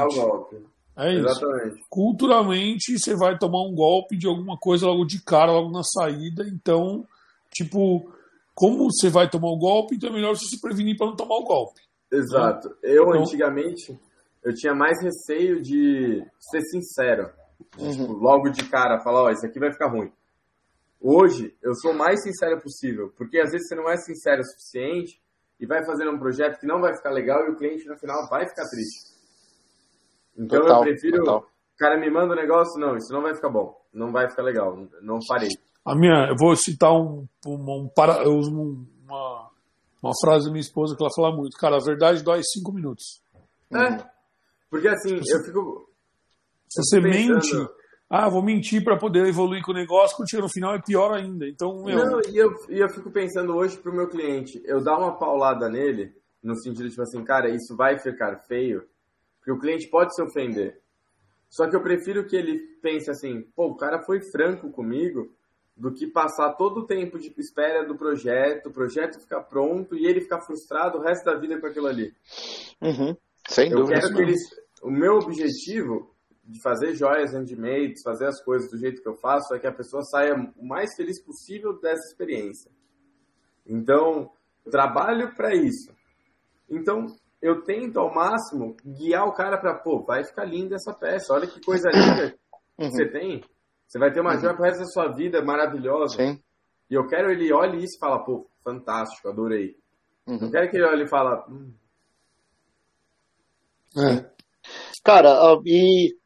É isso. Exatamente. Culturalmente, você vai tomar um golpe de alguma coisa logo de cara, logo na saída. Então, tipo, como você vai tomar o golpe, então é melhor você se prevenir para não tomar o golpe. Exato. Né? Eu, então, antigamente, eu tinha mais receio de ser sincero. Uhum. Tipo, logo de cara, falar, ó, oh, isso aqui vai ficar ruim. Hoje, eu sou o mais sincero possível, porque às vezes você não é sincero o suficiente e vai fazendo um projeto que não vai ficar legal e o cliente no final vai ficar triste. Então total, eu prefiro. Total. O cara me manda um negócio, não, isso não vai ficar bom, não vai ficar legal, não farei. A minha, eu vou citar um, um, um para, eu uso uma, uma frase da minha esposa que ela fala muito, cara, a verdade dói cinco minutos. É, porque assim, eu fico. Se você mente, ah, vou mentir para poder evoluir com o negócio, quando chega no final é pior ainda. Então, meu... Não, e eu, e eu fico pensando hoje pro meu cliente, eu dar uma paulada nele, no sentido de, tipo assim, cara, isso vai ficar feio, porque o cliente pode se ofender. Só que eu prefiro que ele pense assim, pô, o cara foi franco comigo, do que passar todo o tempo de espera do projeto, o projeto ficar pronto e ele ficar frustrado o resto da vida com aquilo ali. Uhum. Sem eu dúvida. Quero que eles, o meu objetivo de fazer joias handmade, fazer as coisas do jeito que eu faço, é que a pessoa saia o mais feliz possível dessa experiência. Então, eu trabalho para isso. Então, eu tento ao máximo guiar o cara para, pô, vai ficar linda essa peça, olha que coisa linda uhum. que você tem. Você vai ter uma uhum. joia pro resto da sua vida maravilhosa. Sim. E eu quero ele olhe isso e fala, pô, fantástico, adorei. Uhum. Não quero que ele olhe e fala. Hum. É. Cara, e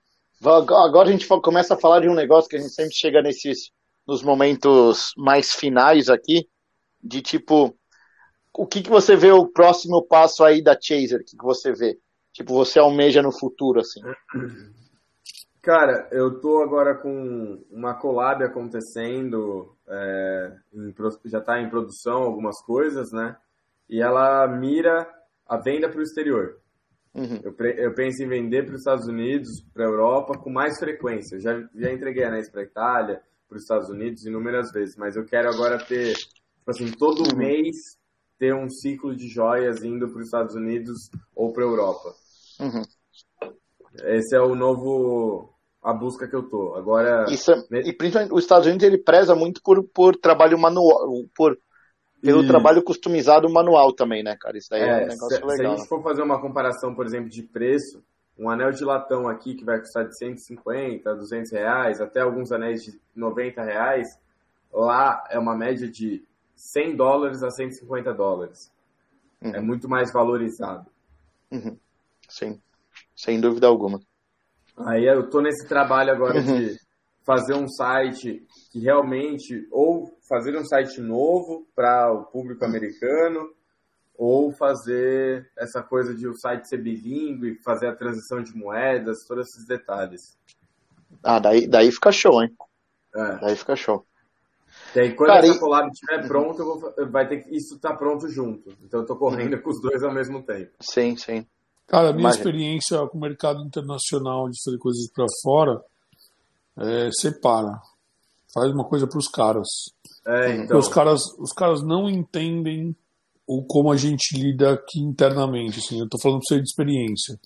agora a gente começa a falar de um negócio que a gente sempre chega nesses nos momentos mais finais aqui, de tipo, o que, que você vê o próximo passo aí da Chaser? O que, que você vê? Tipo, você almeja no futuro, assim. Cara, eu tô agora com uma collab acontecendo, é, em, já está em produção algumas coisas, né? E ela mira a venda para o exterior. Uhum. Eu, eu, penso em vender para os Estados Unidos, para a Europa, com mais frequência. Já, já entreguei anéis para a Itália, para os Estados Unidos inúmeras vezes, mas eu quero agora ter, tipo assim, todo uhum. mês ter um ciclo de joias indo para os Estados Unidos ou para a Europa. Uhum. Esse é o novo a busca que eu tô. Agora Isso, é, e principalmente os Estados Unidos ele preza muito por, por trabalho manual, por pelo e... trabalho customizado manual também, né, cara? Isso daí é, é um negócio se, legal. Se a gente né? for fazer uma comparação, por exemplo, de preço, um anel de latão aqui que vai custar de 150, 200 reais, até alguns anéis de 90 reais, lá é uma média de 100 dólares a 150 dólares. Uhum. É muito mais valorizado. Uhum. Sim, sem dúvida alguma. Aí eu tô nesse trabalho agora uhum. de fazer um site que realmente, ou fazer um site novo para o público americano, ou fazer essa coisa de o site ser bilíngue, fazer a transição de moedas, todos esses detalhes. Ah, daí, daí fica show, hein? É. Daí fica show. E aí, quando Cara, essa collab estiver pronta, vou, vai ter que, isso tá pronto junto. Então eu tô correndo *laughs* com os dois ao mesmo tempo. Sim, sim. Cara, a minha Imagina. experiência com o mercado internacional de fazer coisas para fora é, separa. Faz uma coisa para os caras. É, então... os caras. Os caras não entendem o como a gente lida aqui internamente. Assim, eu tô falando para você de experiência.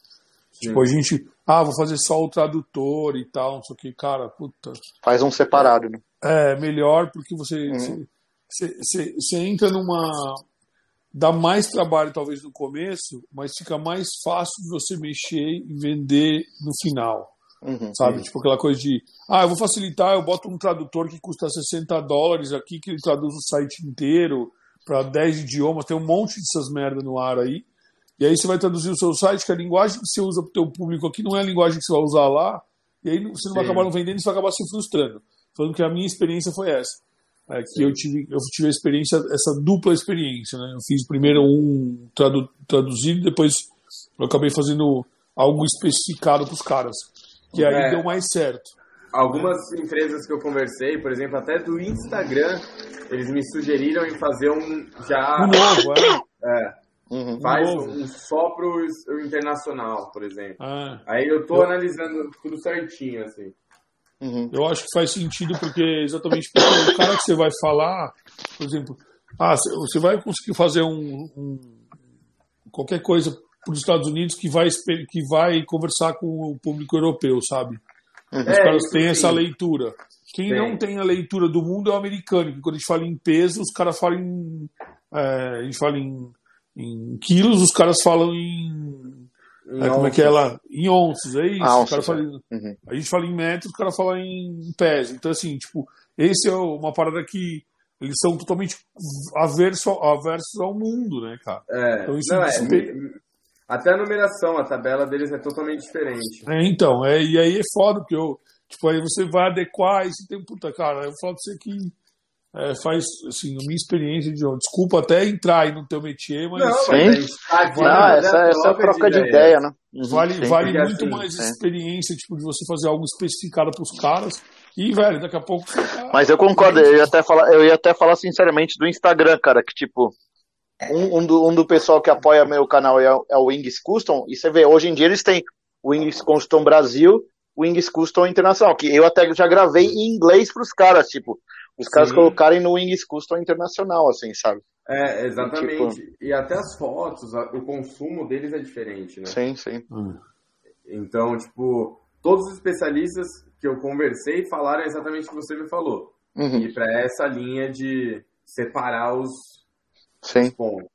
Sim. Tipo, a gente. Ah, vou fazer só o tradutor e tal, não sei o que. Cara, puta. Faz um separado, né? É, melhor porque você. Uhum. Você, você entra numa. Dá mais trabalho, talvez, no começo, mas fica mais fácil de você mexer e vender no final. Uhum, sabe? Sim. Tipo aquela coisa de, ah, eu vou facilitar, eu boto um tradutor que custa 60 dólares aqui, que ele traduz o site inteiro para 10 idiomas, tem um monte dessas merda no ar aí. E aí você vai traduzir o seu site, que a linguagem que você usa para o teu público aqui não é a linguagem que você vai usar lá, e aí você não vai acabar não vendendo, você vai acabar se frustrando. Falando que a minha experiência foi essa. É, que eu tive, eu tive a experiência, essa dupla experiência, né? Eu fiz primeiro um tradu traduzido, depois eu acabei fazendo algo especificado para os caras que aí é, deu mais certo. Algumas empresas que eu conversei, por exemplo, até do Instagram, eles me sugeriram em fazer um já. Um novo, é. é. Uhum. Faz um, um só pro internacional, por exemplo. Ah, Aí eu tô eu... analisando tudo certinho, assim. Uhum. Eu acho que faz sentido porque exatamente porque o cara que você vai falar, por exemplo, ah, você vai conseguir fazer um, um qualquer coisa para os Estados Unidos que vai, que vai conversar com o público europeu, sabe? Uhum. Os é, caras têm sim. essa leitura. Quem sim. não tem a leitura do mundo é o americano, que quando a gente fala em peso, os caras falam em. É, a gente fala em, em quilos, os caras falam em. É, como é que é lá? Em onças, é isso. Ah, onças, fala, é. uhum. A gente fala em metros, o cara fala em pés. Então, assim, tipo, esse é uma parada que eles são totalmente averso, aversos ao mundo, né, cara? É, então, isso não, é, até a numeração, a tabela deles é totalmente diferente. É, então, é, e aí é foda, porque eu, tipo, aí você vai adequar e você tem, puta, cara, eu falo pra você que é, faz, assim, minha experiência de, desculpa até entrar aí no teu métier, mas... Não, mas tá não, né? essa, essa é a troca de ideia, ideia né? Uhum, vale sim, vale muito assim, mais é. experiência, tipo, de você fazer algo especificado pros caras e, velho, daqui a pouco. Tá... Mas eu concordo, eu ia, até falar, eu ia até falar sinceramente do Instagram, cara, que tipo, um, um, do, um do pessoal que apoia meu canal é, é o Wings Custom, e você vê, hoje em dia eles têm o Wings Custom Brasil, o Wings Custom Internacional, que eu até já gravei em inglês pros caras, tipo, os caras Sim. colocarem no Wings Custom Internacional, assim, sabe? É, exatamente. E, tipo... e até as fotos, o consumo deles é diferente, né? Sim, sim. Hum. Então, tipo, todos os especialistas que eu conversei falaram exatamente o que você me falou. Uhum. E para essa linha de separar os, Sim. pontos.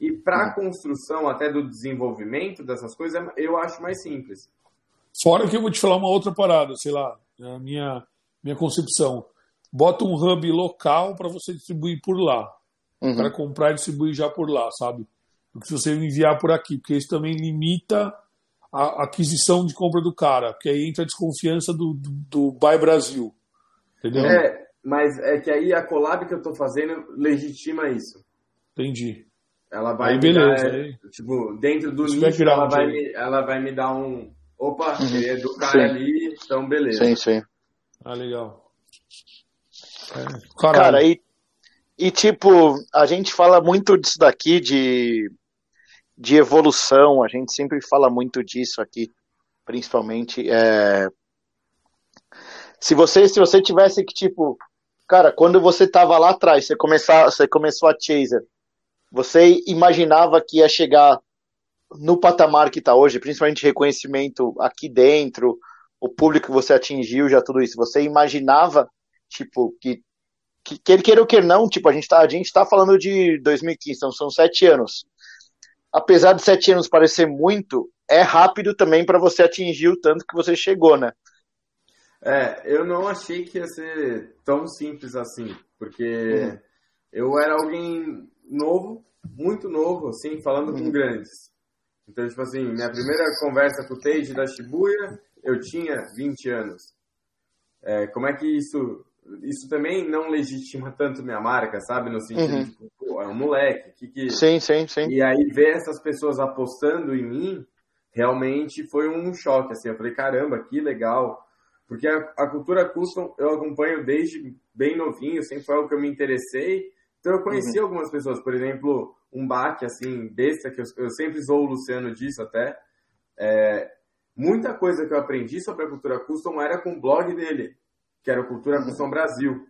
E para a construção até do desenvolvimento dessas coisas, eu acho mais simples. Fora que eu vou te falar uma outra parada, sei lá, é a minha, minha concepção. Bota um hub local para você distribuir por lá. Uhum. Para comprar e distribuir já por lá, sabe? Porque se você enviar por aqui, porque isso também limita a aquisição de compra do cara, porque aí entra a desconfiança do, do, do Buy Brasil. Entendeu? É, mas é que aí a collab que eu estou fazendo legitima isso. Entendi. Ela vai aí, beleza, dar, aí. tipo, dentro do nicho, ela vai, me, ela vai me dar um. Opa, uhum. é do cara sim. ali, então beleza. Sim, sim. Ah, legal. É, cara, e, e tipo, a gente fala muito disso daqui, de de evolução, a gente sempre fala muito disso aqui, principalmente. É... Se você se você tivesse que tipo, cara, quando você estava lá atrás, você começar, você começou a Chaser, você imaginava que ia chegar no patamar que está hoje, principalmente reconhecimento aqui dentro, o público que você atingiu, já tudo isso. Você imaginava tipo que que quer queira ou quer não, tipo a gente está a gente tá falando de 2015, então são sete anos apesar de sete anos parecer muito, é rápido também para você atingir o tanto que você chegou, né? É, eu não achei que ia ser tão simples assim, porque uhum. eu era alguém novo, muito novo, assim, falando uhum. com grandes. Então, tipo assim, minha primeira conversa com o Teiji da Shibuya, eu tinha 20 anos. É, como é que isso isso também não legitima tanto minha marca, sabe? No sentido uhum. de, pô, é um moleque. Que, que... Sim, sim, sim. E aí ver essas pessoas apostando em mim, realmente foi um choque, assim. Eu falei, caramba, que legal. Porque a, a cultura custom eu acompanho desde bem novinho, sempre foi algo que eu me interessei. Então eu conheci uhum. algumas pessoas, por exemplo, um baque, assim, besta, que eu, eu sempre sou o Luciano disso até. É, muita coisa que eu aprendi sobre a cultura custom era com o blog dele que era o Cultura Custom Brasil.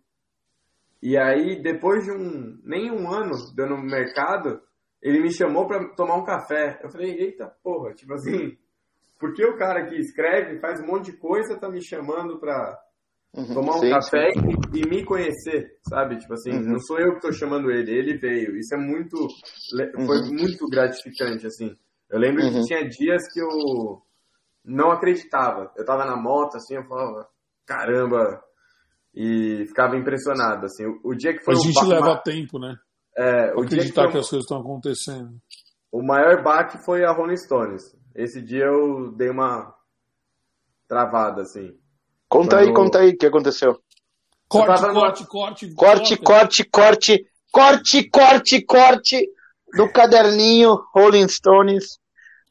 E aí, depois de um nem um ano dando no mercado, ele me chamou para tomar um café. Eu falei, eita porra, tipo assim, *laughs* por que o cara que escreve, faz um monte de coisa, tá me chamando para uhum, tomar um sim, café sim. E, e, me conhecer, sabe? Tipo assim, uhum. não sou eu que tô chamando ele, ele veio. Isso é muito, foi uhum. muito gratificante, assim. Eu lembro que uhum. tinha dias que eu não acreditava. Eu tava na moto, assim, eu falava, caramba, e ficava impressionado, assim, o, o dia que foi... A gente leva tempo, né? É, o acreditar que, que, as coisas estão acontecendo. O maior baque foi a Rolling Stones. Esse dia eu dei uma travada, assim. Conta Quando... aí, conta aí o que aconteceu. Corte, corte, corte, corte, corte, corte, corte, corte, corte do caderninho Rolling Stones.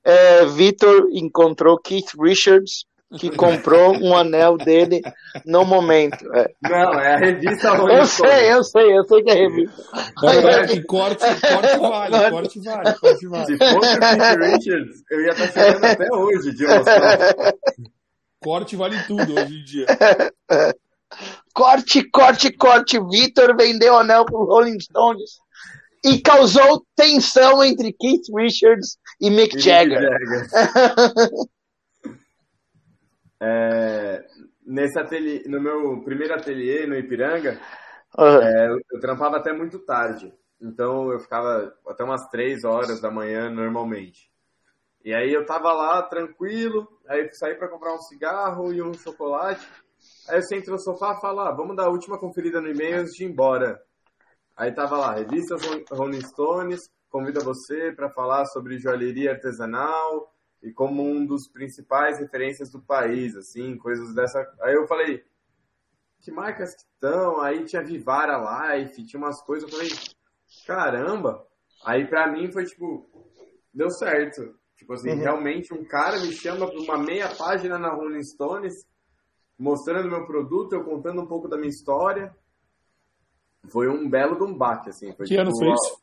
É, Vitor encontrou Keith Richards que comprou um anel dele no momento. É. Não, é a revista Rolling Eu sei, eu sei, eu sei que é a revista. Corte, é corte, corte vale, corte vale, corte vale. Se fosse o Keith Richards, eu ia estar chegando até hoje de Rolling *laughs* Corte vale tudo hoje em dia. Corte, corte, corte. Vitor vendeu o anel pro Rolling Stones e causou tensão entre Keith Richards e Mick e Jagger. Mick Jagger. *laughs* é, nesse ateliê, no meu primeiro ateliê no Ipiranga, uhum. é, eu, eu trampava até muito tarde. Então eu ficava até umas três horas da manhã normalmente. E aí eu tava lá tranquilo, aí saí para comprar um cigarro e um chocolate. Aí eu sento no sofá e falo, ah, vamos dar a última conferida no e-mail antes de ir embora. Aí tava lá, revistas Rolling Stones, convida você para falar sobre joalheria artesanal e como um dos principais referências do país, assim, coisas dessa. Aí eu falei, que marcas que estão? Aí tinha Vivara Life, tinha umas coisas, eu falei, caramba. Aí pra mim foi tipo, deu certo. Tipo assim, uhum. realmente um cara me chama para uma meia página na Rolling Stones, mostrando meu produto, eu contando um pouco da minha história. Foi um belo de um baque, assim. Foi, que tipo, ano foi isso?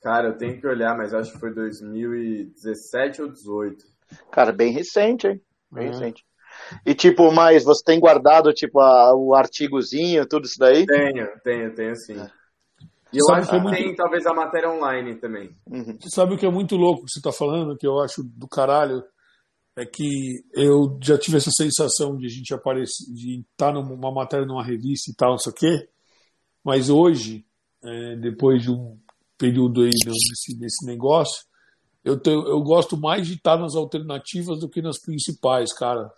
Cara, eu tenho que olhar, mas acho que foi 2017 ou 2018. Cara, bem recente, hein? Bem uhum. recente. E tipo, mas você tem guardado tipo a, o artigozinho, tudo isso daí? Tenho, tenho, tenho sim. É. E eu acho que, é muito... tem talvez a matéria online também. Uhum. Sabe o que é muito louco que você está falando, que eu acho do caralho? É que eu já tive essa sensação de a gente aparecer, de estar tá numa matéria numa revista e tal, não sei o quê. Mas hoje, é, depois de um período aí nesse, nesse negócio, eu, tenho, eu gosto mais de estar nas alternativas do que nas principais, cara.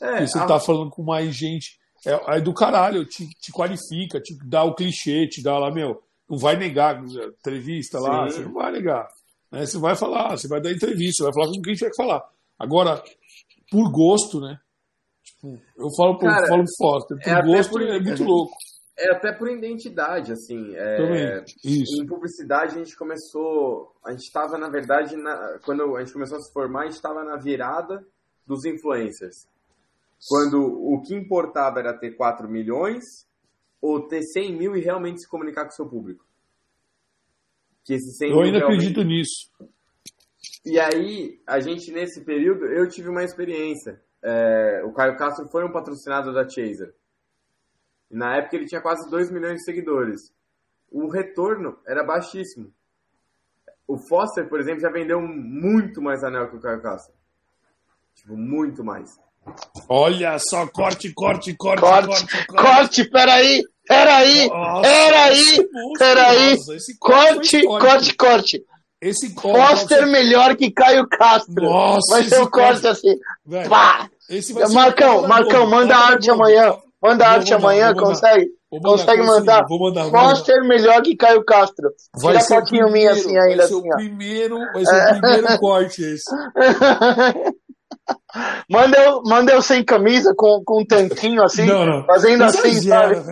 É, você está a... falando com mais gente. É, é do caralho, te, te qualifica, te dá o clichê, te dá lá, meu, não vai negar entrevista lá, Sim. você não vai negar. Né? Você vai falar, você vai dar entrevista, você vai falar com quem tiver que falar. Agora, por gosto, né? Tipo, eu falo por, Cara, falo Foster, por é gosto por... é muito *laughs* louco. É até por identidade, assim. É, Também, isso. Em publicidade a gente começou. A gente estava, na verdade, na, quando a gente começou a se formar, a gente estava na virada dos influencers. Quando o que importava era ter 4 milhões ou ter 100 mil e realmente se comunicar com o seu público. Que esse 100 eu ainda realmente... acredito nisso. E aí, a gente, nesse período, eu tive uma experiência. É, o Caio Castro foi um patrocinado da Chaser. Na época ele tinha quase 2 milhões de seguidores. O retorno era baixíssimo. O Foster, por exemplo, já vendeu muito mais anel que o Caio Castro. Tipo, muito mais. Olha só, corte, corte, corte, corte, corte, corte, corte peraí, peraí, nossa, peraí, peraí, corte, corte, corte. Esse Foster melhor que Caio Castro. Nossa, vai ser o corte assim. Velho, Pá! Marcão, Marcão, manda a arte amanhã. Manda arte amanhã, consegue? Consegue mandar? mandar Foster melhor que Caio Castro. Tira a fotinho minha assim ainda. Vai ser assim, o primeiro, vai ser o primeiro *laughs* corte esse. *laughs* Manda eu, manda eu sem camisa, com, com um tanquinho assim, não, não. fazendo assim, sabe? *laughs*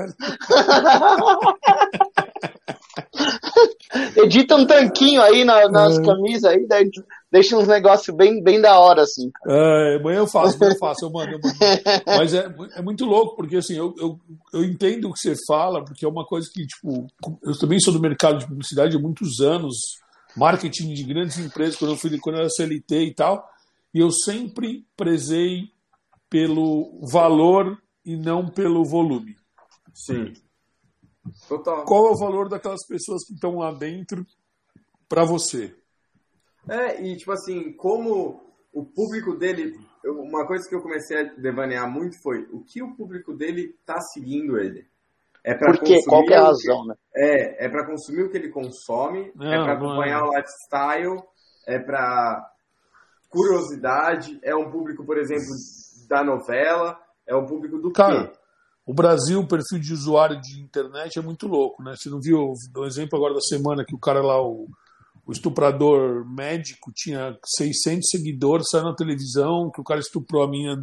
Edita um tanquinho aí na, nas é. camisas aí, daí deixa uns negócios bem, bem da hora, assim. É, amanhã eu faço, amanhã eu faço, eu mando, eu mando. *laughs* Mas é, é muito louco, porque assim, eu, eu, eu entendo o que você fala, porque é uma coisa que, tipo, eu também sou do mercado de publicidade há muitos anos, marketing de grandes empresas, quando eu fui quando eu era CLT e tal. E eu sempre prezei pelo valor e não pelo volume. Sim. Total. Qual é o valor daquelas pessoas que estão lá dentro para você? É, e tipo assim, como o público dele. Uma coisa que eu comecei a devanear muito foi o que o público dele tá seguindo ele. É para consumir. Qual é a razão, né? É, é para consumir o que ele consome, não, é para acompanhar o lifestyle, é para curiosidade, é um público, por exemplo, da novela, é um público do Cara, quê? O Brasil, o perfil de usuário de internet é muito louco, né? Você não viu o exemplo agora da semana que o cara lá, o, o estuprador médico, tinha 600 seguidores, saiu na televisão, que o cara estuprou a minha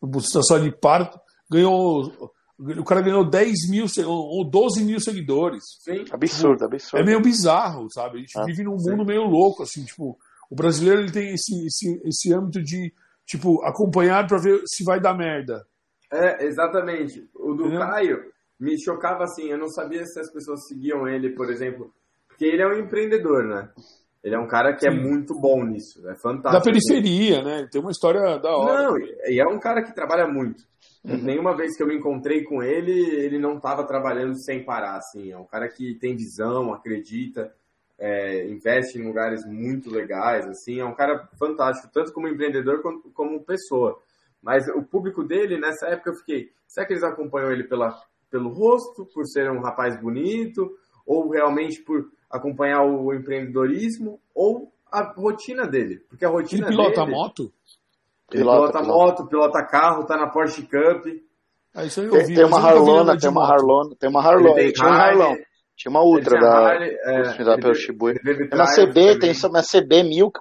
no estação de parto, ganhou o cara ganhou 10 mil ou 12 mil seguidores. Sim. Absurdo, absurdo. É meio bizarro, sabe? A gente ah, vive num sim. mundo meio louco, assim, tipo, o brasileiro ele tem esse, esse, esse âmbito de tipo acompanhar para ver se vai dar merda. É, exatamente. O do é. Caio me chocava assim, eu não sabia se as pessoas seguiam ele, por exemplo, porque ele é um empreendedor, né? Ele é um cara que é Sim. é muito bom nisso, é fantástico. Da periferia, né? Tem uma história da hora. Não, e é um cara que trabalha muito. Uhum. Nenhuma vez que eu me encontrei com ele, ele não estava trabalhando sem parar, assim. É um cara que tem visão, acredita. É, investe em lugares muito legais, assim, é um cara fantástico, tanto como empreendedor como, como pessoa. Mas o público dele, nessa época, eu fiquei, será que eles acompanham ele pela, pelo rosto, por ser um rapaz bonito, ou realmente por acompanhar o empreendedorismo, ou a rotina dele? Porque a rotina ele pilota dele... moto? Ele pilota, pilota moto, pilota carro, tá na Porsche Cup. Ah, isso aí eu Tem, vi, tem mas uma Harlona, tem uma. Harlona, tem uma Harlona, Ele tem tinha um Harley, Harlon, tinha uma tinha da é, customizada ele pelo Shibuya. Tem uma CB, também. tem uma CB 1000 que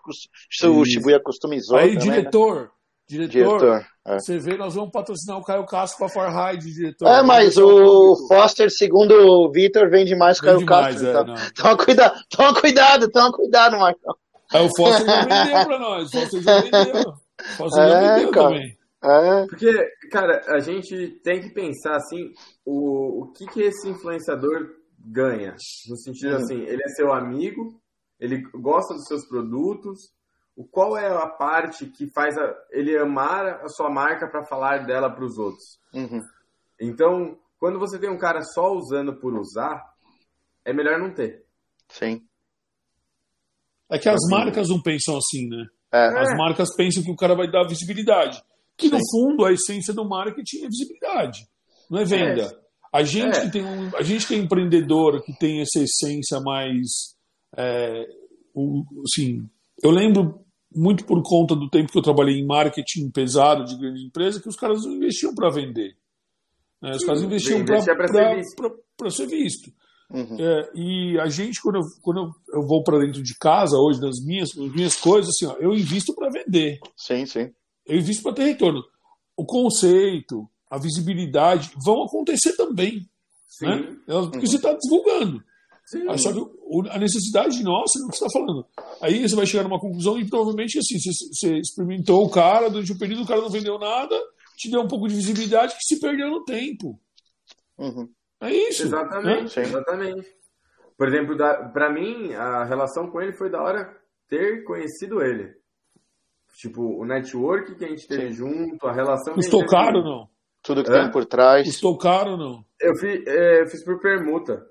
o. Shibuya customizou Aí, também, né? diretor, diretor, Diretor. É. você vê, nós vamos patrocinar o Caio Castro com a Farhide, diretor. É, mas o. Foster, segundo o Vitor, vende mais o Caio Castro. é, então. Toma cuidado, toma cuidado, toma cuidado, Marcão. Aí o Foster já *laughs* vendeu pra nós, o Foster já vendeu. O Foster É, já vendeu cara. também. É, Porque, cara, a gente tem que pensar assim, o, o que que esse influenciador ganha? No sentido assim, ele é seu amigo, ele gosta dos seus produtos, o qual é a parte que faz a- ele amar a sua marca para falar dela para os outros? uhum, Então, quando você tem um cara só usando por usar, é melhor não ter. sim. É que as marcas não pensam assim, né? É, As marcas pensam que o cara vai dar visibilidade. Que no fundo a essência do marketing é visibilidade, não é venda. A gente É. que tem um, a gente que é empreendedor, que tem essa essência mais, é, o- assim, eu lembro muito por conta do tempo que eu trabalhei em marketing pesado de grande empresa que os caras não investiam para vender. né? Os caras Sim, investiam para pra ser visto. ser visto. uhum, É, e a gente, quando eu, quando eu- eu vou para dentro de casa hoje, nas minhas, nas minhas coisas, assim, ó, eu invisto para vender, sim, sim. eu invisto para ter retorno. O conceito, a visibilidade vão acontecer também, Sim. né? Porque você está divulgando. Sim. Aí, só que o- a necessidade nossa é o que você está falando. Aí você vai chegar numa conclusão e provavelmente assim, você, você experimentou o cara durante um período, o cara não vendeu nada, te deu um pouco de visibilidade que se perdeu no tempo. Uhum, É isso. né? Exatamente, Sim. exatamente. Por exemplo, da, pra mim, a relação com ele foi da hora ter conhecido ele. Tipo, o network que a gente teve junto, a relação Custou caro não? Tudo que É? tem por trás. Custou caro ou não? Eu fiz, é, fiz por permuta.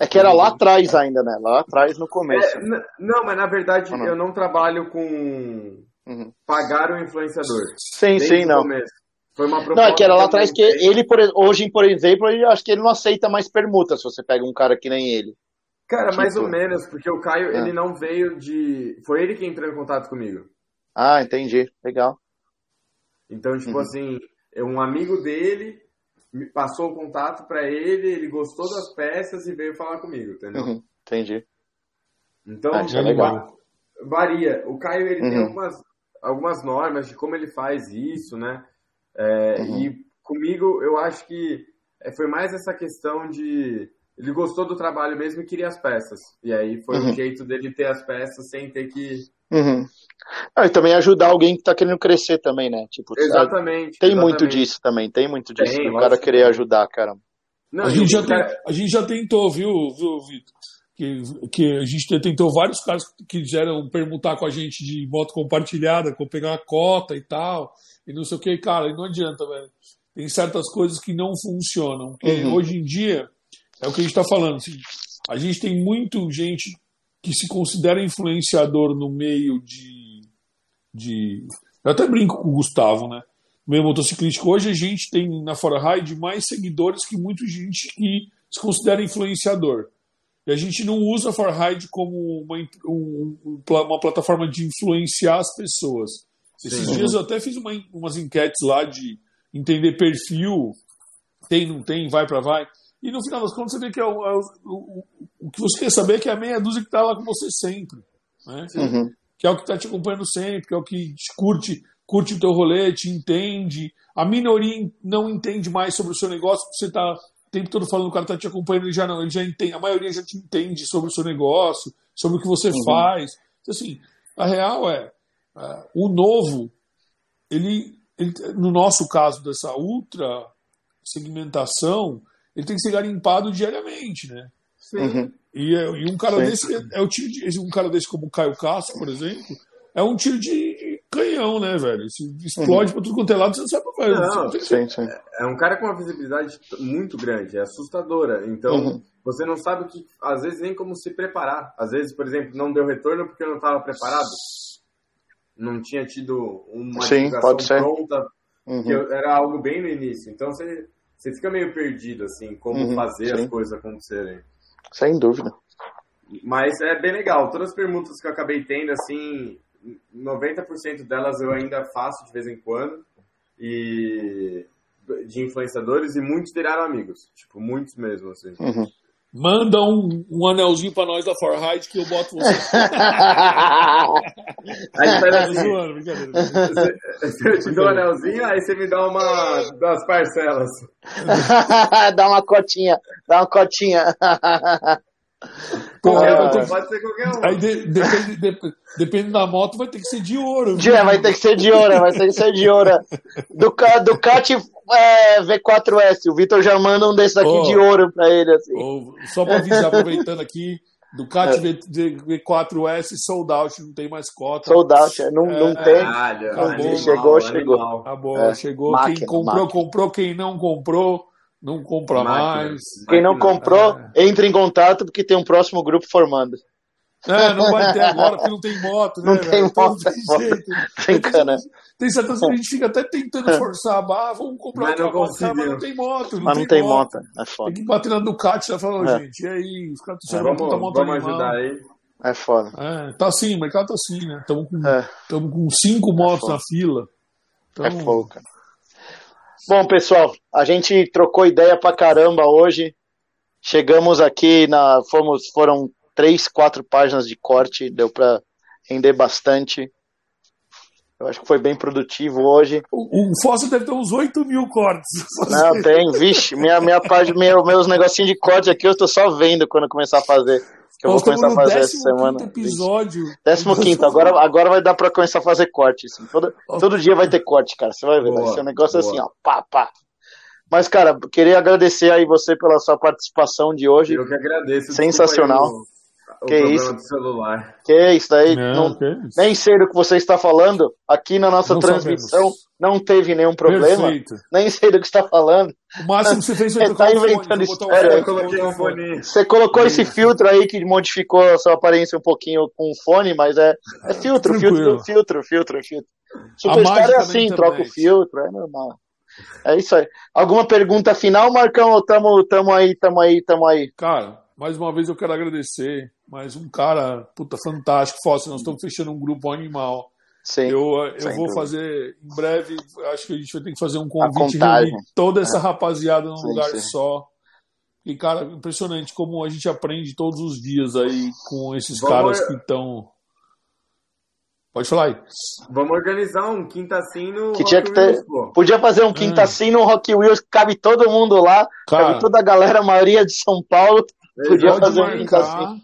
É que era lá atrás ainda, né? Lá atrás no começo. É, não, mas na verdade não? eu não trabalho com Uhum. pagar o influenciador. Sim, sim, não. começo. Foi uma Não, proposta é que era lá atrás que ele, por, hoje, por exemplo, eu acho que ele não aceita mais permuta se você pega um cara que nem ele. Cara, mais Tipo- ou menos, porque o Caio, Ah. ele não veio de... Foi ele que entrou em contato comigo. Ah, entendi. Legal. Então, tipo Uhum. assim, é um amigo dele me passou o contato pra ele, ele gostou das peças e veio falar comigo, entendeu? Uhum, entendi. Então, Ah, é legal. varia. O Caio, ele tem Uhum. algumas, algumas normas de como ele faz isso, né? É, Uhum. E comigo, eu acho que é, foi mais essa questão de... Ele gostou do trabalho mesmo e queria as peças. E aí foi Uhum. um jeito dele ter as peças sem ter que... Uhum. Ah, e também ajudar alguém que tá querendo crescer também, né? Tipo, Exatamente. tem exatamente. muito disso também, tem muito disso. Tem, o cara querer ajudar, cara. Não, A gente, o já cara- tem- a gente já tentou, viu, viu Vitor? Que, que a gente tentou vários caras que quiseram permutar com a gente de moto compartilhada, com pegar uma cota e tal, e não sei o que, cara, e não adianta, velho. Tem certas coisas que não funcionam. Porque Uhum. hoje em dia, é o que a gente está falando, assim, a gente tem muito gente que se considera influenciador no meio de. de eu até brinco com o Gustavo, né? No meio motociclístico. Hoje a gente tem na Fora Ride mais seguidores que muita gente que se considera influenciador. E a gente não usa a Fora Ride como uma, um- um- uma plataforma de influenciar as pessoas. Esses Sim. dias eu até fiz uma, umas enquetes lá de entender perfil, tem, não tem, vai para vai. E no final das contas você vê que é o, é o, o, o que você quer saber é que é a meia dúzia que está lá com você sempre. Né? Uhum. que é o que está te acompanhando sempre, que é o que te curte, curte o teu rolê, te entende. A minoria não entende mais sobre o seu negócio, porque você está o tempo todo falando, o cara está te acompanhando, ele já não, ele já entende, a maioria já te entende sobre o seu negócio, sobre o que você faz. Então, assim, a real é, ah, o novo, ele, ele, no nosso caso dessa ultra segmentação, ele tem que ser garimpado diariamente, né? Sim. Uhum. E, é- e um cara Sim. desse é, é o tiro de, um cara desse como o Caio Castro, por exemplo, é um tiro de, canhão, né, velho? Se explode pra tudo quanto é lado, você não sabe, velho. Não, Você não tem que- Sim, sim. É um cara com uma visibilidade muito grande, é assustadora. Então, Uhum. você não sabe o que, às vezes, nem como se preparar. Às vezes, por exemplo, não deu retorno porque eu não estava preparado. Não tinha tido uma Sim, pode ser. pronta, uhum. que era algo bem no início. Então você, você fica meio perdido, assim, como uhum, fazer sim. as coisas acontecerem. Sem dúvida. Mas é bem legal. Todas as perguntas que eu acabei tendo, assim, 90% delas eu ainda faço de vez em quando. E de influenciadores e muitos viraram amigos. Tipo, muitos mesmo, assim. Uhum. Manda um, um anelzinho pra nós da Forhide que eu boto você. *laughs* aí faz assim. Zoando, brincadeira. Eu te dou um anelzinho, aí você me dá uma das parcelas. *laughs* dá uma cotinha, dá uma cotinha. Qualquer um, pode ser qualquer um. Aí de, depende, de, depende da moto, vai ter que ser de ouro. É, vai ter que ser de ouro, vai ter que ser de ouro. Do, Ducati é, V4S, o Vitor já manda um desses aqui oh, de ouro pra ele. Assim. Oh, só pra avisar, aproveitando aqui, Ducati é. V4S sold out, não tem mais cota. Sold out, é, não, não é, tem. Acabou, chegou, chegou. Acabou, é. chegou. Máquina, quem comprou, máquina. comprou. Quem não comprou, não compra máquina, mais. Quem não comprou, entre em contato porque tem um próximo grupo formando. É, não vai ter agora porque não tem moto, né? Não tem velho? moto. Então, não tem, jeito. tem cana. Tem certas que a gente fica até tentando forçar a barra, vamos comprar mas outra moto, cara, mas não tem moto. Não mas não tem, moto. moto. É foda. Tem que bater na Ducati e falar, é. gente, e aí, os caras estão uma puta moto Vamos animal. ajudar aí. É foda. É, tá assim, o mercado tá assim, né? Estamos com, é. com cinco é motos na fila. Então... É cara. Bom, pessoal, a gente trocou ideia pra caramba hoje. Chegamos aqui na. Fomos, foram três, quatro páginas de corte, deu pra render bastante. Eu acho que foi bem produtivo hoje. O, o Fóssil deve ter uns 8 mil cortes. Não, tem, vixe, minha, minha página, meu, meus negocinhos de corte aqui eu tô só vendo quando começar a fazer que eu vou começar a fazer essa semana. episódio. Décimo quinto, agora, agora vai dar pra começar a fazer corte. Assim. Todo, todo dia vai ter corte, cara. Você vai ver. Boa, vai ser um negócio boa. assim, ó. Pá, pá. Mas, cara, queria agradecer aí você pela sua participação de hoje. Eu que agradeço. Sensacional o que isso? do celular. Que isso aí? Não, não, que Nem sei do que você está falando. Aqui na nossa não transmissão sabemos. não teve nenhum problema. Perfeito. Nem sei do que está falando. O máximo que você fez foi tá inventando história. Coloquei um fone. Você colocou esse filtro aí que modificou a sua aparência um pouquinho com o fone, mas é, é filtro, filtro, filtro, filtro, filtro. Superstar é assim, troca o filtro, é normal. É isso aí. Alguma pergunta final, Marcão? Tamo, tamo aí, tamo aí, tamo aí. Cara, mais uma vez eu quero agradecer mas um cara, puta, fantástico, Fóssil, nós estamos fechando um grupo animal. Sim, eu eu vou fazer, em breve, acho que a gente vai ter que fazer um convite, reunir toda essa é. rapaziada num sim, lugar sim. só. E, cara, impressionante como a gente aprende todos os dias aí com esses Vamos caras que estão. Pode falar aí. Vamos organizar um quinta assim no que Rock tinha que ter, Wheels, pô. Podia fazer um quinta é. assim no Rock Wheels, cabe todo mundo lá, cara, cabe toda a galera, a maioria de São Paulo. Podia fazer marcar, um quinta assim.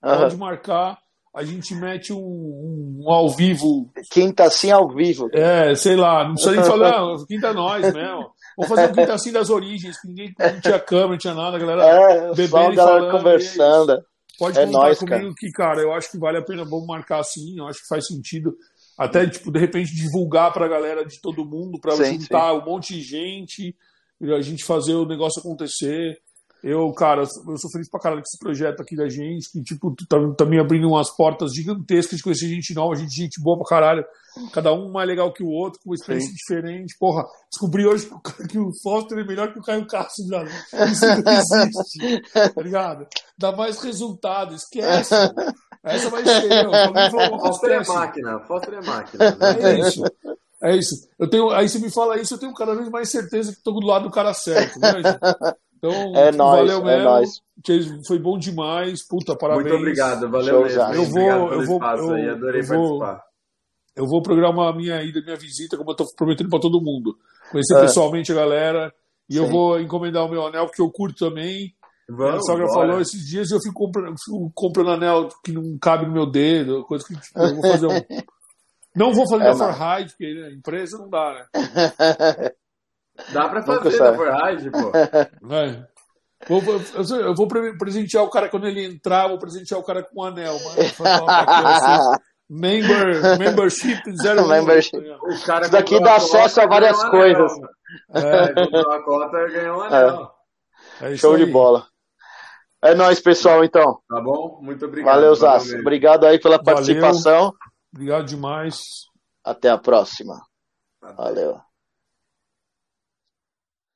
Pode marcar. A gente mete um, um, um, ao vivo. Quinta assim ao vivo. É, sei lá, não precisa nem falar, *laughs* quinta é nós mesmo. Vamos fazer um quinta assim das origens, que ninguém não tinha *laughs* câmera, não tinha nada, a galera é, bebendo e falando. conversando. É Pode é contar nóis, comigo cara. que, cara, eu acho que vale a pena, vamos marcar assim, eu acho que faz sentido. Até, tipo, de repente divulgar pra galera de todo mundo, pra sim, juntar sim. um monte de gente, a gente fazer o negócio acontecer. Eu, cara, eu sou feliz pra caralho com esse projeto aqui da gente, que, tipo, tá, tá me abrindo umas portas gigantescas de conhecer gente nova, gente, gente boa pra caralho. Cada um mais legal que o outro, com uma experiência Sim. diferente. Porra, descobri hoje que o Foster é melhor que o Caio Castro, já. Isso não existe, tá ligado? Dá mais resultado, esquece. Essa vai ser, eu. Foster é máquina, Foster é máquina. Né? É isso. É isso. Eu tenho, aí você me fala isso, eu tenho cada vez mais certeza que estou do lado do cara certo. Né, então, é nóis, valeu é mesmo. Nóis. Foi bom demais. Puta, parabéns. Muito obrigado, valeu mesmo. Eu vou, eu vou, eu, aí, adorei eu vou, participar. Eu vou programar a minha ida, minha visita, como eu estou prometendo para todo mundo. Conhecer é. pessoalmente a galera. E Sim. eu vou encomendar o meu anel, porque eu curto também. Vamos, a sogra bora. falou esses dias eu fico comprando, fico comprando anel que não cabe no meu dedo, coisa que tipo, eu vou fazer um. *laughs* não vou fazer é, da Forhide, porque né, empresa não dá, né? *laughs* Dá pra fazer na forragem, pô. *laughs* É. Vou, eu vou presentear o cara quando ele entrar, vou presentear o cara com um anel, mano. *laughs* Member, membership zero. *laughs* membership. O cara Isso daqui dá acesso a várias coisas. É, comprou a cota ganhou um anel. É. É Show aí. de bola. É nóis, pessoal, então. Tá bom? Muito obrigado. Valeu, Zaço. Obrigado aí pela participação. Valeu. Obrigado demais. Até a próxima. Valeu.